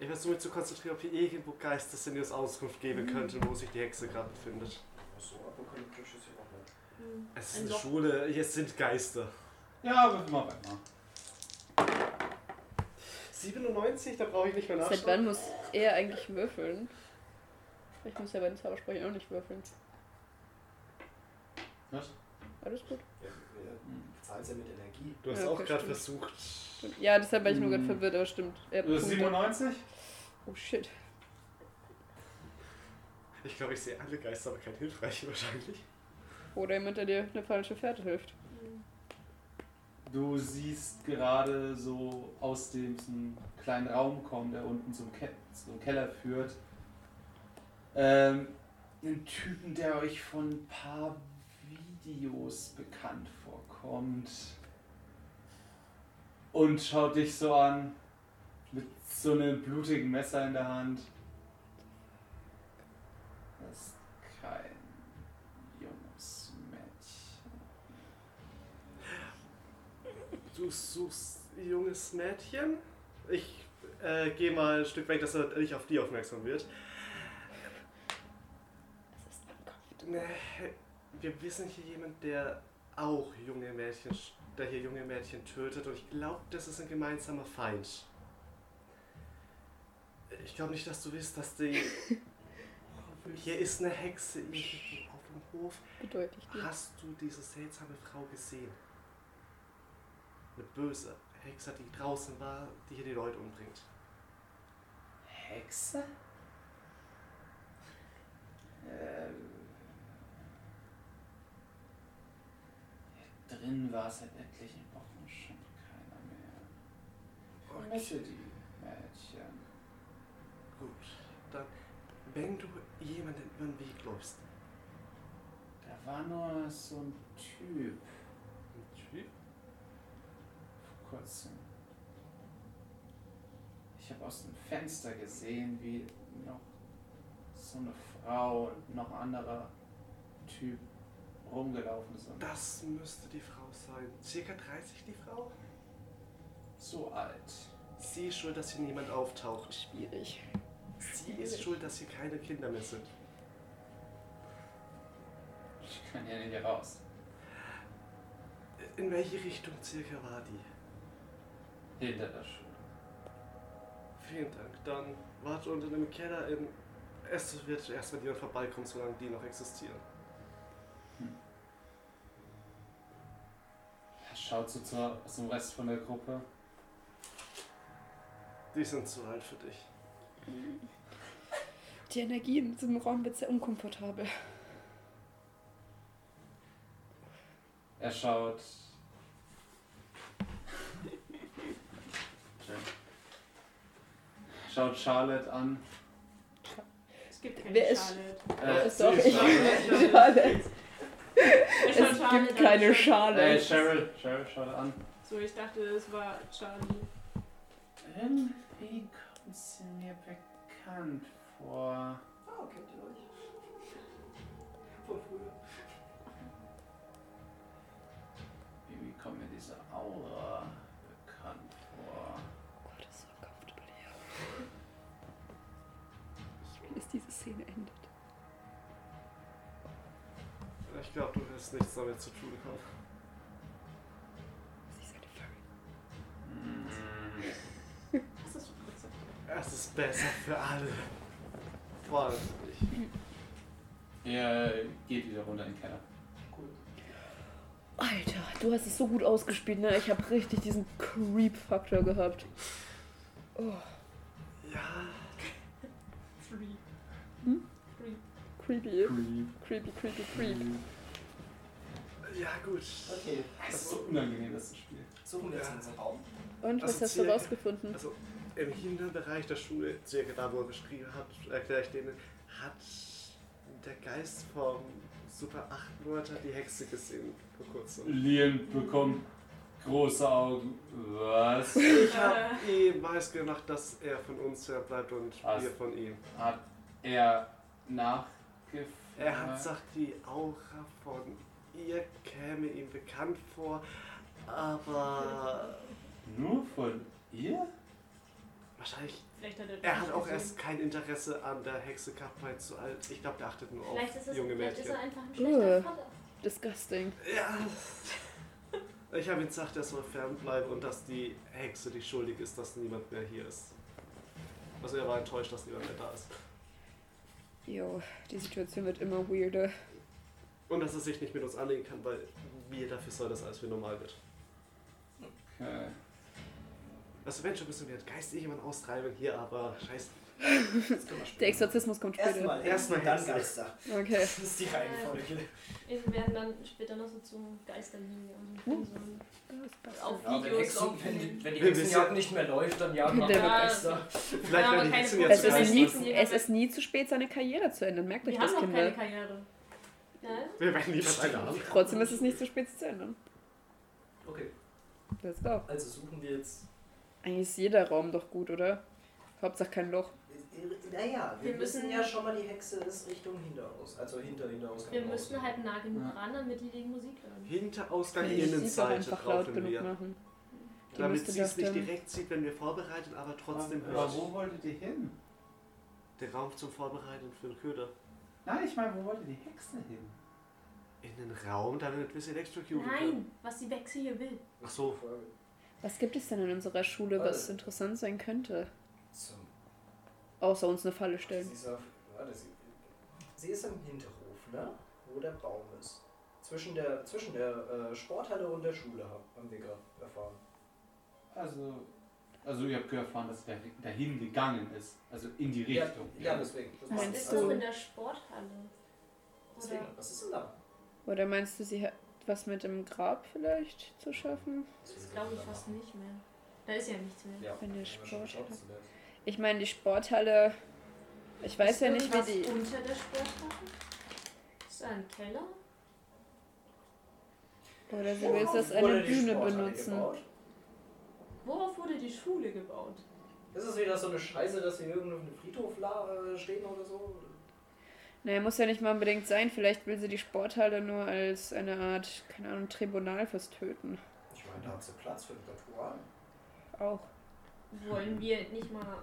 Ich versuche mich zu konzentrieren, ob hier irgendwo Geister sind, die uns Auskunft geben könnten, wo sich die Hexe gerade befindet. So apokalyptisch ist sie auch nicht. Hm. Es ist Ein eine. Schule, hier sind Geister. Ja, würfel mal auf Emma. 97, da brauche ich nicht mehr Seit nachschauen. wann muss er eigentlich würfeln? Ich muss ja bei den Zaubersprüchen auch nicht würfeln. Was? Alles gut. Ja, zahlen ja mit Energie. Du hast Ja, auch gerade versucht. Ja, deshalb war ich nur gerade Hm. verwirrt, aber stimmt. Er Du hast Punkte. 97? Oh shit. Ich glaube, ich sehe alle Geister, aber kein hilfreiche wahrscheinlich. Oder jemand, der dir eine falsche Fährte hilft. Du siehst gerade so aus diesem kleinen Raum kommen, der unten zum, Ke zum Keller führt, ähm, einen Typen, der euch von ein paar Videos bekannt vorkommt. Und schaut dich so an, mit so einem blutigen Messer in der Hand. Das ist kein junges Mädchen. Du suchst ein junges Mädchen. Ich äh, gehe mal ein Stück weg, dass er nicht auf die aufmerksam wird. Das ist Ankunft. Wir wissen hier jemand, der auch junge Mädchen, der hier junge Mädchen tötet und ich glaube, das ist ein gemeinsamer Feind. Ich glaube nicht, dass du weißt, dass die. Hier ist eine Hexe auf dem Hof. Bedeute ich dir. Hast du diese seltsame Frau gesehen? Eine böse Hexe, die draußen war, die hier die Leute umbringt. Hexe? Ähm. Drin war seit etlichen Wochen schon keiner mehr. Vermisse die Mädchen. Gut, dann, wenn du jemanden über den Weg läufst, Da war nur so ein Typ ein Typ, vor kurzem. Ich habe aus dem Fenster gesehen, wie noch so eine Frau und noch ein anderer Typ rumgelaufen sind. das müsste die Frau sein. Circa 30 die Frau? So alt. Sie ist schuld, dass hier niemand auftaucht. Schwierig. Sie ist schuld, dass hier keine Kinder mehr sind. Ich kann ja nicht raus. In welche Richtung circa war die? Hinter der Schule. Vielen Dank. Dann warte unten im Keller in. Es wird erst, wenn jemand vorbeikommt, solange die noch existieren. Er schaut so zur, zum Rest von der Gruppe. Die sind zu alt für dich. Die Energie in diesem Raum wird sehr unkomfortabel. Er schaut. Schaut Charlotte an. Es gibt keine Wer ist- Charlotte. Äh, ist doch sie ich. Charlotte. Charlotte. Es, gibt keine Schale. Äh, Cheryl, Cheryl schaut an. So, ich dachte, es war Charlie. Irgendwie kommt sie mir bekannt vor. Ah, kennt ihr euch? Von früher. Irgendwie kommt mir diese Aura Wirst nichts damit zu tun haben. Sie ist eine Furry. Das ist schon kurz. Es ist besser für alle. Vor allem für dich. Er geht wieder runter in den Keller. Alter, du hast es so gut ausgespielt, ne? Ich habe richtig diesen Creep-Faktor gehabt. Oh, Ja, Free. Hm? Free. creepy. Creep. Creepy, creepy, creep. Ja gut. Okay, Es ist so unangenehm, das zu spielen. suchen wir jetzt unseren Raum. Und was Also hast du circa- rausgefunden? Also im Hinterbereich der Schule, circa da, wo er geschrieben hat, erkläre ich denen, hat der Geist vom Super 8 Wörter die Hexe gesehen vor kurzem. Liam bekommt große Augen. Was? Ich habe eh weiß gemacht, dass er von uns bleibt und Was? wir von ihm. Hat er nachgefragt? Er hat gesagt, die Aura von ihr käme ihm bekannt vor, aber Nur von ihr? wahrscheinlich. Vielleicht hat er, Er hat auch gesehen. erst kein Interesse an der Hexe weil zu alt. Ich glaube, der achtet nur auf Vielleicht ist, es, junge vielleicht ist Mädchen. er einfach ein schlechter Uh. Vater. Disgusting. Ja. Ich habe ihm gesagt, er soll fernbleiben und dass die Hexe die schuldig ist, dass niemand mehr hier ist. Also er war enttäuscht, dass niemand mehr da ist. Jo, die Situation wird immer weirder. Und dass er sich nicht mit uns anlegen kann, weil wir dafür soll, dass alles wieder normal wird. Okay. Also wenn schon müssen wir geistig jemanden austreiben hier, aber scheiße. Wir Der Exorzismus kommt später. Erstmal Erstmal dann. Geister. Okay. Das ist die Reihenfolge. Wir werden dann später noch so zu Geisterlinie und Uh. so auf Ja, wenn, Hexen, wenn, die- wenn die Wir Hexenjagd nicht mehr läuft, dann jagen wir Geister. Vielleicht Ja, werden aber die keine Hexen Fotos. jetzt Es ist, Geist nie, lassen. es ist nie zu spät, seine Karriere zu ändern. Merkt euch Wir das, haben noch Kinder. keine Karriere. Ja? Wir werden niemals eine haben. Trotzdem ist es nicht zu spät, zu ändern. Okay, Let's go. also suchen wir jetzt. Eigentlich ist jeder Raum doch gut, oder? Hauptsache kein Loch. Naja, wir, Wir müssen- ja schon mal, die Hexe ist Richtung Hinteraus. Also hinter Hinteraus. Wir müssen halt nah genug Ja. ran, damit die die Musik hören. Hinterausgang, doch Innenseite einfach laut brauchen genug wir. machen. Die Damit sie es nicht direkt sieht, wenn wir vorbereiten, aber trotzdem Aber hört. wo wolltet ihr hin? Der Raum zum Vorbereiten für den Köder. Nein, ich meine, wo wollte die Hexe hin? In den Raum, damit wir sie electrocuten können. Nein, was die Wechsel hier will. Ach so. Was gibt es denn in unserer Schule, was Äh. interessant sein könnte? Zum, Außer uns eine Falle stellen. sie, ist auf, warte, sie, sie ist im Hinterhof, ne? Wo der Baum ist. Zwischen der, zwischen der äh, Sporthalle und der Schule hab- haben wir gerade erfahren. Also, also ihr habt erfahren, dass er dahin gegangen ist. Also in die Ja, Richtung. ja, deswegen. Das Was Meinst du- in der Sporthalle? Deswegen, Oder was ist denn da? Oder meinst du, sie hat was mit dem Grab vielleicht zu schaffen? das glaube ich fast nicht mehr. Da ist ja nichts mehr. Ja, Wenn der haben wir schon Sport geschaut, hat. zuletzt. Ich meine, die Sporthalle. Ich weiß ist ja nicht, wie die. unter der Sporthalle? Ist da ein Keller? Oder sie Worauf will es als wurde eine Bühne Sporthalle benutzen. gebaut? Worauf wurde die Schule gebaut? Ist es wieder so eine Scheiße, dass hier irgendwo auf einem Friedhof äh, stehen oder so? Naja, muss ja nicht mal unbedingt sein. Vielleicht will sie die Sporthalle nur als eine Art, keine Ahnung, Tribunal fürs Töten. Ich meine, da hat sie Platz für ein Ritual. Auch. Wollen wir nicht mal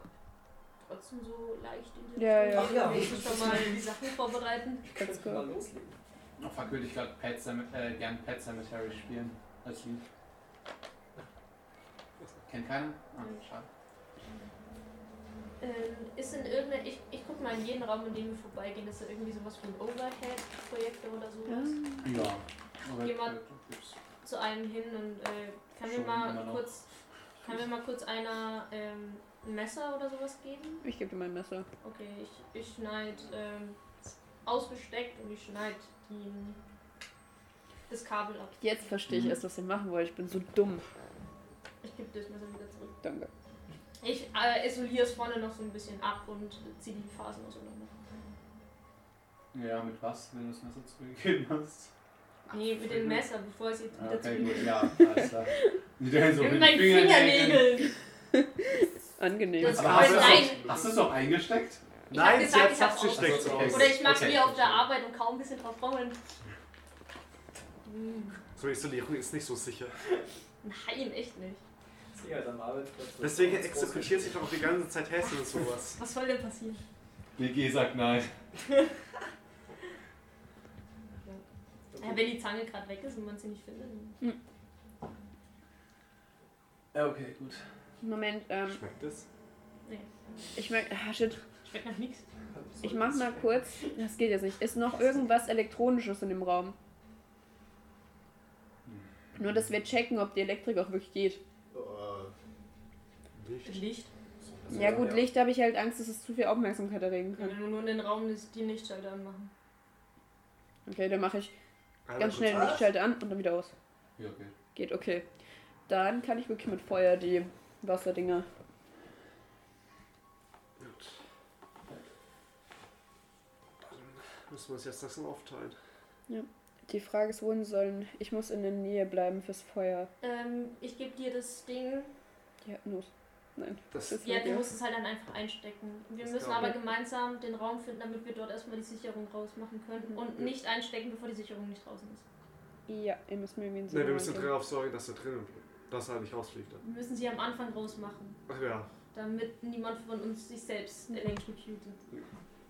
trotzdem so leicht in die Ja, ja. Ach ja. schon mal die Sachen vorbereiten? Let's könnten go. mal loslegen. Oh fuck, würde ich gerade Pet äh, gern Pet Cemetery spielen. Als Lied. Kennt keiner? Ah, schade. Ähm, ist in irgendeiner, ich, ich guck mal in jeden Raum, in dem wir vorbeigehen, ist da irgendwie sowas wie ein Overhead-Projektor oder sowas. Ah. Ja. Aber Jemand-. Zu einem hin und äh, kann mir mal kurz, kann mir mal kurz einer ähm, ein Messer oder sowas geben? Ich gebe dir mein Messer. Okay, ich, ich schneid ähm, ausgesteckt und ich schneid die, das Kabel ab. Jetzt verstehe ich Mhm. erst, was ihr machen wollt. Ich bin so dumm. Ich gebe das Messer wieder zurück. Danke. Ich äh, isoliere es vorne noch so ein bisschen ab und ziehe die Phasen auseinander. Ja, mit was, wenn du das Messer zurückgegeben hast? Nee, mit dem Messer, bevor es jetzt wieder Okay, zurück. gut, ja, alles klar. So mit meinen den Fingernägeln. Angenehm. Das Aber hast du nein. es auch- hast du es auch eingesteckt? Ich Nein, gesagt, sie hat ich hab's fast gesteckt auch- so. Oder ich mach's Okay, mir auf der. Arbeit und kaum ein bisschen drauf. Hm, So Isolierung ist nicht so sicher. Nein, echt nicht. Halt am Arbeitsplatz. Deswegen Das exekutiert sich doch auch die ganze Zeit Häschen und sowas. Was soll denn passieren? BG sagt nein. Ja, wenn die Zange gerade weg ist und man sie nicht findet. dann- Ja, okay, gut. Moment, ähm, Schmeckt es? ich merke, ah, shit. Schmeckt nach nichts. Ich mach mal kurz, das geht jetzt nicht. Ist noch irgendwas Elektronisches in dem Raum? Nur, dass wir checken, ob die Elektrik auch wirklich geht. Nicht. Licht. Ja gut, Licht habe ich halt Angst, dass es zu viel Aufmerksamkeit erregen kann. Wenn wir nur in den Raum die Lichtschalter anmachen. Okay, dann mache ich Einmal ganz schnell den Lichtschalter an und dann wieder aus. Ja, okay. Geht, okay. Dann kann ich wirklich mit Feuer die Wasserdinger. Gut. Dann müssen wir uns jetzt langsam aufteilen. Die Frage ist, wohin sollen. Ich muss in der Nähe bleiben fürs Feuer. Ähm, ich gebe dir das Ding. Ja, los. Nein. Das Das Ja, du ja. musst es halt dann einfach einstecken. Wir Das müssen aber ich. gemeinsam den Raum finden, damit wir dort erstmal die Sicherung rausmachen können. Und Ja. nicht einstecken, bevor die Sicherung nicht draußen ist. Ja, ihr müsst mir irgendwie einen Ne, wir müssen darauf sorgen, dass er drinnen bleibt. Dass er nicht rausfliegt. Dann. Wir müssen sie am Anfang rausmachen, Ach ja. damit niemand von uns sich selbst Mhm. elektrocutet.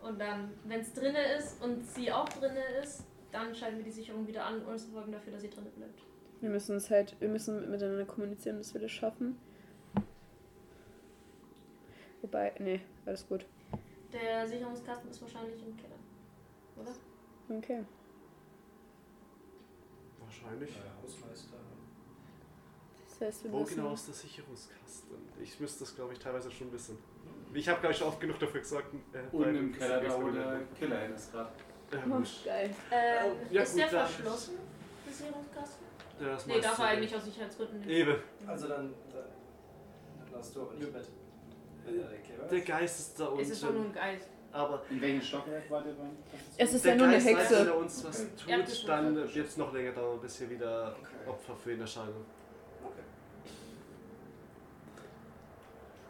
Und dann, wenn es drinne ist und sie auch drinne ist, dann schalten wir die Sicherung wieder an und sorgen dafür, dass sie drinne bleibt. Wir müssen es halt, wir müssen miteinander kommunizieren, dass wir das schaffen. Wobei, nee, alles gut. Der Sicherungskasten ist wahrscheinlich im Keller. Oder? Okay. Wahrscheinlich. Äh, Hausmeister. Das heißt, wir Wo müssen. genau ist der Sicherungskasten? Ich müsste das, glaube ich, teilweise schon wissen. Ich habe, glaube ich, schon oft genug dafür gesagt. Äh, Unten im Keller, da wo der Killer hin ist gerade. Ja, Oh, geil. Ähm, Ja, ist gut, der verschlossen, der Sicherungskasten? Ja, das Nee, darf er eigentlich aus Sicherheitsgründen nicht. Eben. Also dann, dann, dann hast du aber nicht mit. Er der. Geist ist da Es ist doch nur unten. ein Geist. Aber In welchem Stockwerk war der beim? Es ist der ja nur eine Geist weiß, wenn Hexe. er uns was tut, dann wird es noch länger dauern, bis wir wieder Okay. Opfer für ihn erscheinen. Okay.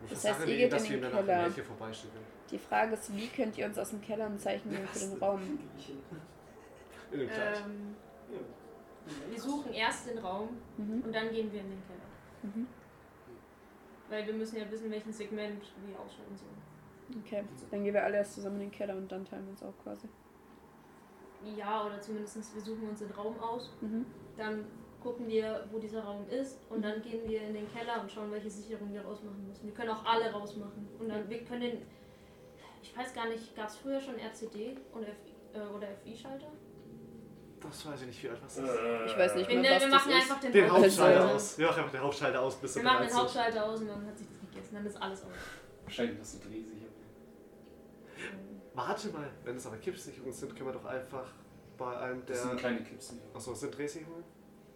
Ich Das heißt, ihr geht dass in wir den danach Keller. Die Frage ist, wie könnt ihr uns aus dem Keller ein Zeichen geben für den Raum? In dem Kleid. Ähm, wir suchen erst den Raum Mhm. und dann gehen wir in den Keller. Mhm. Weil wir müssen ja wissen, welchen Segment wir ausschalten sollen. Okay, dann gehen wir alle erst zusammen in den Keller und dann teilen wir uns auch quasi. Ja, oder zumindest wir suchen uns den Raum aus. Mhm. Dann gucken wir, wo dieser Raum ist und dann gehen wir in den Keller und schauen, welche Sicherungen wir rausmachen müssen. Wir können auch alle rausmachen. Und dann, wir können den, ich weiß gar nicht, gab es früher schon RCD oder, F, äh, oder FI-Schalter? Das weiß ich nicht, wie alt was ist. Ich weiß nicht Wir, mehr, was wir das machen ist. einfach den, Den Hauptschalter Also- aus. Ja, einfach den Hauptschalter aus, bis Wir machen den. Hauptschalter aus und dann hat sich das gegessen. Dann ist alles aus. Wahrscheinlich das so drehsicher. Warte mal, wenn es aber Kippsicherungen sind, können wir doch einfach bei einem Das sind der. kleine Clipsen. Achso, sind Drehsicherungen?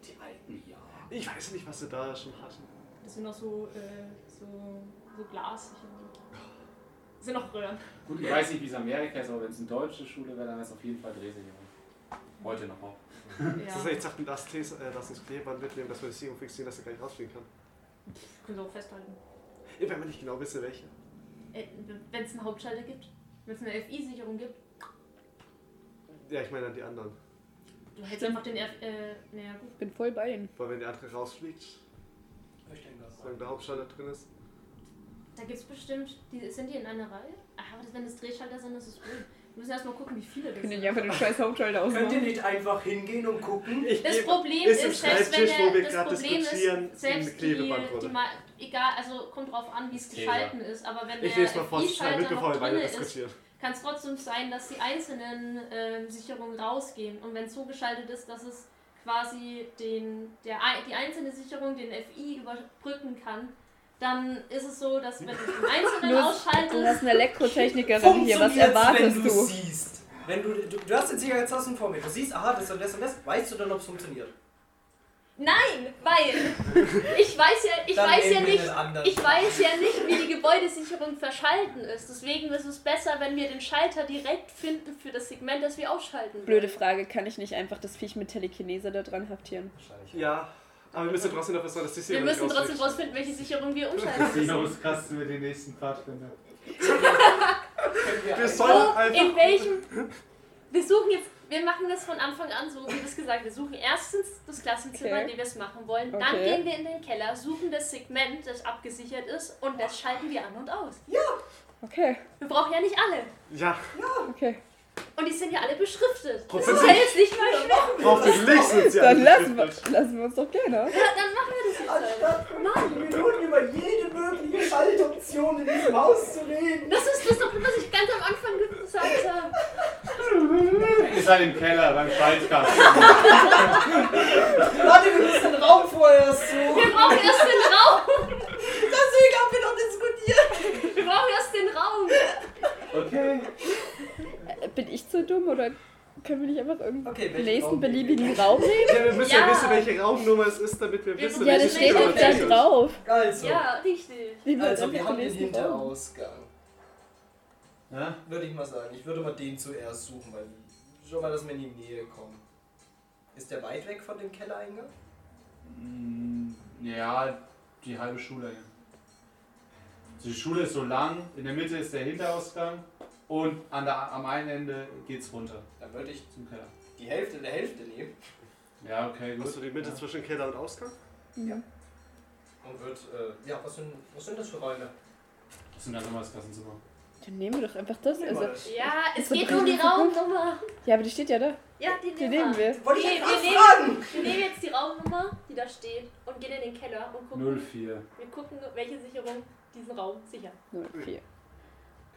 Die alten, ja. Ich weiß nicht, was sie da schon hatten. Das sind noch so, äh, so, so Glassicherungen. Das sind noch Röhren. Gut, ich weiß nicht, wie es in Amerika ist, aber wenn es eine deutsche Schule wäre, dann wäre es auf jeden Fall Drehsicherung. Heute noch auch. Das ist Ja. sagten, lass, Tes- äh, lass uns Klebeband mitnehmen, dass wir die Sicherung fixieren, dass er gar nicht rausfliegen kann. Können Sie auch festhalten. Ja, wenn man nicht genau wisse, welche. Äh, Wenn es einen Hauptschalter gibt, wenn es eine FI-Sicherung gibt, Ja, ich meine an die anderen. du hättest einfach den F. Äh, naja, gut. Ich bin voll bei Ihnen. Weil wenn die andere rausfliegt, Ich denke das. solange der Hauptschalter drin ist. Da gibt es bestimmt. Die, sind die in einer Reihe? Ah, aber das, wenn das Drehschalter sind, das ist blöd. Wir müssen erstmal gucken, wie viele das Können sind. die einfach den scheiß Hauptschalter Könnt ihr ausmachen? nicht einfach hingehen und gucken? Ich Das Problem ist ist, selbst wenn der, das Problem ist, selbst die, die mal, egal, also kommt drauf an, wie es geschalten ist, aber wenn Ich der lese mal vor, ich FI-Schalter mit, bevor noch wir weiter drin ist, diskutieren. kann es trotzdem sein, dass die einzelnen ähm, Sicherungen rausgehen. Und wenn es so geschaltet ist, dass es quasi den, der, die einzelne Sicherung den FI überbrücken kann, dann ist es so, dass wenn du den einzelnen Los, Du ausschaltest, hast eine Elektrotechnikerin hier, was erwartest wenn du? du? siehst. Wenn du, du, du hast den Sicherheitstasten vor mir, du siehst, aha, das und das und das, weißt du dann, ob es funktioniert? Nein, weil ich weiß ja, ich Dann weiß ja nicht, ich weiß ja nicht, wie die Gebäudesicherung verschalten ist. Deswegen ist es besser, wenn wir den Schalter direkt finden für das Segment, das wir ausschalten. wollen. Blöde Frage, kann ich nicht einfach das Viech mit Telekinese da dran haftieren? Wahrscheinlich. Ja, aber wir müssen trotzdem dafür sorgen, dass die Wir Sicherung müssen nicht trotzdem rausfliegt. rausfinden, welche Sicherung wir umschalten müssen. Sicherungskasten mit den nächsten Pfadfinder. Wir sollen Wo, einfach. in welchem... Wir suchen jetzt, wir machen das von Anfang an so, wie das gesagt, wir suchen erstens das Klassenzimmer, Okay. in dem wir es machen wollen, dann Okay. gehen wir in den Keller, suchen das Segment, das abgesichert ist und das schalten wir an und aus. Okay, Wir brauchen ja nicht alle. Ja, okay. Und die sind ja alle beschriftet. Das ist ja jetzt nicht mal schwer. Hoffentlich sind sie Dann lassen wir, lassen wir uns doch gerne. Ja, dann machen wir das jetzt einfach. Anstatt 50 Minuten über jede mögliche Schaltoption in diesem Haus zu reden. Das ist das doch, was ich ganz am Anfang gesagt habe. Ihr seid im Keller beim Schaltkasten. Warte, wir müssen den Raum vorher suchen. Wir brauchen erst den Raum. Deswegen haben wir doch diskutiert. Wir brauchen erst den Raum. Okay. Bin ich zu dumm oder können wir nicht einfach irgendeinen Okay, nächsten Raum beliebigen Raum nehmen? Ja, wir müssen ja. Ja. wissen, welche Raumnummer es ist, damit wir Wir wissen, Ja, welche das steht Raum doch Stunde da es ist. drauf. Also, Ja, richtig. Wir also wir haben den. Hinterausgang. Ja? Würde ich mal sagen. Ich würde mal den zuerst suchen, weil schon mal, dass wir in die Nähe kommen. Ist der weit weg von dem Kellereingang? Mm, Ja, die halbe Schule. ja. Die Schule ist so lang, in der Mitte ist der Hinterausgang und an der, am einen Ende geht's runter Dann würde ich zum Keller. die Hälfte der Hälfte nehmen Ja, okay, gut. Hast du die Mitte ja. zwischen Keller und Ausgang? Ja. und würde. Äh, ja, was sind, was sind das für Räume? Das sind dann nochmal das Klassenzimmer. Dann nehmen wir doch einfach das. Nehmen Also, das. Ja, es geht um die. Raumnummer. ja, aber die steht ja da. Ja, die, Die nehmen wir. Wollte ich Wir, jetzt wir, nehmen, wir nehmen jetzt die Raumnummer, die da steht, und gehen in den Keller und gucken, 04. wir gucken, welche Sicherung diesen Raum sichert. 04.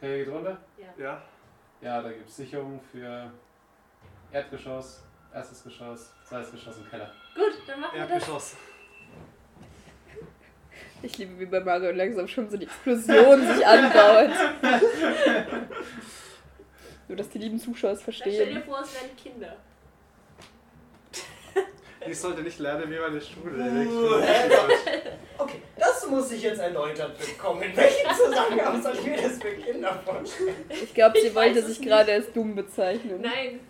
Okay, geht runter? Ja. Ja, da gibt es Sicherung für Erdgeschoss, erstes Geschoss, zweites Geschoss und Keller. Gut, dann machen wir das. Erdgeschoss. Ich liebe, wie bei Mario langsam schon so die Explosion sich anbaut. Nur, dass die lieben Zuschauer es Dann stell dir verstehen. vor, es wären Kinder. Ich sollte nicht lernen, wie meine Schule Uh, Okay, das muss ich jetzt erläutert bekommen. In welchem Zusammenhang soll ich mir das für Kinder vorstellen? Ich glaube, sie Ich wollte sich nicht. gerade als dumm bezeichnen. Nein.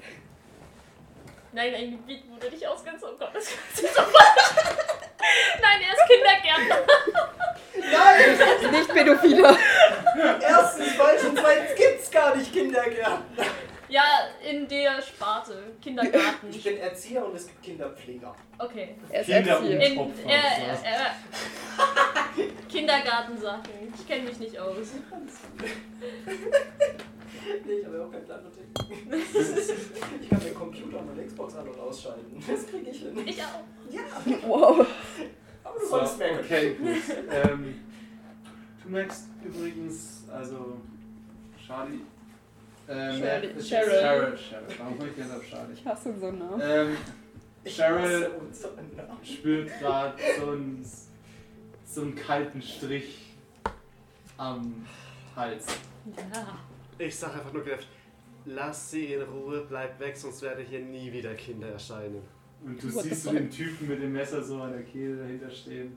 Nein, ein Gebiet, wo du dich auskennst. Oh Gott, das ist so. Nein, er ist Kindergärtner. Nein! Nicht Pädophiler. Erstens falsch und zweitens gibt's gar nicht Kindergärten. Ja, in der Sparte. Kindergarten. Ich bin Erzieher und es gibt Kinderpfleger. Okay. Er ist Kinder Erzieher. In, äh, äh, äh, Kindergartensachen. Ich kenne mich nicht aus. Nee, ich habe ja auch keinen Plan. Ich kann den Computer und meine Xbox an- und ausschalten. Das kriege ich hin. Ich auch. Ja, Wow. aber du So, solltest merken. okay, gut. ähm, du merkst übrigens, also Charlie. Ähm, äh, Cheryl. Cheryl. Cheryl. Warum komme ich jetzt auf Charlie? Ich hasse so einen Namen. Ähm, Cheryl Namen. spürt gerade so einen, so einen kalten Strich am Hals. Ja. Ich sag einfach nur genervt, lass sie in Ruhe, bleib weg, sonst werden hier nie wieder Kinder erscheinen. Und du What siehst so den Typen mit dem Messer so an der Kehle dahinter stehen.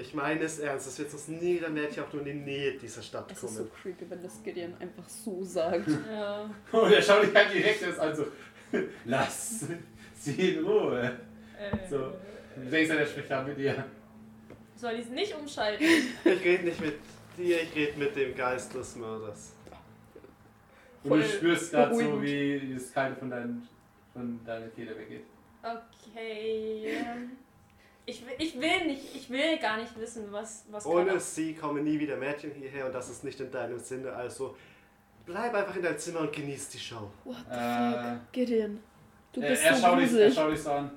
Ich meine es ernst, es wird sonst nie wieder Mädchen auch nur in die Nähe dieser Stadt Es ist so kommen. creepy, wenn das Gideon einfach so sagt. ja. Und er schaut dich halt direkt jetzt an, so, lass sie in Ruhe. Äh, So. Du denkst ja, der spricht da mit dir. Soll ich es nicht umschalten? Ich rede nicht mit dir, ich rede mit dem Geist des Mörders. Und Voll du spürst gerade so, wie das Kalte von, dein, von deiner Kehle weggeht. Okay. Ich will, ich will nicht, ich will gar nicht wissen, was, was Ohne Carla- sie kommen nie wieder Mädchen hierher und das ist nicht in deinem Sinne. Also bleib einfach in deinem Zimmer und genieß die Show. What the Äh, fuck? Gideon. Du er, bist er, so schaut dich, er schaut dich so an.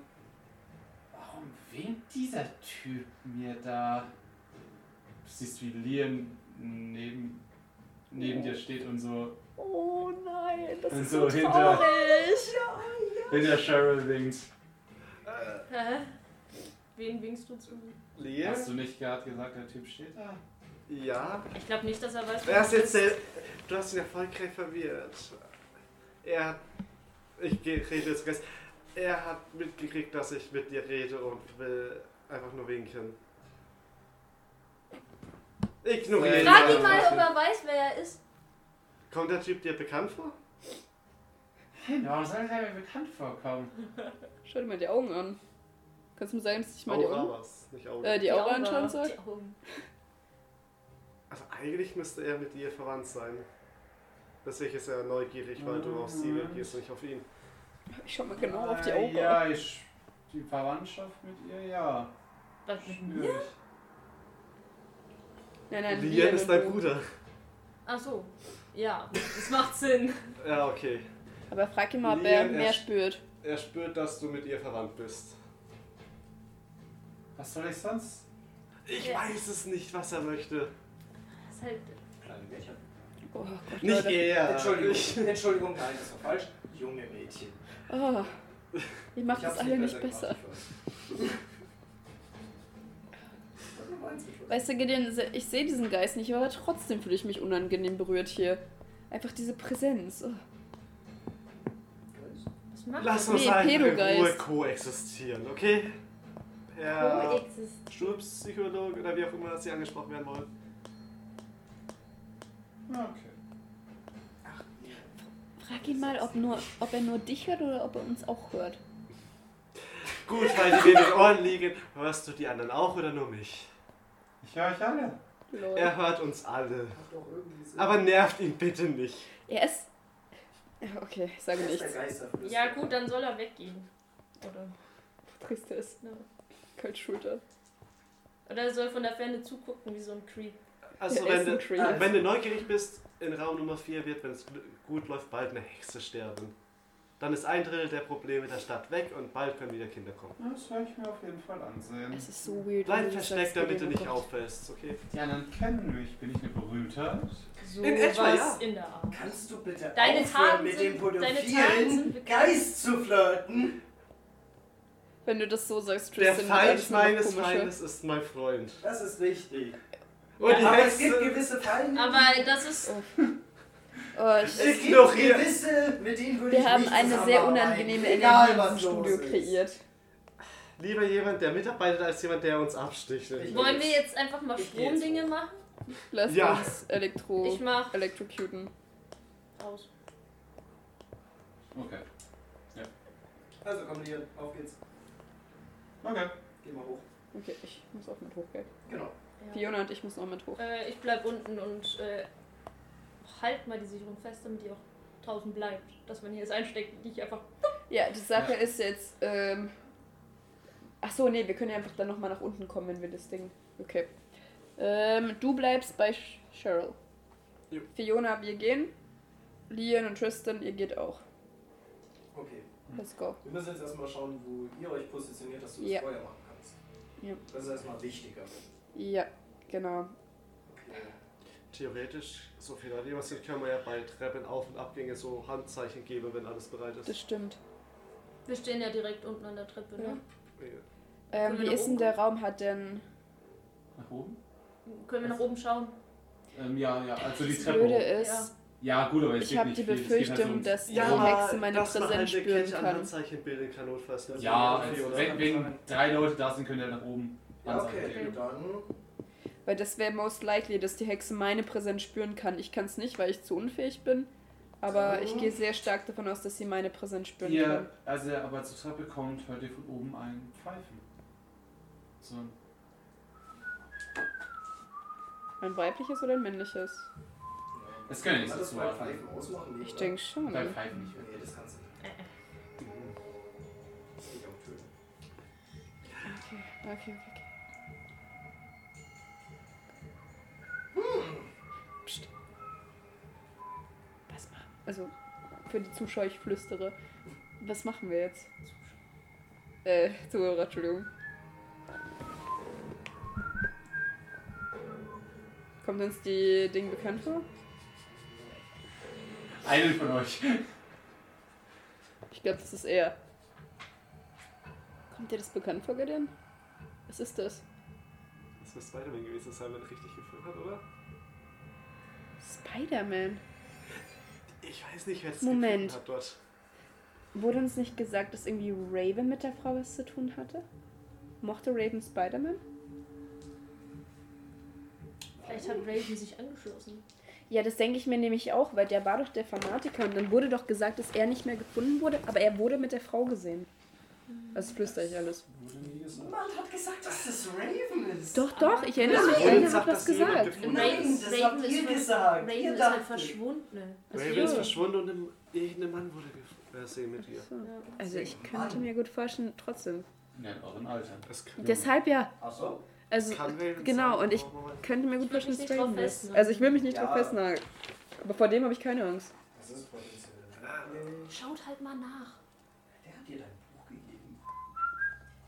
Warum winkt dieser Typ mir da? Du siehst, wie Liam neben, neben dir steht und so Oh nein, das Und ist so so, hinter- traurig. hinter Cheryl winkt. Hä? Wen winkst du zu? Liam? Hast du nicht gerade gesagt, der Typ steht da? Ja. Ich glaube nicht, dass er weiß, Er ist du jetzt sehr, Du hast ihn erfolgreich verwirrt. Er hat. Ich rede jetzt ganz. Er hat mitgekriegt, dass ich mit dir rede und will einfach nur winken. Ignoriere ihn Frag ihn mal, ob er weiß, wer er ist. Kommt der Typ dir bekannt vor? Ja, warum soll der mir bekannt vorkommen? Schau dir mal die Augen an. Kannst du mir sagen, dass ich mal die Augen, was, nicht Augen. äh, die Augen Aura, anschauen soll? die Augen. Also eigentlich müsste er mit dir verwandt sein. Deswegen ist er neugierig, weil du auf sie reagierst und nicht auf ihn. Ich schau mal genau auf die Äh, Augen. Ja, ich, die Verwandtschaft mit ihr, ja. Was mit mir? ich. Nein, nein, Lian ist dein. Bruder. Ach so. Ja, das macht Sinn. Ja, okay. Aber frag ihn mal, ob er mehr er- spürt. Er spürt, dass du mit ihr verwandt bist. Was soll ich sonst? Ich Ja. weiß es nicht, was er möchte. Das ist halt. Kleine Mädchen. Oh Gott, Nicht Leute. er. Entschuldigung, Entschuldigung, nein, das war falsch. Junge Mädchen. Oh. Ihr macht Ich es alle nicht besser. Weißt du, Gideon, ich sehe diesen Geist nicht, aber trotzdem fühle ich mich unangenehm berührt hier. Einfach diese Präsenz. Oh. Was macht lass uns Nee, einfach in Ruhe koexistieren, okay? Ja. Coexist. Schulpsychologe oder wie auch immer sie angesprochen werden wollen. Okay. Frag ihn mal, ob, nur, ob er nur dich hört oder ob er uns auch hört. Gut, weil die mir in den Ohren liegen. Hörst du die anderen auch oder nur mich? Ich höre euch alle. Lol. Er hört uns alle. Aber nervt ihn bitte nicht. Er ist. Ja, okay, ich sage nichts. Ja, gut, dann soll er weggehen. Oder, Trist ist. ja. Kalt Schulter. Oder er soll von der Ferne zugucken, wie so ein Creep. Also, wenn du, ein Creep. wenn du neugierig bist, in Raum Nummer 4 wird, wenn es gut läuft, bald eine Hexe sterben. Dann ist ein Drittel der Probleme der Stadt weg und bald können wieder Kinder kommen. Das werde ich mir auf jeden Fall ansehen. Es ist so weird. Bleib versteckt, damit du nicht auffällst, okay? Die anderen kennen mich. Bin ich eine Berühmtheit? So In etwa, was ja. in der Art. Kannst du bitte Deine aufhören, Taten mit sind- dem pädophilen. Geist zu flirten? Wenn du das so sagst, Der Tristan, wird Feind meines. Feindes ist mein Freund. Das ist richtig. Und die Aber es gibt gewisse Feinde. Aber das ist. Oh, ich, es gibt gewisse, mit denen würde wir ich haben nicht eine sehr unangenehme Energie egal los Studio ist. kreiert. lieber jemand, der mitarbeitet, als jemand, der uns absticht. Ich- Wollen wir jetzt einfach mal Stromdinge machen? Lass Ja. uns Elektro... Ich mach Electrocuten. aus. Okay. Also komm, Leon, auf geht's. Okay. Geh mal hoch. Okay, ich muss auch mit hoch, gell? Genau. Ja. Fiona und ich müssen auch mit hoch. Äh, ich bleib unten und äh, halt mal die Sicherung fest, damit die auch draußen bleibt. Dass man hier es einsteckt, nicht einfach. Ja, die Sache Ja. ist jetzt, ähm... Ach so, nee, wir können ja einfach dann nochmal nach unten kommen, wenn wir das Ding... Okay. Ähm, du bleibst bei Sh- Cheryl. Jo. Fiona, wir gehen. Lian und Tristan, ihr geht auch. Okay. Let's go. Wir müssen jetzt erstmal schauen, wo ihr euch positioniert, dass du Ja. das Feuer machen kannst. Ja. Das ist erstmal wichtiger. Ja, genau. Okay. Theoretisch, so viel an jemand sind, können wir ja bei Treppen auf- und Abgänge so Handzeichen geben, wenn alles bereit ist. Das stimmt. Wir stehen ja direkt unten an der Treppe, Ja. ne? Ähm, wir wie ist denn der Raum? Hat denn... Nach oben? Können wir nach oben schauen? Ähm, ja, ja, also die Das Treppe Blöde hoch. ist, Ja, gut, aber es ich habe nicht die halt so Befürchtung, ums- dass die Ja, Hexe meine dass man Präsenz halt spüren Kette an kann. Handzeichen bilden kann, notfalls. Also Ja, also wenn, wenn drei Leute da sind, könnt ihr nach oben. Ja, okay. geben. Dann Weil das wäre most likely, dass die Hexe meine Präsenz spüren kann. Ich kann es nicht, weil ich zu unfähig bin. Aber So. ich gehe sehr stark davon aus, dass sie meine Präsenz spüren Ihr, kann. als ihr aber zur Treppe kommt, hört ihr von oben ein Pfeifen. So ein Ein weibliches oder ein männliches? Das können wir nicht so. Pfeifen ausmachen? Nee, Ich oder? denke schon. Bei Pfeifen nicht. Nee, das kannst du nicht. Das geht um Tönen. Okay, okay, okay. Psst. Was machen Also, für die Zuschauer, ich flüstere. Was machen wir jetzt? Äh, Zuhörer, Entschuldigung. Kommt uns die Ding bekannt vor? Einen von euch. Ich glaube, das ist er. Kommt dir das bekannt vor, Gideon? Was ist das? Das wird Spider-Man gewesen sein, wenn er richtig gefühlt hat, oder? Spider-Man. Ich weiß nicht, wer es Moment. hat dort. Wurde uns nicht gesagt, dass irgendwie Raven mit der Frau was zu tun hatte? Mochte Raven Spider-Man? Vielleicht hat Raven sich angeschlossen. Ja, das denke ich mir nämlich auch, weil der war doch der Fanatiker und dann wurde doch gesagt, dass er nicht mehr gefunden wurde, aber er wurde mit der Frau gesehen. Das flüstere ich alles. Wurde nie gesagt. Niemand hat gesagt, dass das Raven ist. Doch, doch, ich erinnere mich, einer sagt, hat was gesagt. Nein, Raven, das Raven habt ist ihr ver- gesagt. Raven Ihr ist halt dachtet. verschwunden. Raven ist verschwunden und im- irgendein Mann wurde gesehen mit ihr. So. Also ich könnte mir gut vorstellen, trotzdem. Ja, in euren Alter. Das kann Deshalb ja. Ach so? Also genau, sein, und ich könnte mir gut vorstellen, dass Raven ist. Also ich will mich nicht Ja. drauf festnageln. Aber vor dem habe ich keine Angst. Das ist potenziell. Schaut halt mal nach. Der hat dir dein Buch gegeben.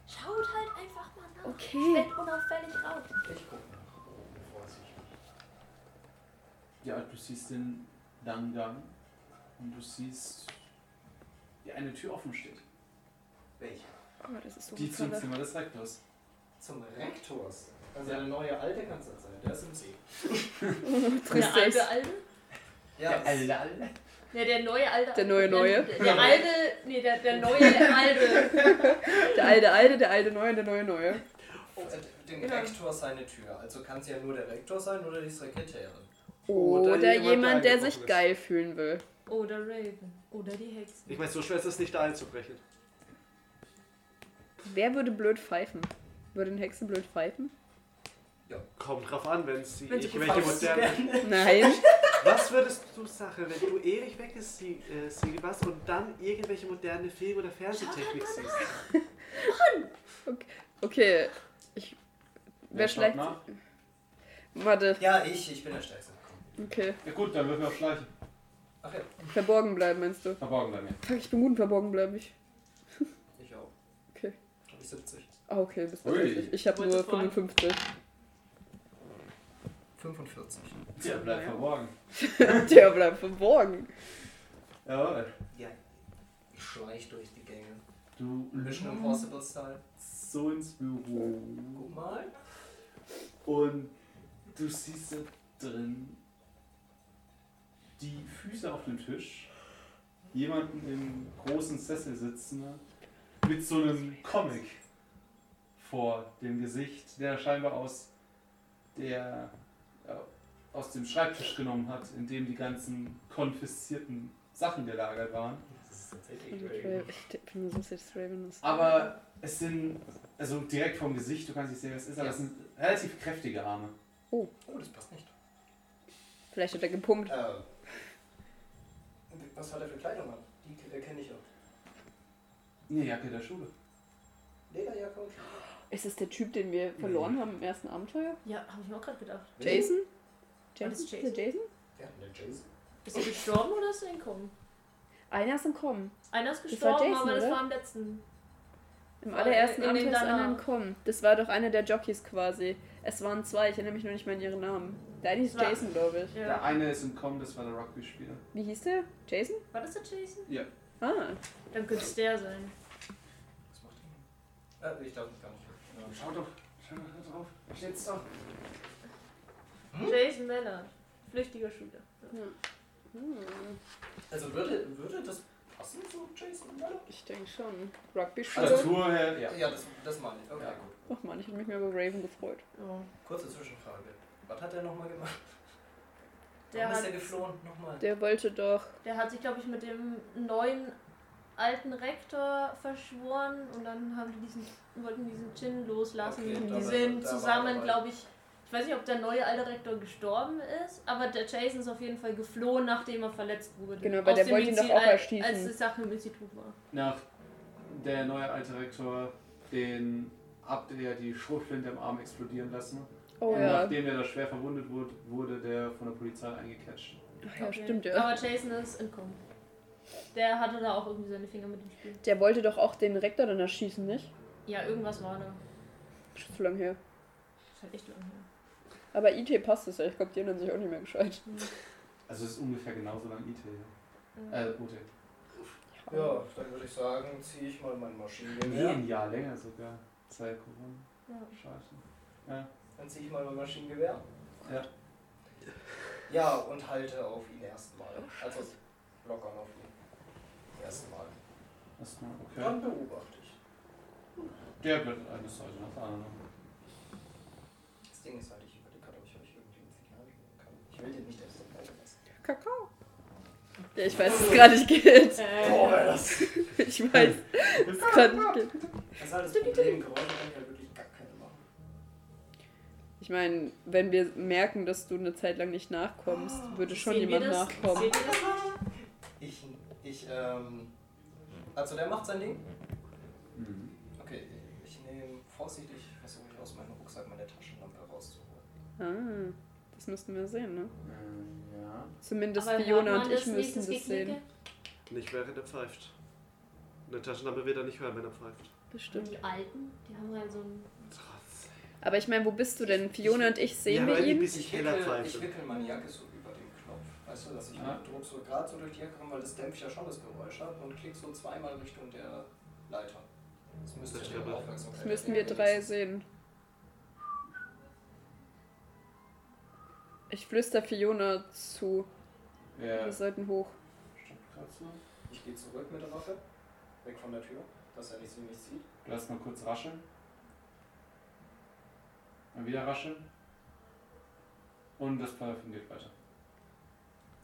Schaut halt einfach mal nach. Okay. Schwett unauffällig raus. Ich guck nach. Vorsichtig. Ja, du siehst den langen Gang und du siehst, wie eine Tür offen steht. Welche? Oh, das ist so Die zum Zimmer des Rektors. Zum Rektors. Also der neue alte kann es sein. Der ist im See. Der Tristes. alte Alte? Ja, alte, alte. Ne, der neue Alte. Der neue Neue. Der, der alte. Nee, der, der neue der Alte. Der alte Alte, der alte Neue, der neue Neue. Oh, äh, den Ja. Rektor seine Tür. Also kann es ja nur der Rektor sein oder die Sekretärin. Oder, Oder jemand, jemand, der der sich ist. geil fühlen will. Oder Raven. Oder die Hexe. Ich meine, so schwer ist es nicht, da einzubrechen. Wer würde blöd pfeifen? Würde eine Hexe blöd pfeifen? Kommt drauf an, wenn sie Wenn sie irgendwelche Faust moderne. Nein. Was würdest du sagen, wenn du ewig weggesiegt äh, warst und dann irgendwelche moderne Film- oder Fernsehtechnik siehst? Okay. Ich. Wer nach? Warte. Ja, ich. Ich bin der Stärkste. Okay. Ja gut, dann würfeln wir auf Schleichen. Ach ja, Verborgen bleiben, meinst du? Verborgen bleiben. Fuck, ich bin gut in verborgen bleiben. Ich. ich auch. Okay. Hab ich 70. Ah, okay, bis Ui. wirklich. Ich habe nur fragen. 55. 45. Ja, bleibt verborgen. Der bleibt verborgen. Jawohl. Ja. Ich schleich durch die Gänge. Du Mission Impossible Style. so ins Büro Guck mal. und du siehst da drin die Füße auf dem Tisch, jemanden im großen Sessel sitzen mit so einem Comic vor dem Gesicht, der scheinbar aus der ja, aus dem Schreibtisch genommen hat, in dem die ganzen konfiszierten Sachen gelagert waren. Das ist tatsächlich Raven. Ich bin mir so sicher, dass Raven ist. Aber es sind, also direkt vom Gesicht, du kannst nicht sehen, was es ist, aber es sind relativ kräftige Arme. Oh, das passt nicht. Vielleicht hat er gepumpt. Äh, was hat er für Kleidung an? Die äh, kenne ich auch. Eine Jacke der Schule. Lederjacke und Ist es der Typ, den wir verloren haben im ersten Abenteuer? Ja, habe ich mir auch gerade gedacht. Jason? Das Jason? Ist der Jason? Wer hat denn der Jason? Ist er gestorben oder ist er entkommen? Einer ist entkommen. Einer ist Das gestorben, Jason, aber das oder? war im letzten. Im allerersten Abenteuer ist einer entkommen. Das war doch einer der Jockeys quasi. Es waren zwei, ich erinnere mich nur nicht mehr an ihren Namen. Der eine ist War- Jason, glaube ich. Der Ja. eine ist entkommen, das war der Rugby-Spieler. Wie hieß der? Jason? War das der Jason? Ja. Ah. Dann könnte es der sein. Was macht er? Äh, ich darf gar nicht. Schau doch, schau doch da drauf. Steht's doch. Hm? Jason Mallard. Flüchtiger Schüler. Hm. Also würde, würde das passen zu Jason Miller? Ich denke schon. Rugby-Spieler? Statur her, ja. Ja, das, das meine ich. Okay, Ja. gut. Ach man, ich habe mich mehr über Raven gefreut. Ja. Kurze Zwischenfrage. Was hat er nochmal gemacht? Der Warum ist hat, er geflohen? Nochmal. Der wollte doch. der hat sich, glaube ich, mit dem neuen alten Rektor verschworen und dann haben die diesen, wollten diesen Chin loslassen. Okay, die sind zusammen, glaube ich, ich weiß nicht, ob der neue alte Rektor gestorben ist, aber der Jason ist auf jeden Fall geflohen, nachdem er verletzt wurde. Genau, weil der wollte ihn doch auch als- erschießen. Als die Sache im Institut war. Nach der neue alte Rektor den habt ihr ja die Schrotflinte im Arm explodieren lassen. Oh Und ja. nachdem er da schwer verwundet wurde, wurde der von der Polizei eingecatcht. Ach ja, Okay. stimmt ja. Aber Jason ist entkommen. Der hatte da auch irgendwie seine Finger mit dem Spiel. Der wollte doch auch den Rektor dann erschießen, nicht? Ja, irgendwas war da. Schon zu lange her. Das ist halt echt lang her. Aber IT passt es ja. Ich glaube, die erinnern sich auch nicht mehr gescheit. Also es ist ungefähr genauso lang IT. Ja. Äh, OT. Ja, dann würde ich sagen, ziehe ich mal mein Nee, Maschinengewehr. ein Jahr länger sogar. Zwei Corona. Ja. Scheiße. Ja. Dann ziehe ich mal mein Maschinengewehr. Ja. Ja, und halte auf ihn erstmal. Also lockern auf ihn. Erstmal. Erstmal, okay. Dann beobachte ich. Der blättert eine Seite nach der anderen. Das Ding ist halt, ich überlege gerade, ob ich euch irgendwie ein Signal geben kann. Ich will den nicht erst so bleiben lassen. Kakao. Ja, ich weiß, dass es gerade nicht geht. Boah, Äh, das. Ich weiß, dass es gerade nicht geht. Das ist halt das Problem. Geräusche kann ich halt wirklich gar keine machen. Ich meine, wenn wir merken, dass du eine Zeit lang nicht nachkommst, würde schon sehen wir jemand das? nachkommen. Ich, ich, ähm. Also der macht sein Ding. Mhm. Okay, ich nehme vorsichtig, versuche ich aus meinem Rucksack meine Taschenlampe rauszuholen. Ah, Das müssten wir sehen, ne? Äh, ja. Zumindest Aber Fiona und ich müssten das das sehen. Nicht während er pfeift. Eine Taschenlampe wird er nicht hören, wenn er pfeift. Und Bestimmt. die Alten, die haben halt so ein. Aber ich meine, wo bist du denn? Fiona und ich sehen Ja, wir weil die ihn? bisschen Ich wickel, ich wickel meine Jacke so. Weißt du, dass ich mit Druck so gerade so durch die Jacke komme, weil das dämpft ja schon das Geräusch ab und klick so zweimal Richtung der Leiter. Das müsste Das ja Das müssten wir drei sehen. Ich flüster Fiona zu. Ja. Wir sollten hoch. Ich gehe zurück mit der Waffe, weg von der Tür, dass er nicht sie nicht sieht. Lass mal kurz rascheln. Dann wieder rascheln. Und das Pfeifen geht weiter.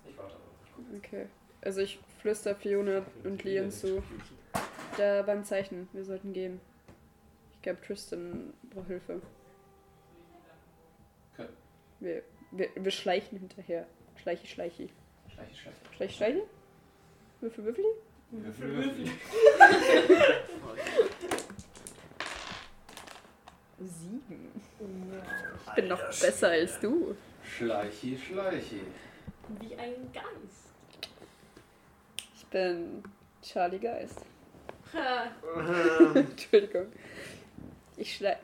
Ich warte aber. Okay. Also ich flüster Fiona und Lian zu. Da ein Zeichen. Wir sollten gehen. Ich glaube, Tristan braucht Hilfe. Okay. Wir, wir, wir schleichen hinterher. Schleichi, schleichi. Schleiche, schleiche. Schleichi, schleichi? Würfel, würfel? Würfel, Würfel. Sieben. Ich bin noch besser als du. Schleichi, schleichi. Wie ein Geist. Ich bin Charlie Geist. Entschuldigung. Ich, schlei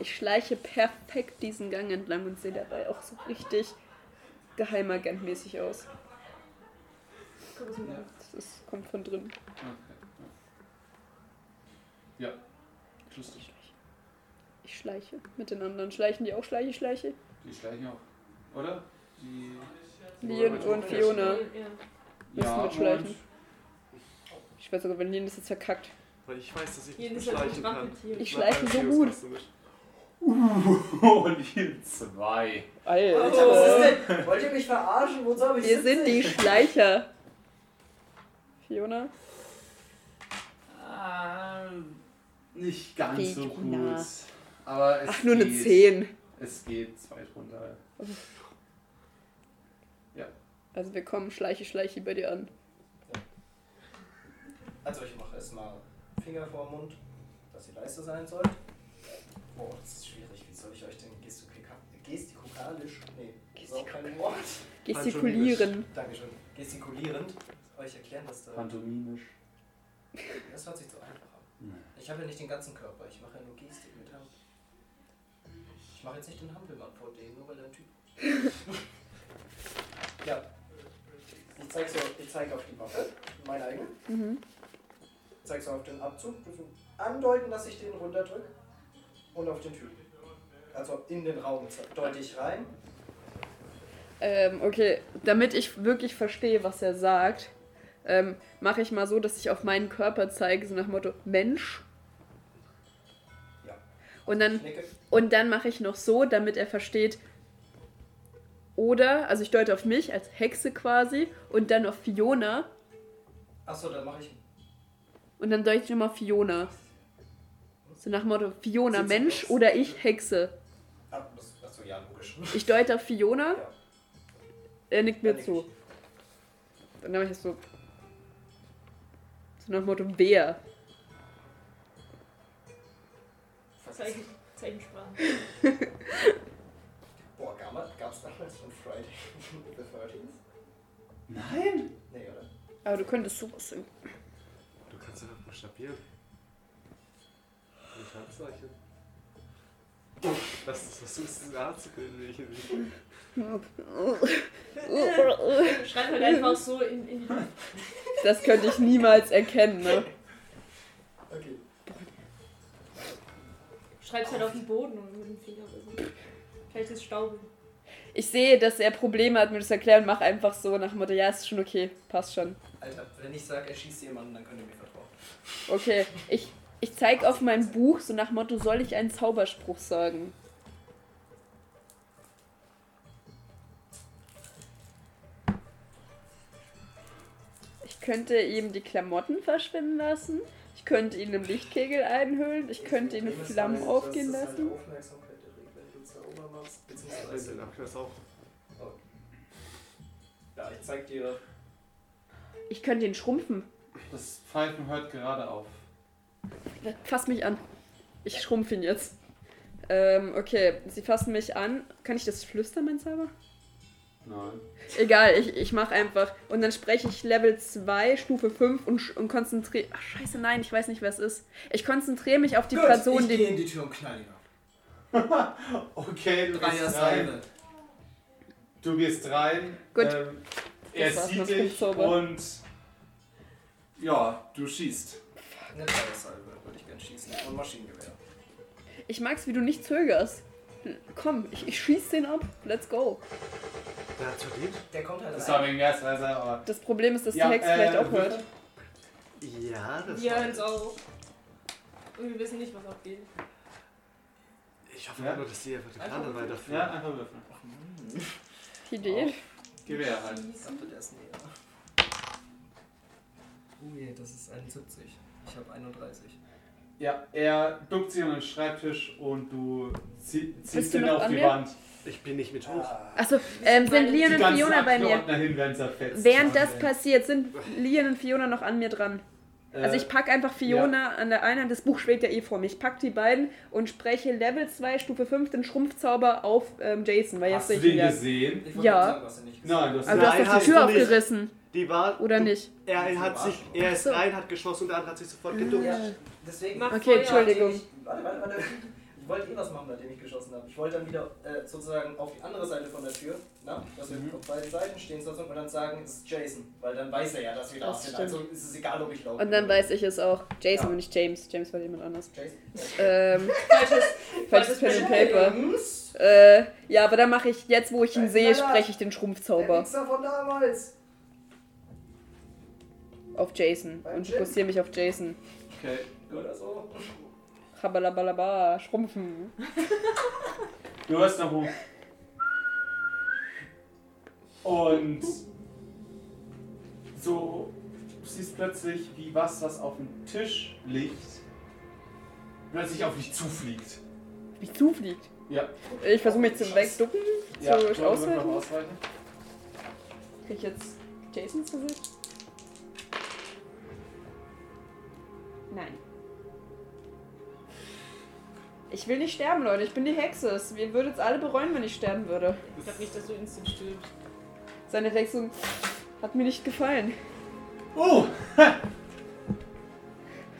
ich schleiche perfekt diesen Gang entlang und sehe dabei auch so richtig geheimagentmäßig aus. Das ist, kommt von drin. Okay. Ja. Lustig. Ich schleiche mit den anderen. Schleichen die auch Schleiche, Schleiche? Die schleichen auch. Oder? Die. Lian und Fiona Ja. müssen mitschleichen. Ich weiß sogar, wenn Lian das jetzt verkackt. Weil ich weiß, dass ich Jeden nicht halt schleichen kann. Ich schleiche so Tier gut. Uh, und hier zwei. Alter, was ist denn? Wollt ihr mich verarschen? Wozu hab ich Wir sind die Schleicher. Fiona? Ah, nicht ganz Geht so gut. Aber es Ach, nur geht. eine 10. Es geht zwei runter. Also wir kommen Schleiche, Schleiche bei dir an. Also ich mache erstmal Finger vor den Mund, dass sie leise sein soll. Boah, das ist schwierig. Wie soll ich euch denn gestikula- gestikalisch, nee, ist auch kein Wort. Gestikulieren. Dankeschön. Gestikulierend euch erklären, dass da... Pantomimisch. Das hört sich zu einfach an. Ich habe ja nicht den ganzen Körper, ich mache ja nur Gestik mit Hand. Ich mache jetzt nicht den Hampelmann vor denen, nur weil er ein Typ Ja. Ich zeig, so, ich zeig auf die Waffe, meine eigene. Mhm. Zeig so auf den Abzug. Andeuten, dass ich den runterdrücke. Und auf den Typen. Also in den Raum deute ich rein. Ähm, okay, damit ich wirklich verstehe, was er sagt, ähm, mache ich mal so, dass ich auf meinen Körper zeige, so nach dem Motto Mensch. Ja. Und dann, Ich und dann mache ich noch so, damit er versteht, oder, also ich deute auf mich als Hexe quasi und dann auf Fiona Achso, dann mache ich. und dann deute ich nochmal auf Fiona. So nach dem Motto Fiona so Mensch aus. oder ich Hexe. Achso, ja, logisch. Ich deute auf Fiona, Ja. er nickt mir Dann zu. nick Dann mache ich das so. So nach dem Motto wer. ich. Zeichen, Zeichensprache. Gamma, gab's damals von Friday the 13th? Nein! Nee, oder? Aber du könntest sowas singen. Du kannst einfach buchstabieren. Mit Handzeichen. Ist, nachzubilden, wie ich nicht. Schreib halt einfach so in, in die Luft. Das könnte ich niemals erkennen, ne? Okay. Schreib's halt auf den Boden und mit dem Finger oder so. Vielleicht ist es staubig. Ich sehe, dass er Probleme hat, mir das erklären. Mach einfach so nach dem Motto, ja, ist schon okay, passt schon. Alter, wenn ich sage, er schießt jemanden, dann könnt ihr mir vertrauen. Okay, ich, ich zeige auf mein Buch so nach Motto, soll ich einen Zauberspruch sagen? Ich könnte ihm die Klamotten verschwinden lassen. Ich könnte ihn im Lichtkegel einhüllen. Ich könnte ihn in Flammen halt, aufgehen lassen. Halt Aufmerksamkeit erregt, wenn machst, beziehungsweise. den Abknast auch. Ja, ich zeig dir. Ich könnte ihn schrumpfen. Das Pfeifen hört gerade auf. Fass mich an. Ich schrumpf ihn jetzt. Ähm, okay, sie fassen mich an. Kann ich das flüstern, mein Zauber? Nein. Egal, ich, ich mache einfach. Und dann spreche ich Level 2, Stufe 5 und, und konzentriere. Ach, scheiße, nein, ich weiß nicht, wer es ist. Ich konzentriere mich auf die Gut, Person, ich gehe die. in die Tür und knall ihn. Okay, du Dreier gehst rein. Salve. Du gehst rein. Gut. Ähm, er sieht dich und ja, du schießt. Eine Dreier Salve würde ich gern schießen. Und Maschinengewehr. Ich mag's, wie du nicht zögerst. Komm, ich, ich schieß den ab. Let's go. Der hat verdient. Der kommt halt Das war wegen mehr als aber. Das Problem ist, dass Ja, die Hex äh, vielleicht auch hört. Ja, das hören es auch. Und wir wissen nicht, was abgeht. Ich hoffe Ja? nur, dass die einfach die Karte weiterführen. Ja, einfach würfeln. Die Idee. Gewehr halt. Ich dachte, der ist näher. Oh je, das ist 71. Ich habe 31. Ja, er duckt sich an den Schreibtisch und du ziehst du ihn auf die mir? Wand. Ich bin nicht mit hoch. Achso, ähm, sind Leon Die und Fiona bei mir. Hin. Während das passiert, sind Leon und Fiona noch an mir dran. Also Äh, ich pack einfach Fiona an der einen Hand, das Buch schwebt ja eh vor mir. Ich pack die beiden und spreche Level 2, Stufe 5, den Schrumpfzauber auf ähm, Jason, weil Hast jetzt du den ja. gesehen? Ja. sagen, er nicht gesagt Nein, du hast Aber du hast Nein, doch die hast Tür aufgerissen, Die war. oder du, nicht? Er hat sich. Er ist so. rein, hat geschossen und der andere hat sich sofort geduckt. Ja, deswegen. Mach Okay, Feuer. Entschuldigung. Ich, warte, warte, warte. Ich wollte eh was machen, nachdem ich geschossen habe. Ich wollte dann wieder äh, sozusagen auf die andere Seite von der Tür, na, dass wir Mhm. auf beiden Seiten stehen sozusagen und dann sagen, es ist Jason. Weil dann weiß er ja, dass wir da Das sind. stimmt. Also ist es egal, ob ich laufe. Und dann weiß ich es auch. Jason Ja. und nicht James. James war jemand anders. Jason. Ähm, Falsches, falsches Pen and Paper. Äh, ja, aber dann mache ich, jetzt wo ich ihn Nein, sehe, spreche ich den Der Schrumpfzauber Wichser von damals. auf Jason und fokussiere mich auf Jason. Okay. Oder so. Habalabalaba, schrumpfen. Du hörst noch hoch. Und so, du siehst plötzlich, wie was, was auf dem Tisch liegt, plötzlich auf dich zufliegt. Wie zufliegt. Ja. Ich versuche mich zu wegducken, Ja, zu wirst ausweichen. noch ausweichen. Krieg ich jetzt Jasons Gesicht? Nein. Ich will nicht sterben, Leute. Ich bin die Hexe. Ihr würdet es alle bereuen, wenn ich sterben würde. Ich glaube nicht, dass du instant stirbst. Seine Reaktion hat mir nicht gefallen. Oh!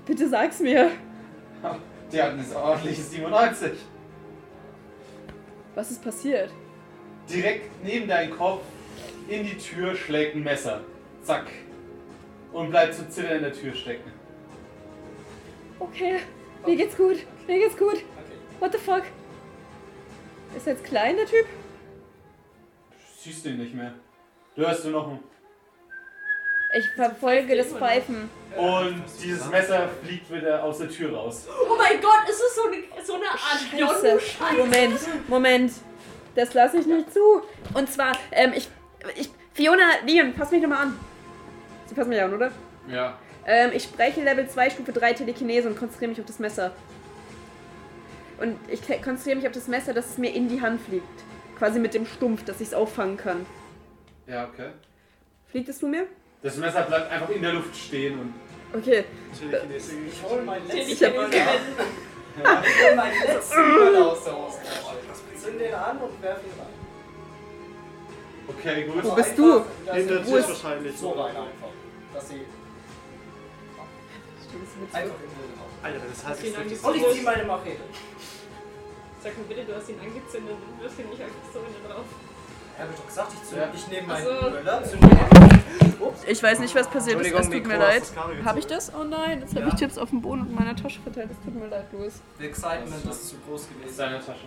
Bitte sag's mir. Der hat eine ordentliche 97. Was ist passiert? Direkt neben deinem Kopf in die Tür schlägt ein Messer. Zack. Und bleibt zu zittern in der Tür stecken. Okay, mir geht's gut. Mir geht's gut. What the fuck? Ist er jetzt klein, der Typ? Du siehst ihn nicht mehr. Du hörst nur noch ein Ich verfolge das Pfeifen. Und dieses Messer fliegt wieder aus der Tür raus. Oh mein Gott, ist das so eine, so eine Art Scheiße. Moment, Moment. Das lasse ich nicht zu. Und zwar, ähm, ich, ich, Fiona, Leon, pass mich nochmal an. Sie passen mich an, oder? Ja. Ähm, ich spreche Level 2, Stufe 3 Telekinese und konzentriere mich auf das Messer. Und ich konzentriere mich auf das Messer, dass es mir in die Hand fliegt. Quasi mit dem Stumpf, dass ich es auffangen kann. Ja, okay. Fliegt es zu mir? Das Messer bleibt einfach in der Luft stehen und. Okay. Ich hol meinen letzten Ich hab- Böller. Ich hol meinen letzten Böller aus der Hosentasche. Zünd den an und werf ihn rein. Okay, gut. Wo bist du? dass Hinter sie- Tisch wahrscheinlich. So rein einfach. Dass sie einfach in den Raum. Alter, das heißt, ich zieh meine Machete. Sag mir bitte, du hast ihn angezündet und wirfst ihn nicht einfach so in den drauf. Ja, hab ich doch gesagt, ich. Ja. Ich nehme meinen so. Böller, zünd ihn an. Ups. Ich weiß nicht, was passiert ist. Es tut mir leid. Habe ich das? Oh nein, jetzt habe Ja. ich Chips auf dem Boden in meiner Tasche verteilt. Es tut mir leid, Louis. The Excitement ist zu groß Ist gewesen. deine Tasche.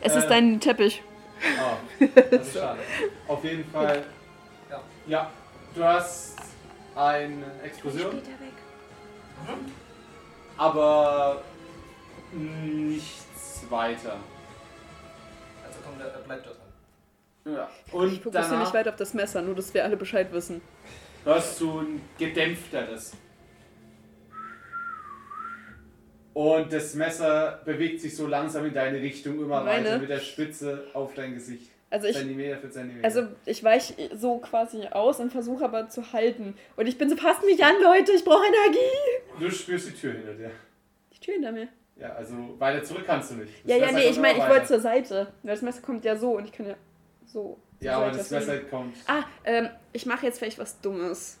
Es Äh. ist dein Teppich. Oh, das ist schade. Auf jeden Fall. Ja. Ja, du hast eine Explosion, weg. aber weiter. Also kommt er, er bleibt da dran. Ja. Ich Und fokussiere danach nicht weiter auf das Messer, nur dass wir alle Bescheid wissen. hörst du ein gedämpfteres. Und das Messer bewegt sich so langsam in deine Richtung immer Meine? weiter mit der Spitze auf dein Gesicht. Also ich, Zentimeter für Zentimeter. also ich weiche so quasi aus und versuche aber zu halten. Und ich bin so, passt mich an, Leute, ich brauche Energie. du spürst die Tür hinter dir. Die Tür hinter mir. Ja, also weiter zurück kannst du nicht. Das Ja, ja, Messer nee, ich meine, ich wollte zur Seite. Weil das Messer kommt ja so und ich kann ja so. Ja, aber ich das Messer kommt. Ah, ähm, ich mache jetzt vielleicht was Dummes.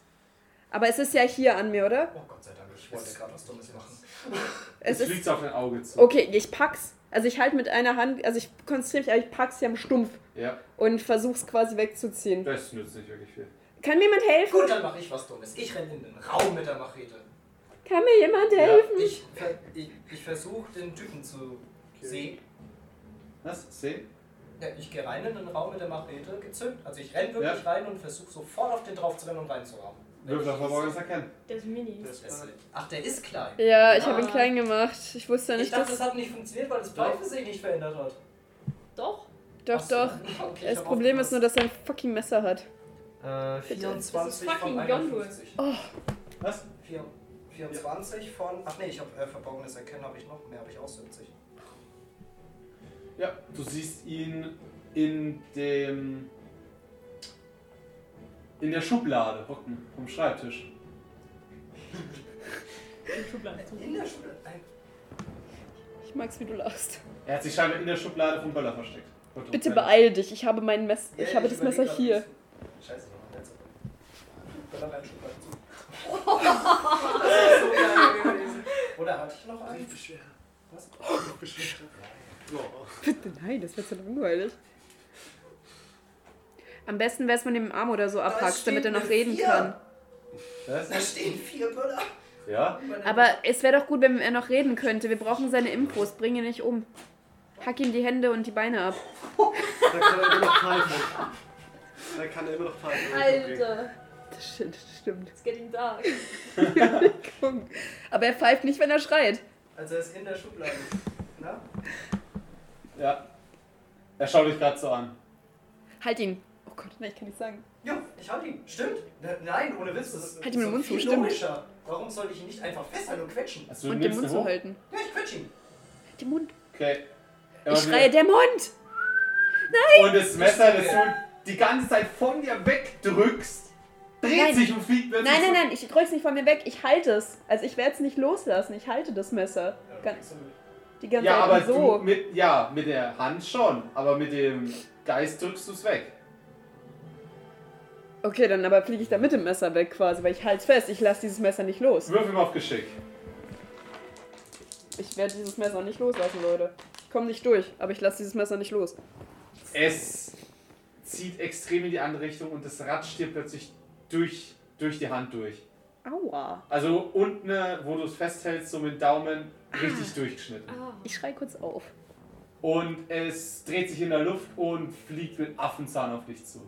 Aber es ist ja hier an mir, oder? Oh Gott sei Dank, ich wollte gerade was Dummes machen. Es Es fliegt ist. auf dein Auge zu. Okay, ich pack's. Also ich halte mit einer Hand, also ich konzentriere mich, aber ich pack's hier am Stumpf Ja, und versuch's quasi wegzuziehen. das nützt nicht wirklich viel. Kann mir jemand helfen? Gut, dann mache ich was Dummes. Ich renne in den Raum mit der Machete. Kann mir jemand helfen? Ich, ver ich, ich versuche den Typen zu sehen. Was? Sehen? Ja, ich gehe rein in den Raum mit der Machete, gezückt. Also ich renne wirklich rein und versuche sofort auf den drauf zu rennen und reinzuhauen. Würfel auf Verborgenes erkennen. Der ist mini. Das Das- war- Ach, der ist klein. Ja, ich habe ihn Ah. klein gemacht. Ich wusste ja Ich nicht, dachte, dass. das hat nicht funktioniert, weil das Pfeife sich nicht verändert hat. Doch. Doch, so. doch. Okay, ich Das Problem ist nur, dass er ein fucking Messer hat. Äh, 24 fucking von Yondu. 51. Was? Vier- 24 von. Ach nee, ich habe äh, verborgenes Erkennen habe ich noch. Mehr habe ich auch 70. Ja, du siehst ihn in dem. in der Schublade hocken, vom Schreibtisch. In der Schule. Nein. Ich mag's, wie du lachst. Er hat sich scheinbar in der Schublade vom Böller versteckt. Wollte Bitte uns beeil dich. Ich habe mein Messer. Ja, Ich habe das überleg Messer hier. Scheiße, noch ein letzter. Böller rein, Schublade zu. Das ist so geil gewesen. Oder hatte ich noch einen? Briefbeschwerer. Was? Briefbeschwerer. Oh. Bitte nein, das wird so langweilig. Am besten wäre es, wenn du ihm den Arm oder so abhackst, steht damit er noch reden Vier. kann. Was? Da stehen vier Böller. Ja? Aber es wäre doch gut, wenn er noch reden könnte. Wir brauchen seine Infos. Bring ihn nicht um. Hack ihm die Hände und die Beine ab. Da kann er immer noch pfeifen. Da kann er immer noch pfeifen. Alter. Das stimmt. Das stimmt. It's getting dark. Aber er pfeift nicht, wenn er schreit. Also er ist in der Schublade. Na? Ja. Er schaut dich gerade so an. Halt ihn. Oh Gott, nein, ich kann nicht sagen. Ja, ich hab ihn. Stimmt. Ne- Nein, ohne Witz. Das ist Halt ihm den Mund zu, stimmt. logischer. Warum soll ich ihn nicht einfach festhalten und quetschen? Also, und den Mund zu halten. Ja, ich quetsch ihn. Den Mund. Okay. Ich schreie, der Mund! Und das Messer, das du die ganze Zeit von dir wegdrückst, dreht Nein. sich und fliegt Nein, nein, nein, ich drück's nicht von mir weg. Ich halte es. Also ich werde es nicht loslassen. Ich halte das Messer. Ganz, die ganze Ja, Zeit aber so. mit, ja, mit der Hand schon, aber mit dem Geist drückst du es weg. Okay, dann aber fliege ich da mit dem Messer weg quasi, weil ich halte fest. Ich lasse dieses Messer nicht los. Würfel mal auf Geschick. Ich werde dieses Messer nicht loslassen, Leute. Ich komme nicht durch, aber ich lasse dieses Messer nicht los. Es zieht extrem in die andere Richtung und das ratscht dir plötzlich durch, durch die Hand durch. Aua. Also unten, wo du es festhältst, so mit Daumen richtig durchgeschnitten. Ah. Ich schrei kurz auf. Und es dreht sich in der Luft und fliegt mit Affenzahn auf dich zu.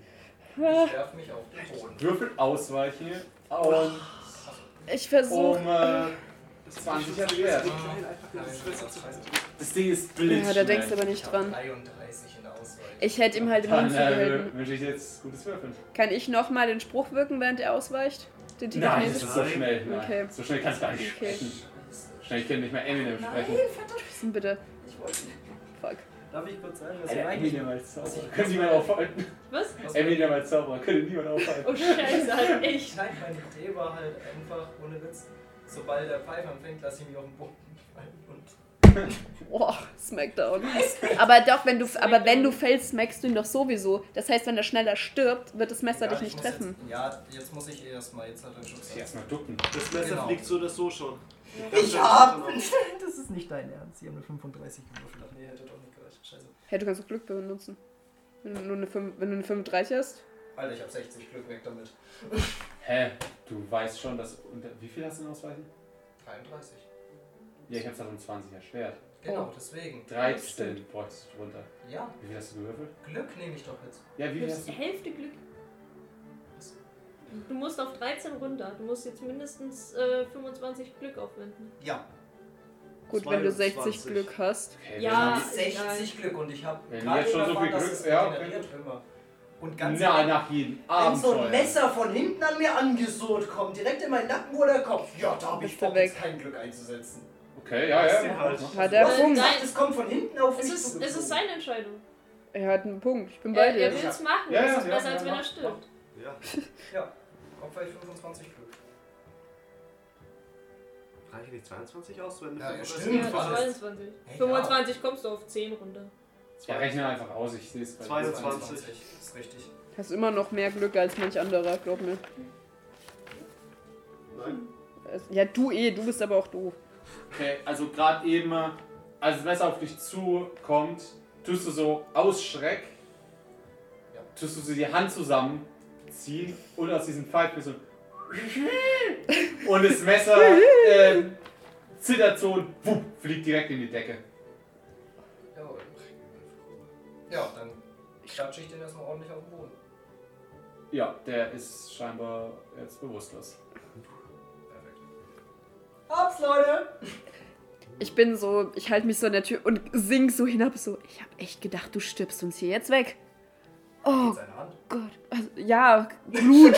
Ah, Ich werf mich auf den Boden. Würfel ausweichen und Ich versuche. um äh, 20 erschwert. Klein, einfach nur das Ding ist Ja, blitzschnell. da denkst du aber Ich nicht dran. 33 in der Auswahl. Ich hätte ihm halt Dann Mund äh, zugehalten. wünsche ich jetzt gutes Würfeln. Kann ich nochmal den Spruch wirken, während er ausweicht? Den Nein, das ist so schnell. Nein. Okay. So schnell kannst du gar nicht Okay. sprechen. Schnell, ich kann nicht mehr Eminem sprechen. Wissen bitte. Ich wollte nicht. Fuck. Darf ich kurz sagen, was Alter, Eminem als Zauberer. Können niemand aufhalten. Was? was Eminem als Zauberer. Könnte niemand aufhalten. Oh Scheiße, halt echt. Nein, meine Idee war halt einfach, ohne Witz, sobald der Pfeifer anfängt, lasse ich mich auf den Boden Boah, Smackdown. Aber doch, wenn du, aber wenn du fällst, smackst du ihn doch sowieso. Das heißt, wenn er schneller stirbt, wird das Messer Ja, dich ich nicht treffen. Jetzt, ja, jetzt muss ich erstmal, jetzt hat er Schutz. Erstmal ducken. Das Messer Genau. fliegt so oder so schon. Ich hab! Das ist nicht dein Ernst. Sie haben eine 35 gewürfelt. Ach nee, hätte doch nicht gereicht. Scheiße. Hey, du kannst auch Glück benutzen. Wenn du, nur eine, 5, wenn du eine 35 hast. Alter, ich hab 60 Glück weg damit. Hä? Du weißt schon, dass. unter- Wie viel hast du in Ausweichen? 33. Ja, ich hab's halt um 20 erschwert. Genau, deswegen. 13 bräuchtest du drunter. Ja, Wie viel hast du gewürfelt? Glück nehme ich doch jetzt. Ja, wie viel hast hast du? Hälfte Glück. Du musst auf 13 runter. Du musst jetzt mindestens äh, 25 Glück aufwenden. Ja, Gut, wenn du 60 22. Glück hast. Okay, Ja. ich hab 60 Glück und ich habe Wenn jetzt schon so viel Glück- ja. Und ganz Na, nach jedem wenn so ein. Messer von hinten an mir angesurrt kommt, direkt in meinen Nacken oder Kopf, ja, da habe ich Bock, kein Glück einzusetzen. Okay, ja, ja. halt. Hat das. er? Punkt. Nein, es kommt von hinten auf Es ist, es ist seine Entscheidung. Er hat einen Punkt. Ich bin bei Er, er dir. will es machen. Ja, das ja, ist ja, besser, ja, als wenn er stirbt. Ja. Ja, Opfer ich 25 Glück. Reichen nicht 22 aus, wenn du Ja, ja, 35 stimmt. Ja, was? 22. Hey, 25 kommst du auf 10 runter. Ja, rechne einfach aus, ich sehe es bei 22. ist richtig. Hast immer noch mehr Glück als manch anderer, glaub mir. Nein. Ja, du eh, du bist aber auch doof. Okay, also gerade eben, äh, als das Messer auf dich zukommt, tust du so aus Schreck, Ja. tust du so die Hand zusammenziehen und aus diesem Pfeil so und das Messer ähm, zittert so und wupp, fliegt direkt in die Decke. Jawohl. Ja, dann klatsche ich den erstmal ordentlich auf den Boden. Ja, der ist scheinbar jetzt bewusstlos. Hab's, Leute! Ich bin so, ich halte mich so an der Tür und sing so hinab, so, ich hab echt gedacht, du stirbst uns hier jetzt weg. Oh. Gott. Also, ja, Blut.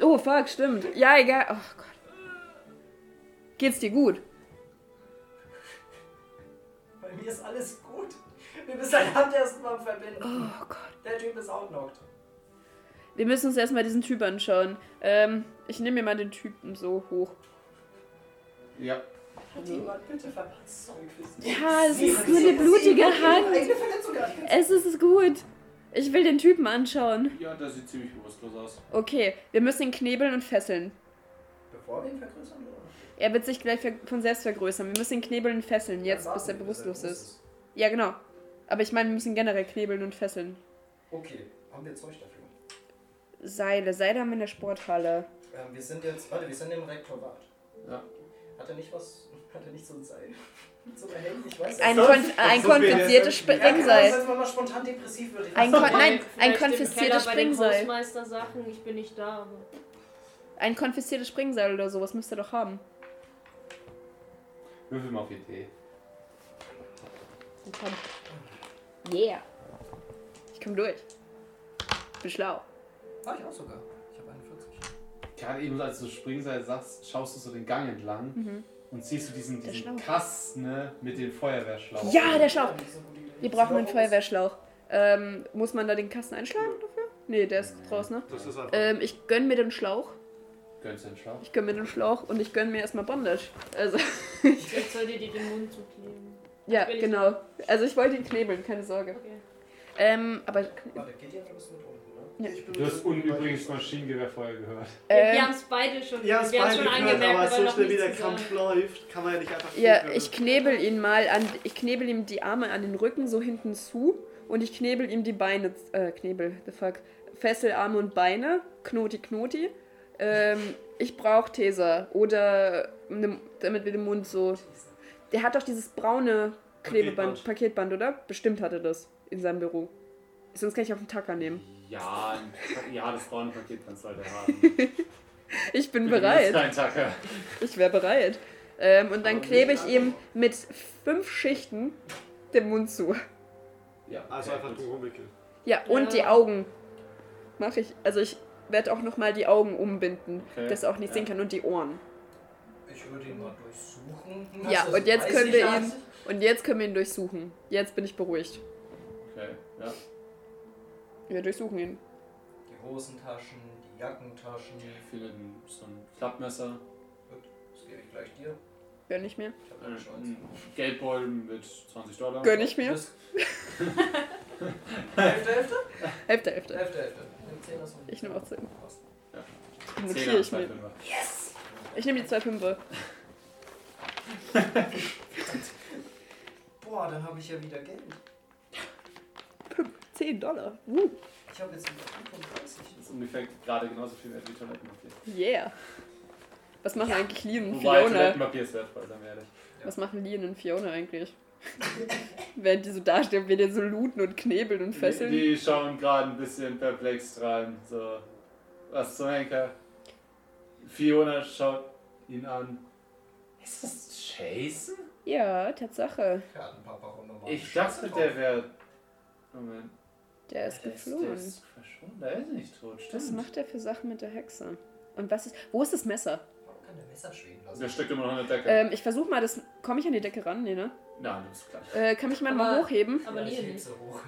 Oh, fuck, stimmt. Ja, egal. Oh Gott. Geht's dir gut? Bei mir ist alles gut. Wir müssen seine Hand erstmal verbinden. Oh Gott. Der Typ ist outknocked. Wir müssen uns erstmal diesen Typ anschauen. Ähm, ich nehme mir mal den Typen so hoch. Ja. Hat jemand bitte sie? Ja, es ist nur eine blutige Hand. Es ist gut. Ich will den Typen anschauen. Ja, der sieht ziemlich bewusstlos aus. Okay, wir müssen ihn knebeln und fesseln. Bevor wir ihn vergrößern, oder? Er wird sich gleich von selbst vergrößern. Wir müssen ihn knebeln und fesseln, jetzt bis er bewusstlos bewusst ist. Ja, genau. Aber ich meine, wir müssen generell knebeln und fesseln. Okay, haben wir Zeug dafür? Seile. Seile haben wir in der Sporthalle. Ähm, wir sind jetzt, warte, wir sind im Rektorat. Ja. Hat er nicht was, hat er nicht so ein Seil? So einer Hände? Ich weiß Ein, kon nicht. ein jetzt- Ja, kann Springseil. wenn man spontan depressiv wird. Ich Ein Kon nein, ein konfisziertes Springseil. Hausmeister-Sachen, ich bin nicht da, aber. Ein konfisziertes Springseil oder sowas müsst ihr doch haben. Würfel mal auf Idee. Yeah. Ich komm durch. Bin schlau. Ah, ich auch sogar. Ich habe 41. Gerade eben, als du Springseil sagst, schaust du so den Gang entlang Mhm. und siehst du diesen, diesen. Kasten ne, mit dem Feuerwehrschlauch. Ja, der Schlauch. Wir brauchen einen Feuerwehrschlauch. Ähm, muss man da den Kasten einschlagen dafür? Nee, der ist draußen, ne? Das ist einfach. Ähm, ich gönn mir den Schlauch. Gönnst du den Schlauch? Ich gönn mir den Schlauch und ich gönn mir erstmal Bandage. Also, Jetzt soll dir die den Mund zukleben. ja, genau. Also ich wollte ihn knebeln, keine Sorge. Okay. Ähm, aber. Warte, geht ihr, mit bin Du hast mit- übrigens Maschinengewehr vorher gehört. wir Ähm, haben es beide schon, Ja, es wir beide schon gehört, angemerkt, aber aber so schnell wie der. Kampf läuft, kann man ja nicht einfach. Ja, ich knebel ihn mal an. Ich knebel ihm die Arme an den Rücken so hinten zu und ich knebel ihm die Beine. Äh, knebel, the fuck. Fessel Arme und Beine. Knoti, Knoti. Ähm, ich brauch Taser. Oder ne, damit wir den Mund so. Der hat doch dieses braune Klebeband, Paketband, oder? Bestimmt hat er das in seinem Büro. Sonst kann ich auf den Tacker nehmen. Ja, ein, ja das braune Paket kannst du halt haben. Ich bin Bitte bereit. Kein Tacker. Ich wäre bereit. Ähm, und dann Aber klebe ich ihm mit fünf Schichten den Mund zu. Ja, Also okay, einfach gut. drum rumwickeln. Ja, und Ja. die Augen mache ich. Also ich werde auch nochmal die Augen umbinden, Okay. dass er auch nicht Ja. sehen kann. Und die Ohren. Ich würde ihn mal durchsuchen. Ja, Das und jetzt können wir ja. ihn- Und jetzt können wir ihn durchsuchen. Jetzt bin ich beruhigt. Okay, ja. Wir durchsuchen ihn. Die Hosentaschen, die Jackentaschen. Ich finde ein- so ein Klappmesser, Gut, das gebe ich gleich dir. Gönn ich mir. Ich habe ein eine Chance. ein Geldbeutel mit 20 Dollar. Gönn ich mir. Hälfte, Hälfte? Hälfte, Hälfte. Hälfte, Hälfte. Nimm 10 das und- Ich nehm auch 10. Passt. Die Zehner, notiere ich mir. Fünfer. Ich nehme die zwei Fünfe. Boah, dann habe ich ja wieder Geld. 10 Dollar. Uh, Ich habe jetzt wieder 35. Das ist ungefähr gerade genauso viel wert wie Toilettenpapier. yeah. Was machen eigentlich Lian und Wobei, Fiona? Toilettenpapier ist wertvoll, sagen wir ehrlich. Was machen Lian und Fiona eigentlich? Während die so dastehen, wir den so looten und knebeln und fesseln. Die, die schauen gerade ein bisschen perplex rein. So, was zum Henker? Fiona schaut ihn an. Ist das Jason? Ja, Tatsache. Ich dachte, der wäre. Moment. Der ist Der geflohen. Der ist verschwunden, der ist nicht tot, stimmt. Was macht er für Sachen mit der Hexe? Und was ist. Wo ist das Messer? Warum kann der Messer schweben lassen? Der steckt immer noch in der Decke. Ähm, ich versuche mal das. Komme ich an die Decke ran? Nee, ne? Nein, das ist gleich. Äh, kann mich mal mal Aber- hochheben? Aber ja, ich Lian heb nicht. sie hoch.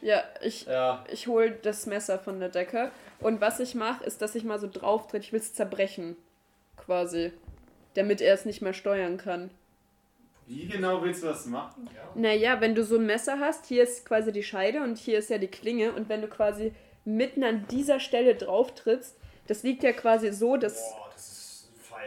Ja, ich. Ja, Ich hole das Messer von der Decke. Und was ich mache, ist, dass ich mal so drauf trete. Ich will es zerbrechen. Quasi. Damit er es nicht mehr steuern kann. Wie genau willst du das machen? Ja. Naja, wenn du so ein Messer hast, hier ist quasi die Scheide und hier ist ja die Klinge. Und wenn du quasi mitten an dieser Stelle drauf trittst, das liegt ja quasi so, dass. Boah, das ist fein.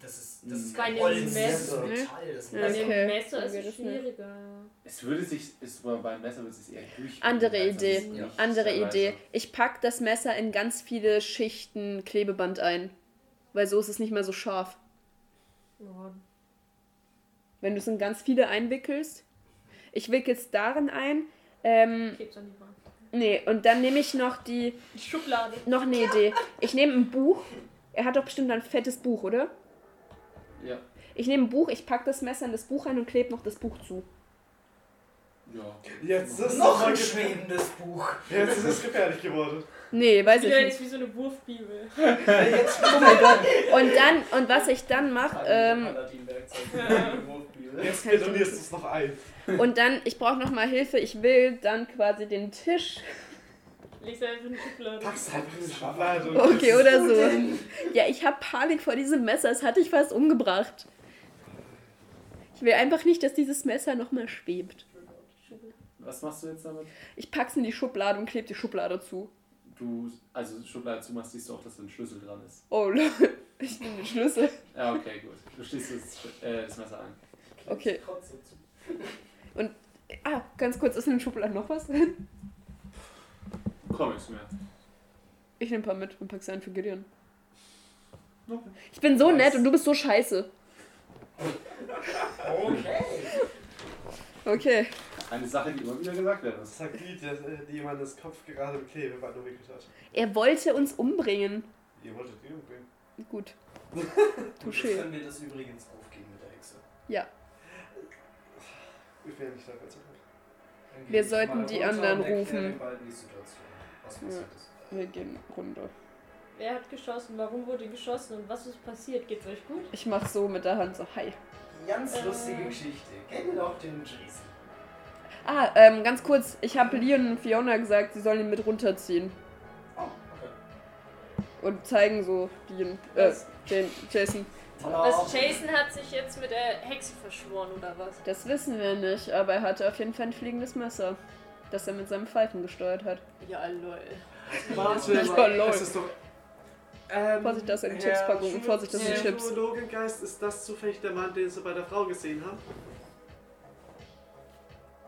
Das ist, das ist Bei kein Holz, das Messer. ist Metall. Das ist Ja, Bei Messer. dem okay. Messer ist es nicht. schwieriger. ja. Es würde sich, ist aber beim Messer würde es sich eher durch. Andere Idee. es ist nicht Andere Idee. Ich pack das Messer in ganz viele Schichten Klebeband ein. Weil so ist es nicht mehr so scharf. Ja. Wenn du es in ganz viele einwickelst. Ich wickel es darin ein. Ähm, Klebt's an die Wand. nee, und dann nehme ich noch die. Die Schublade. Noch eine Idee. Ich nehme ein Buch. Er hat doch bestimmt ein fettes Buch, oder? Ja. Ich nehme ein Buch, ich pack das Messer in das Buch rein und klebe noch das Buch zu. Ja. Jetzt ist Noch mal ein schwebendes Buch. Jetzt ist es gefährlich geworden. Nee, weiß ich nicht. ist wie so eine Wurfbibel. Jetzt Oh mein Gott. Und dann, und was ich dann mache, ähm, Jetzt betonierst du es noch ein. und dann, ich brauche nochmal Hilfe, ich will dann quasi den Tisch. Legst du einfach in die Schublade. Pack's einfach in die Schublade. Okay, oder so. Ja, ich habe Panik vor diesem Messer, das hatte ich fast umgebracht. Ich will einfach nicht, dass dieses Messer nochmal schwebt. Was machst du jetzt damit? Ich pack's in die Schublade und klebe die Schublade zu. Du, also Schublade zumachst, siehst du auch, dass da ein Schlüssel dran ist. Oh, lol. ich nehme den Schlüssel. Ja, okay, gut. Du schließt das, äh, das Messer an. Okay. Ah, ganz kurz, ist in den Schubladen noch was drin? Comics mehr. Ich nehme ein paar mit und pack sie ein für Gideon. Okay. Ich bin so Nice. nett und du bist so scheiße. Okay. Okay. Eine Sache, die immer wieder gesagt werden Das sagt die, der, die jemandes Kopf gerade mit Klebeband umwickelt hat. Er wollte uns umbringen. Ihr wolltet die umbringen. Gut. Touché. können wir das übrigens aufgeben mit der Hexe. Ja. Ich wäre nicht Dann Wir sollten die anderen rufen. den ist. Wir gehen runter. Wer hat geschossen? Warum wurde geschossen? Und was ist passiert? Geht's euch gut? Ich mach so mit der Hand so, hi. Ganz Äh. lustige Geschichte. Kennt ihr doch den Jason? Ah, ähm, ganz kurz. Ich habe Leon und Fiona gesagt, sie sollen ihn mit runterziehen. Oh, okay. Und zeigen so Leon, äh, Jan- Jason. Was, Jason hat sich jetzt mit der Hexe verschworen oder was? Das wissen wir nicht, aber er hatte auf jeden Fall ein fliegendes Messer, das er mit seinem Pfeifen gesteuert hat. Ja, lol. Warte, Ja, lol. es ist doch. Ähm, Vorsicht, das ist eine Chipspackung. Vorsicht, das sind Ja. Chips. Psychologengeist, ist das zufällig der Mann, den Sie bei der Frau gesehen haben?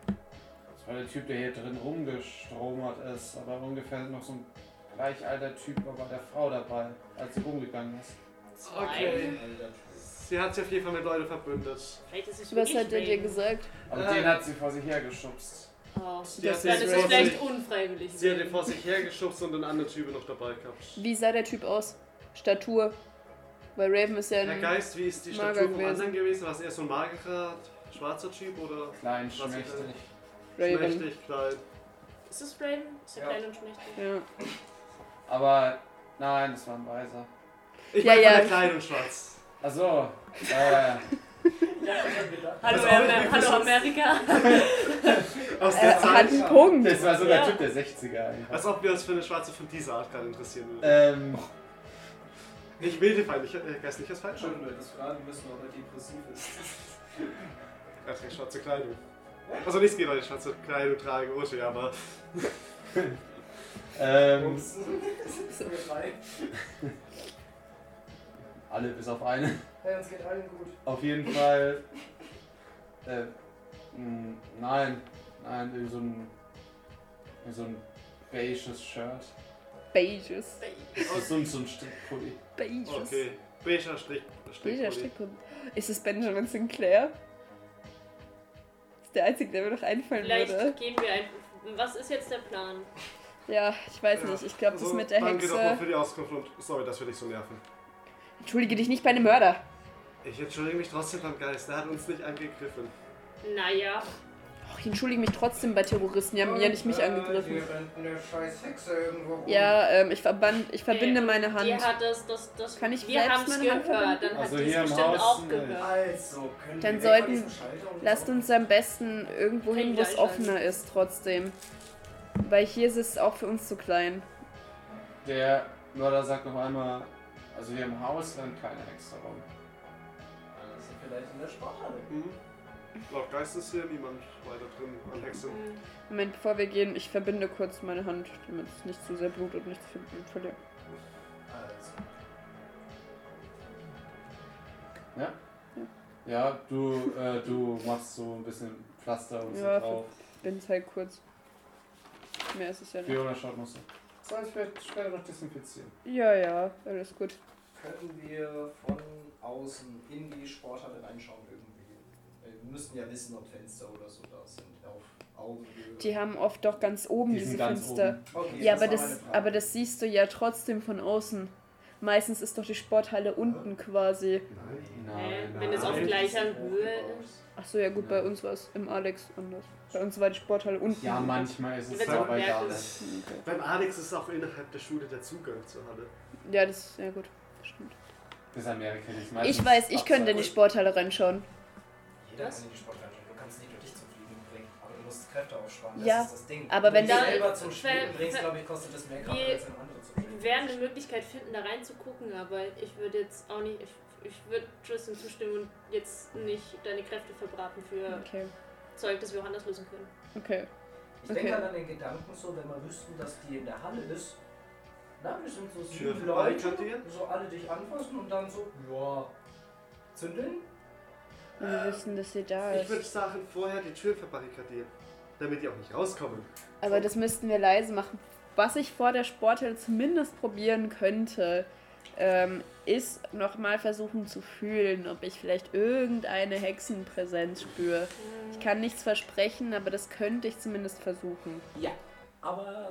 Das war der Typ, der hier drin rumgestromert ist, aber ungefähr noch so ein gleich alter Typ war bei der Frau dabei, als sie rumgegangen ist. Okay. Sie hat sich auf jeden Fall mit Leuten verbündet. Ist es Was hat er dir gesagt? Aber Äh. den hat sie vor sich hergeschubst. Oh. Sie hat Dann den ist es vor vielleicht unfreiwillig. Sie hat ihn vor sich hergeschubst und einen anderen Typen noch dabei gehabt. Wie sah der Typ aus? Statur. Weil Raven ist ja Herr ein. Geist, wie ist die Statur vom gewesen. anderen gewesen? War es eher so ein magerer, schwarzer Typ oder Klein, schmächtig. Raven. schmächtig, klein? Ist es Raven? Ist er Ja. klein und schmächtig? Ja. Aber nein, das war ein Weiser. Ich Ja, meine ja. von der klein und schwarz. Achso, äh, Ja, ich hab gedacht. Hallo, Also Amer Hallo Amerika. Aus Er der hat Zeit. einen Punkt. das war so der Ja. Typ der 60er einfach. Als ob wir uns für eine schwarze von dieser Art gerade interessieren würden. Ähm, Ich will den Fall nicht, äh, Geist nicht als falsch Schon, du hättest fragen müssen, ob er depressiv ist. Er trägt schwarze Kleidung. Also nichts gegen Leute, die schwarze Kleidung tragen, Uschi, aber ähm, Ups. alle bis auf eine. Hey, uns geht allen gut. Auf jeden Fall. Äh, mh, nein, nein, irgendwie so ein. so ein beiges Shirt. Beiges. So ein, so ein Strickpulli. Beiges. okay. Beiger Strich. Beiger Strickpulli. Strickpulli. Ist es Benjamin Sinclair? Ist der einzige, der mir noch einfallen Vielleicht würde. gehen wir einfach. Was ist jetzt der Plan? Ja, ich weiß Ja. nicht. Ich glaube, das Also, mit der Danke doch mal Hexe. für die Auskunft und sorry, dass wir dich so nerven. Entschuldige dich nicht bei einem Mörder. Ich entschuldige mich trotzdem beim Geist, der hat uns nicht angegriffen. Naja. Och, ich entschuldige mich trotzdem bei Terroristen. Die haben ja nicht mich angegriffen. Hier rennt eine scheiß Hexe irgendwo rum. Ja, ähm, ich, verband, ich verbinde Äh, meine Hand. Hat das, das, das. Kann ich wir selbst meine Hand gehört. verbinden? Dann hat Also hier im bestimmt Haus auch nicht. gehört. Also, Dann sollten- und Lasst uns am besten irgendwo hin, wo es offener ist, trotzdem. Weil hier ist es auch für uns zu klein. Der Mörder sagt noch einmal, also hier im Haus rennt keine Hexe rum. Also vielleicht in der Sporthalle. Mhm. laut Geistes hier niemand weiter drin an Hexen. Mhm. Moment, bevor wir gehen, ich verbinde kurz meine Hand, damit es nicht zu sehr blutet und nicht zu viel Blut verliert. Also, Ja? Ja, du, äh, du machst so ein bisschen Pflaster und so Ja, drauf. Bin's halt kurz. Mehr ist es ja nicht. Fiona schaut noch so. Soll ich vielleicht später noch desinfizieren? Ja, ja, alles gut. können wir von außen in die Sporthalle reinschauen irgendwie? Wir müssten ja wissen, ob Fenster oder so da sind. Auf Augenhöhe. Die haben oft doch ganz oben Die diese ganz Fenster. Okay, Ja, aber das, meine Frage. aber das siehst du ja trotzdem von außen. Meistens ist doch die Sporthalle unten quasi. Nein, wenn es auf nein. gleicher Höhe ist. Ach so, ja gut, bei uns war es im Alex anders. Bei uns war die Sporthalle unten. Ja, manchmal ist es dem bei ist. Okay. Beim Alex ist auch innerhalb der Schule der Zugang zur Halle. Ja, das ja gut. Das stimmt. Das ist Amerika nicht meistens Ich weiß, ich könnte in die. Sporthalle reinschauen. Jeder Was? kann in die Sporthalle reinschauen. Du kannst nicht nur dich zum Fliegen bringen, aber du musst Kräfte aufsparen. Ja, das ist das Ding. aber wenn du dich selber zum Schwimmen bringst, glaube ich, kostet das mehr Kraft Wir- als ein andere zu bringen. Wir werden eine Möglichkeit finden, da reinzugucken, aber ich würde jetzt auch nicht. Ich, ich würde Tristan zustimmen und jetzt nicht deine Kräfte verbraten für Okay. Zeug, das wir auch anders lösen können. Okay. Ich Okay. denke an den Gedanken so, wenn wir wüssten, dass die in der Halle ist. Na, wir sind so Tür sieben Leute, so alle dich anfassen und dann so, ja, zündeln. Wenn wir wissen, dass sie da Ich ist. würde sagen, vorher die Tür verbarrikadieren. Damit die auch nicht rauskommen. Aber das müssten wir leise machen. Was ich vor der Sporthalle zumindest probieren könnte, ähm, ist nochmal versuchen zu fühlen, ob ich vielleicht irgendeine Hexenpräsenz spüre. Ich kann nichts versprechen, aber das könnte ich zumindest versuchen. Ja, aber